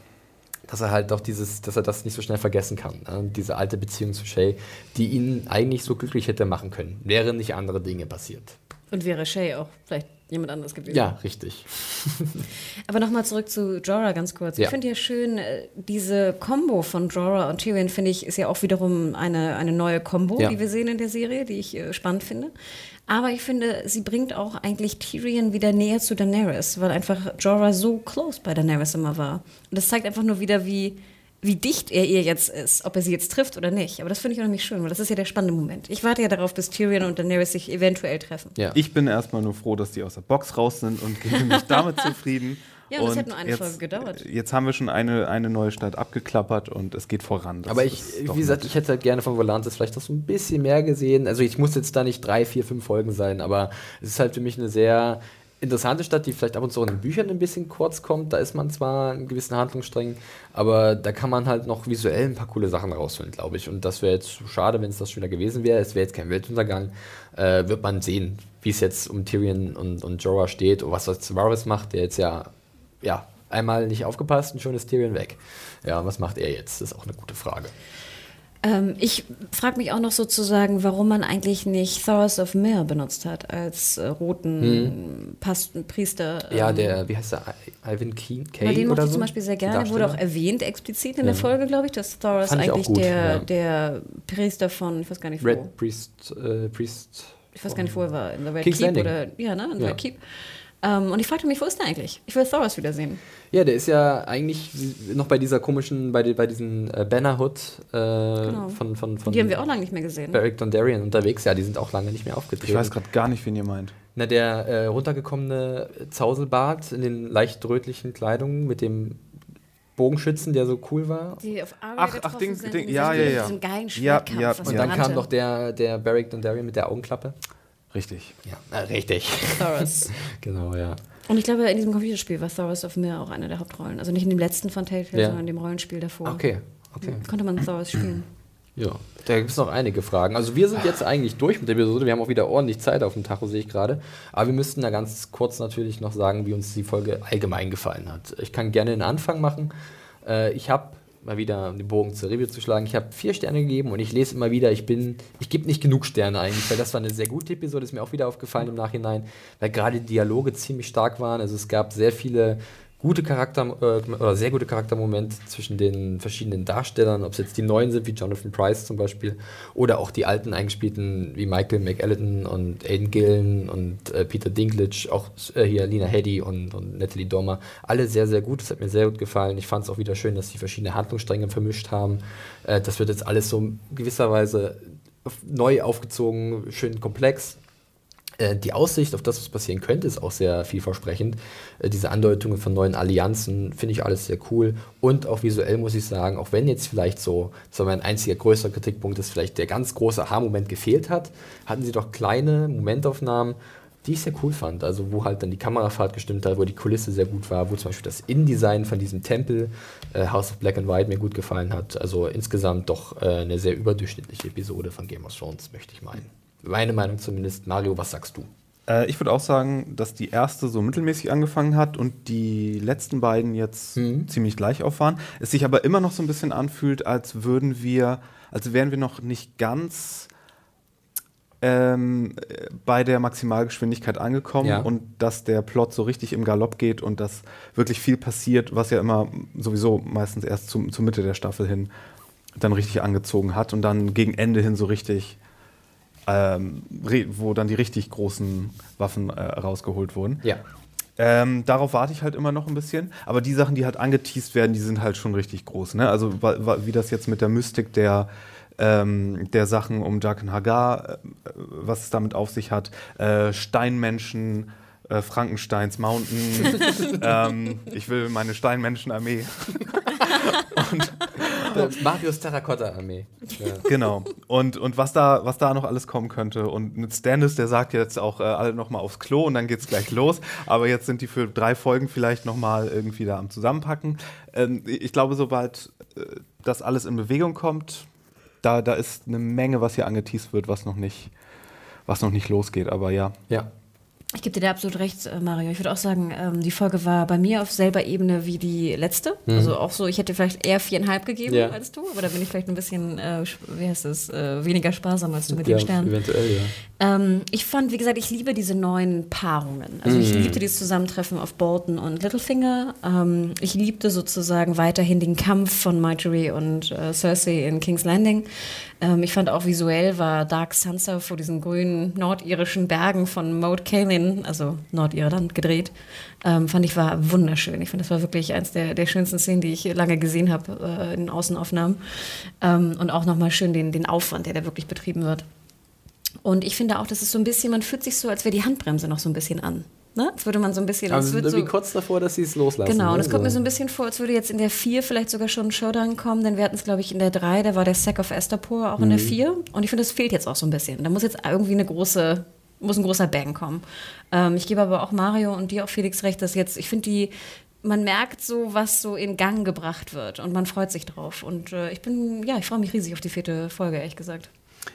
dass er halt doch dieses, dass er das nicht so schnell vergessen kann. Ne? Diese alte Beziehung zu Shay, die ihn eigentlich so glücklich hätte machen können, wären nicht andere Dinge passiert. Und wäre Shay auch vielleicht jemand anderes gewesen. Ja, richtig. Aber nochmal zurück zu Jorah ganz kurz. Ja. Ich finde ja schön, äh, diese Combo von Jorah und Tyrion, finde ich, ist ja auch wiederum eine, eine neue Combo, ja. die wir sehen in der Serie, die ich äh, spannend finde. Aber ich finde, sie bringt auch eigentlich Tyrion wieder näher zu Daenerys, weil einfach Jorah so close bei Daenerys immer war. Und das zeigt einfach nur wieder, wie, wie dicht er ihr jetzt ist, ob er sie jetzt trifft oder nicht. Aber das finde ich auch nämlich schön, weil das ist ja der spannende Moment. Ich warte ja darauf, bis Tyrion und Daenerys sich eventuell treffen. Ja. Ich bin erstmal nur froh, dass die aus der Box raus sind und gebe mich damit zufrieden. Ja, und das hat nur eine jetzt, Folge gedauert. Jetzt haben wir schon eine, eine neue Stadt abgeklappert und es geht voran. Das Aber ich, wie gesagt, ich hätte halt gerne von Volantis vielleicht noch so ein bisschen mehr gesehen. Also ich muss jetzt da nicht drei, vier, fünf Folgen sein, aber es ist halt für mich eine sehr interessante Stadt, die vielleicht ab und zu in den Büchern ein bisschen kurz kommt. Da ist man zwar in gewissen Handlungssträngen, aber da kann man halt noch visuell ein paar coole Sachen rausholen, glaube ich. Und das wäre jetzt schade, wenn es das schon wieder gewesen wäre. Es wäre jetzt kein Weltuntergang. Äh, wird man sehen, wie es jetzt um Tyrion und, und Jorah steht und was das Varys macht, der jetzt ja ja, einmal nicht aufgepasst und schon ist Tyrion weg. Ja, was macht er jetzt? Das ist auch eine gute Frage. Ähm, ich frage mich auch noch sozusagen, warum man eigentlich nicht Thoros of Myr benutzt hat als äh, roten hm. Past Priester. Ähm, ja, der, wie heißt der, Ivan Kay Weil den mochte ich so? zum Beispiel sehr gerne, wurde auch erwähnt explizit in ja. der Folge, glaube ich, dass Thoros eigentlich gut, der, ja. der Priester von, ich weiß gar nicht wo. Red Priest, äh, Priest ich weiß gar nicht, wo er war, in der Red King's Keep Landing. oder, ja, ne, in der ja. Red Keep. Ähm, und ich fragte mich, wo ist der eigentlich? Ich will Thoros wiedersehen. Ja, der ist ja eigentlich noch bei dieser komischen, bei, bei diesen äh, Bannerhood äh, genau. von, von, von. Die haben wir auch lange nicht mehr gesehen. Beric Dondarrion unterwegs, ja, die sind auch lange nicht mehr aufgetreten. Ich weiß gerade gar nicht, wen ihr meint. Na, der äh, runtergekommene Zauselbart in den leicht rötlichen Kleidungen mit dem Bogenschützen, der so cool war. Die auf Ach, ach, Ding, Ding, ja, ja, ja. Diesem geilen ja, ja, Und dann kam noch der, der Beric Dondarrion mit der Augenklappe. Richtig. Ja, äh, richtig. Thoros. genau, ja. Und ich glaube, in diesem Computerspiel war Thoros of Mir auch eine der Hauptrollen. Also nicht in dem letzten von Telltale, ja. sondern in dem Rollenspiel davor. Okay, okay. Konnte man Thoros spielen. Ja, da gibt es noch einige Fragen. Also wir sind jetzt eigentlich durch mit der Episode. Wir haben auch wieder ordentlich Zeit auf dem Tacho, sehe ich gerade. Aber wir müssten da ganz kurz natürlich noch sagen, wie uns die Folge allgemein gefallen hat. Ich kann gerne den Anfang machen. Äh, ich habe mal wieder den Bogen zur Review zu schlagen. Ich habe vier Sterne gegeben und ich lese immer wieder, ich bin, ich gebe nicht genug Sterne eigentlich, weil das war eine sehr gute Episode, ist mir auch wieder aufgefallen im Nachhinein, weil gerade die Dialoge ziemlich stark waren. Also es gab sehr viele gute Charakter äh, oder sehr gute Charaktermomente zwischen den verschiedenen Darstellern, ob es jetzt die neuen sind, wie Jonathan Price zum Beispiel, oder auch die alten eingespielten wie Michael McAllen und Aiden Gillen und äh, Peter Dinklage, auch äh, hier Lina Headey und, und Natalie Dormer. Alle sehr, sehr gut. Das hat mir sehr gut gefallen. Ich fand es auch wieder schön, dass sie verschiedene Handlungsstränge vermischt haben. Äh, das wird jetzt alles so gewisserweise neu aufgezogen, schön komplex, die Aussicht auf das, was passieren könnte, ist auch sehr vielversprechend. Äh, diese Andeutungen von neuen Allianzen finde ich alles sehr cool. Und auch visuell muss ich sagen, auch wenn jetzt vielleicht so, war mein einziger größer Kritikpunkt, dass vielleicht der ganz große Aha-Moment gefehlt hat, hatten sie doch kleine Momentaufnahmen, die ich sehr cool fand. Also wo halt dann die Kamerafahrt gestimmt hat, wo die Kulisse sehr gut war, wo zum Beispiel das Innendesign von diesem Tempel, äh, House of Black and White, mir gut gefallen hat. Also insgesamt doch äh, eine sehr überdurchschnittliche Episode von Game of Thrones, möchte ich meinen. Meine Meinung zumindest. Mario, was sagst du? Äh, ich würde auch sagen, dass die erste so mittelmäßig angefangen hat und die letzten beiden jetzt mhm. ziemlich gleich auf waren. Es sich aber immer noch so ein bisschen anfühlt, als würden wir, als wären wir noch nicht ganz ähm, bei der Maximalgeschwindigkeit angekommen ja. und dass der Plot so richtig im Galopp geht und dass wirklich viel passiert, was ja immer sowieso meistens erst zum, zur Mitte der Staffel hin dann richtig angezogen hat und dann gegen Ende hin so richtig ähm, wo dann die richtig großen Waffen äh, rausgeholt wurden. Ja. Ähm, darauf warte ich halt immer noch ein bisschen. Aber die Sachen, die halt angeteased werden, die sind halt schon richtig groß. Ne? Also wie das jetzt mit der Mystik der, ähm, der Sachen um Jaken Hagar, äh, was es damit auf sich hat, äh, Steinmenschen, äh, Frankensteins Mountain. ähm, ich will meine Steinmenschenarmee. und Marius Terrakotta-Armee. Ja. Genau. Und, und was, da, was da noch alles kommen könnte. Und mit Stannis, der sagt jetzt auch äh, alle nochmal aufs Klo und dann geht's gleich los. Aber jetzt sind die für drei Folgen vielleicht nochmal irgendwie da am Zusammenpacken. Ähm, ich glaube, sobald äh, das alles in Bewegung kommt, da, da ist eine Menge, was hier angeteased wird, was noch nicht, was noch nicht losgeht. Aber ja. Ja. Ich gebe dir da absolut recht, äh, Mario. Ich würde auch sagen, ähm, die Folge war bei mir auf selber Ebene wie die letzte. Mhm. Also auch so, ich hätte vielleicht eher viereinhalb gegeben ja. als du, aber da bin ich vielleicht ein bisschen, äh, wie heißt das, äh, weniger sparsam als du mit ja, den Sternen. Eventuell, ja. Ähm, ich fand, wie gesagt, ich liebe diese neuen Paarungen. Also mhm. ich liebte dieses Zusammentreffen auf Bolton und Littlefinger. Ähm, ich liebte sozusagen weiterhin den Kampf von Marjorie und äh, Cersei in King's Landing. Ähm, ich fand auch visuell war Dark Sansa vor diesen grünen nordirischen Bergen von Moat Cailin, also Nordirland, gedreht. Ähm, fand ich war wunderschön. Ich fand, das war wirklich eins der, der schönsten Szenen, die ich lange gesehen habe äh, in Außenaufnahmen. Ähm, und auch nochmal schön den, den Aufwand, der da wirklich betrieben wird. Und ich finde auch, das ist so ein bisschen, man fühlt sich so, als wäre die Handbremse noch so ein bisschen an. Ne? Als würde man so ein bisschen. Also irgendwie so, kurz davor, dass sie es loslassen. Genau, und es ne? kommt mir so ein bisschen vor, als würde jetzt in der 4 vielleicht sogar schon ein Showdown kommen, denn wir hatten es, glaube ich, in der 3, da war der Sack of Astapor auch mhm. in der 4. Mhm. Und ich finde, das fehlt jetzt auch so ein bisschen. Da muss jetzt irgendwie eine große, muss ein großer Bang kommen. Ähm, ich gebe aber auch Mario und dir auch Felix recht, dass jetzt, ich finde die. Man merkt so, was so in Gang gebracht wird und man freut sich drauf. Und äh, ich bin, ja, ich freue mich riesig auf die vierte Folge, ehrlich gesagt.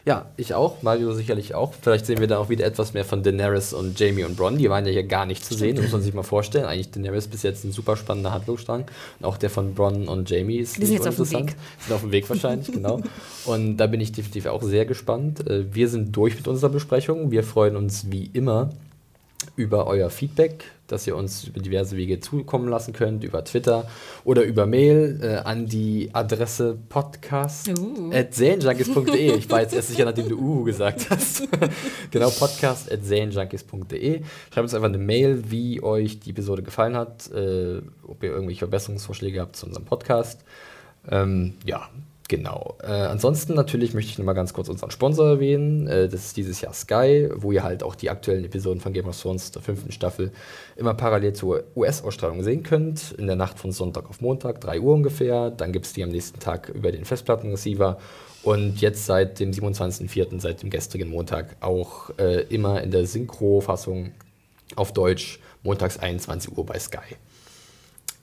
Ja, ich auch, Mario sicherlich auch. Vielleicht sehen wir dann auch wieder etwas mehr von Daenerys und Jamie und Bronn. Die waren ja hier gar nicht zu sehen, muss man sich mal vorstellen. Eigentlich Daenerys bis jetzt ein super spannender Handlungsstrang. Und auch der von Bronn und Jamie ist Die sind jetzt auf dem Weg. Sind auf dem Weg wahrscheinlich, genau. Und da bin ich definitiv auch sehr gespannt. Äh, wir sind durch mit unserer Besprechung. Wir freuen uns wie immer über euer Feedback, das ihr uns über diverse Wege zukommen lassen könnt, über Twitter oder über Mail äh, an die Adresse podcast.serienjunkies.de. Uh. Ich war jetzt erst sicher, nachdem du Uhu gesagt hast. genau, podcast.serienjunkies.de. Schreibt uns einfach eine Mail, wie euch die Episode gefallen hat, äh, ob ihr irgendwelche Verbesserungsvorschläge habt zu unserem Podcast. Ähm, ja, Genau. Äh, ansonsten natürlich möchte ich nochmal ganz kurz unseren Sponsor erwähnen. Äh, das ist dieses Jahr Sky, wo ihr halt auch die aktuellen Episoden von Game of Thrones der fünften Staffel immer parallel zur US-Ausstrahlung sehen könnt. In der Nacht von Sonntag auf Montag, 3 Uhr ungefähr. Dann gibt es die am nächsten Tag über den Festplattenreceiver. Und jetzt seit dem 27.04., seit dem gestrigen Montag, auch äh, immer in der Synchro-Fassung auf Deutsch, montags 21 Uhr bei Sky.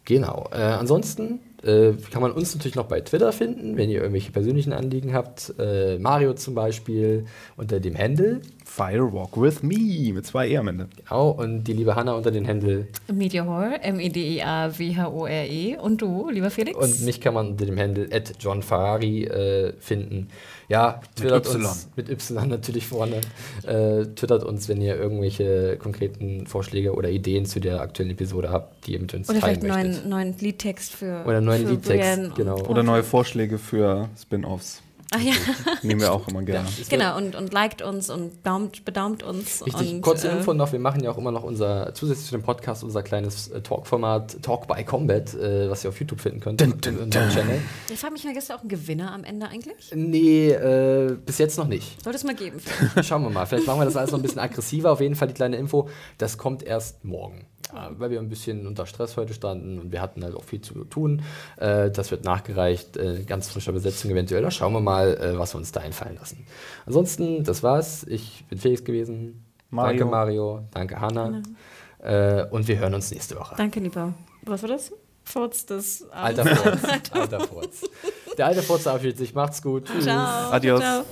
Genau. Äh, ansonsten äh, kann man uns natürlich noch bei Twitter finden, wenn ihr irgendwelche persönlichen Anliegen habt. Äh, Mario zum Beispiel unter dem Handle Firewalk with Me mit zwei E am Ende. Genau, und die liebe Hanna unter dem Handle Media Horror, M-E-D-E-A-W-H-O-R-E. Und du, lieber Felix? Und mich kann man unter dem Handle at John Ferrari äh, finden. Ja, twittert mit uns mit Y natürlich vorne. Äh, twittert uns, wenn ihr irgendwelche konkreten Vorschläge oder Ideen zu der aktuellen Episode habt, die ihr mit uns oder teilen möchtet. Oder vielleicht neuen, neuen Liedtext für Oder neuen Liedtext, genau. Oder neue Vorschläge für Spin-Offs. Ach ja. Nehmen wir auch immer gerne. Ja, genau, und, und liked uns und daumt, bedaumt uns. Richtig, und, kurze äh, Info noch, wir machen ja auch immer noch unser, zusätzlich zu dem Podcast, unser kleines äh, Talk-Format Talk by Combat, äh, was ihr auf YouTube finden könnt. Dun, dun, dun. Channel. Ich frage mich mal, gibt es auch einen Gewinner am Ende eigentlich? Nee, äh, bis jetzt noch nicht. Sollte es mal geben. Schauen wir mal, vielleicht machen wir das alles noch ein bisschen aggressiver. Auf jeden Fall die kleine Info, das kommt erst morgen. Ja, weil wir ein bisschen unter Stress heute standen und wir hatten halt auch viel zu tun. Äh, das wird nachgereicht, äh, ganz frischer Besetzung eventuell. Da schauen wir mal, äh, was wir uns da einfallen lassen. Ansonsten, das war's. Ich bin Felix gewesen. Mario. Danke Mario, danke Hanna. Äh, und wir hören uns nächste Woche. Danke, lieber. Was war das? Furz des Alter Furz. Alter Furz. Der alte Furz verabschiedet sich. Macht's gut. Tschüss. Ciao. Adios. Ciao.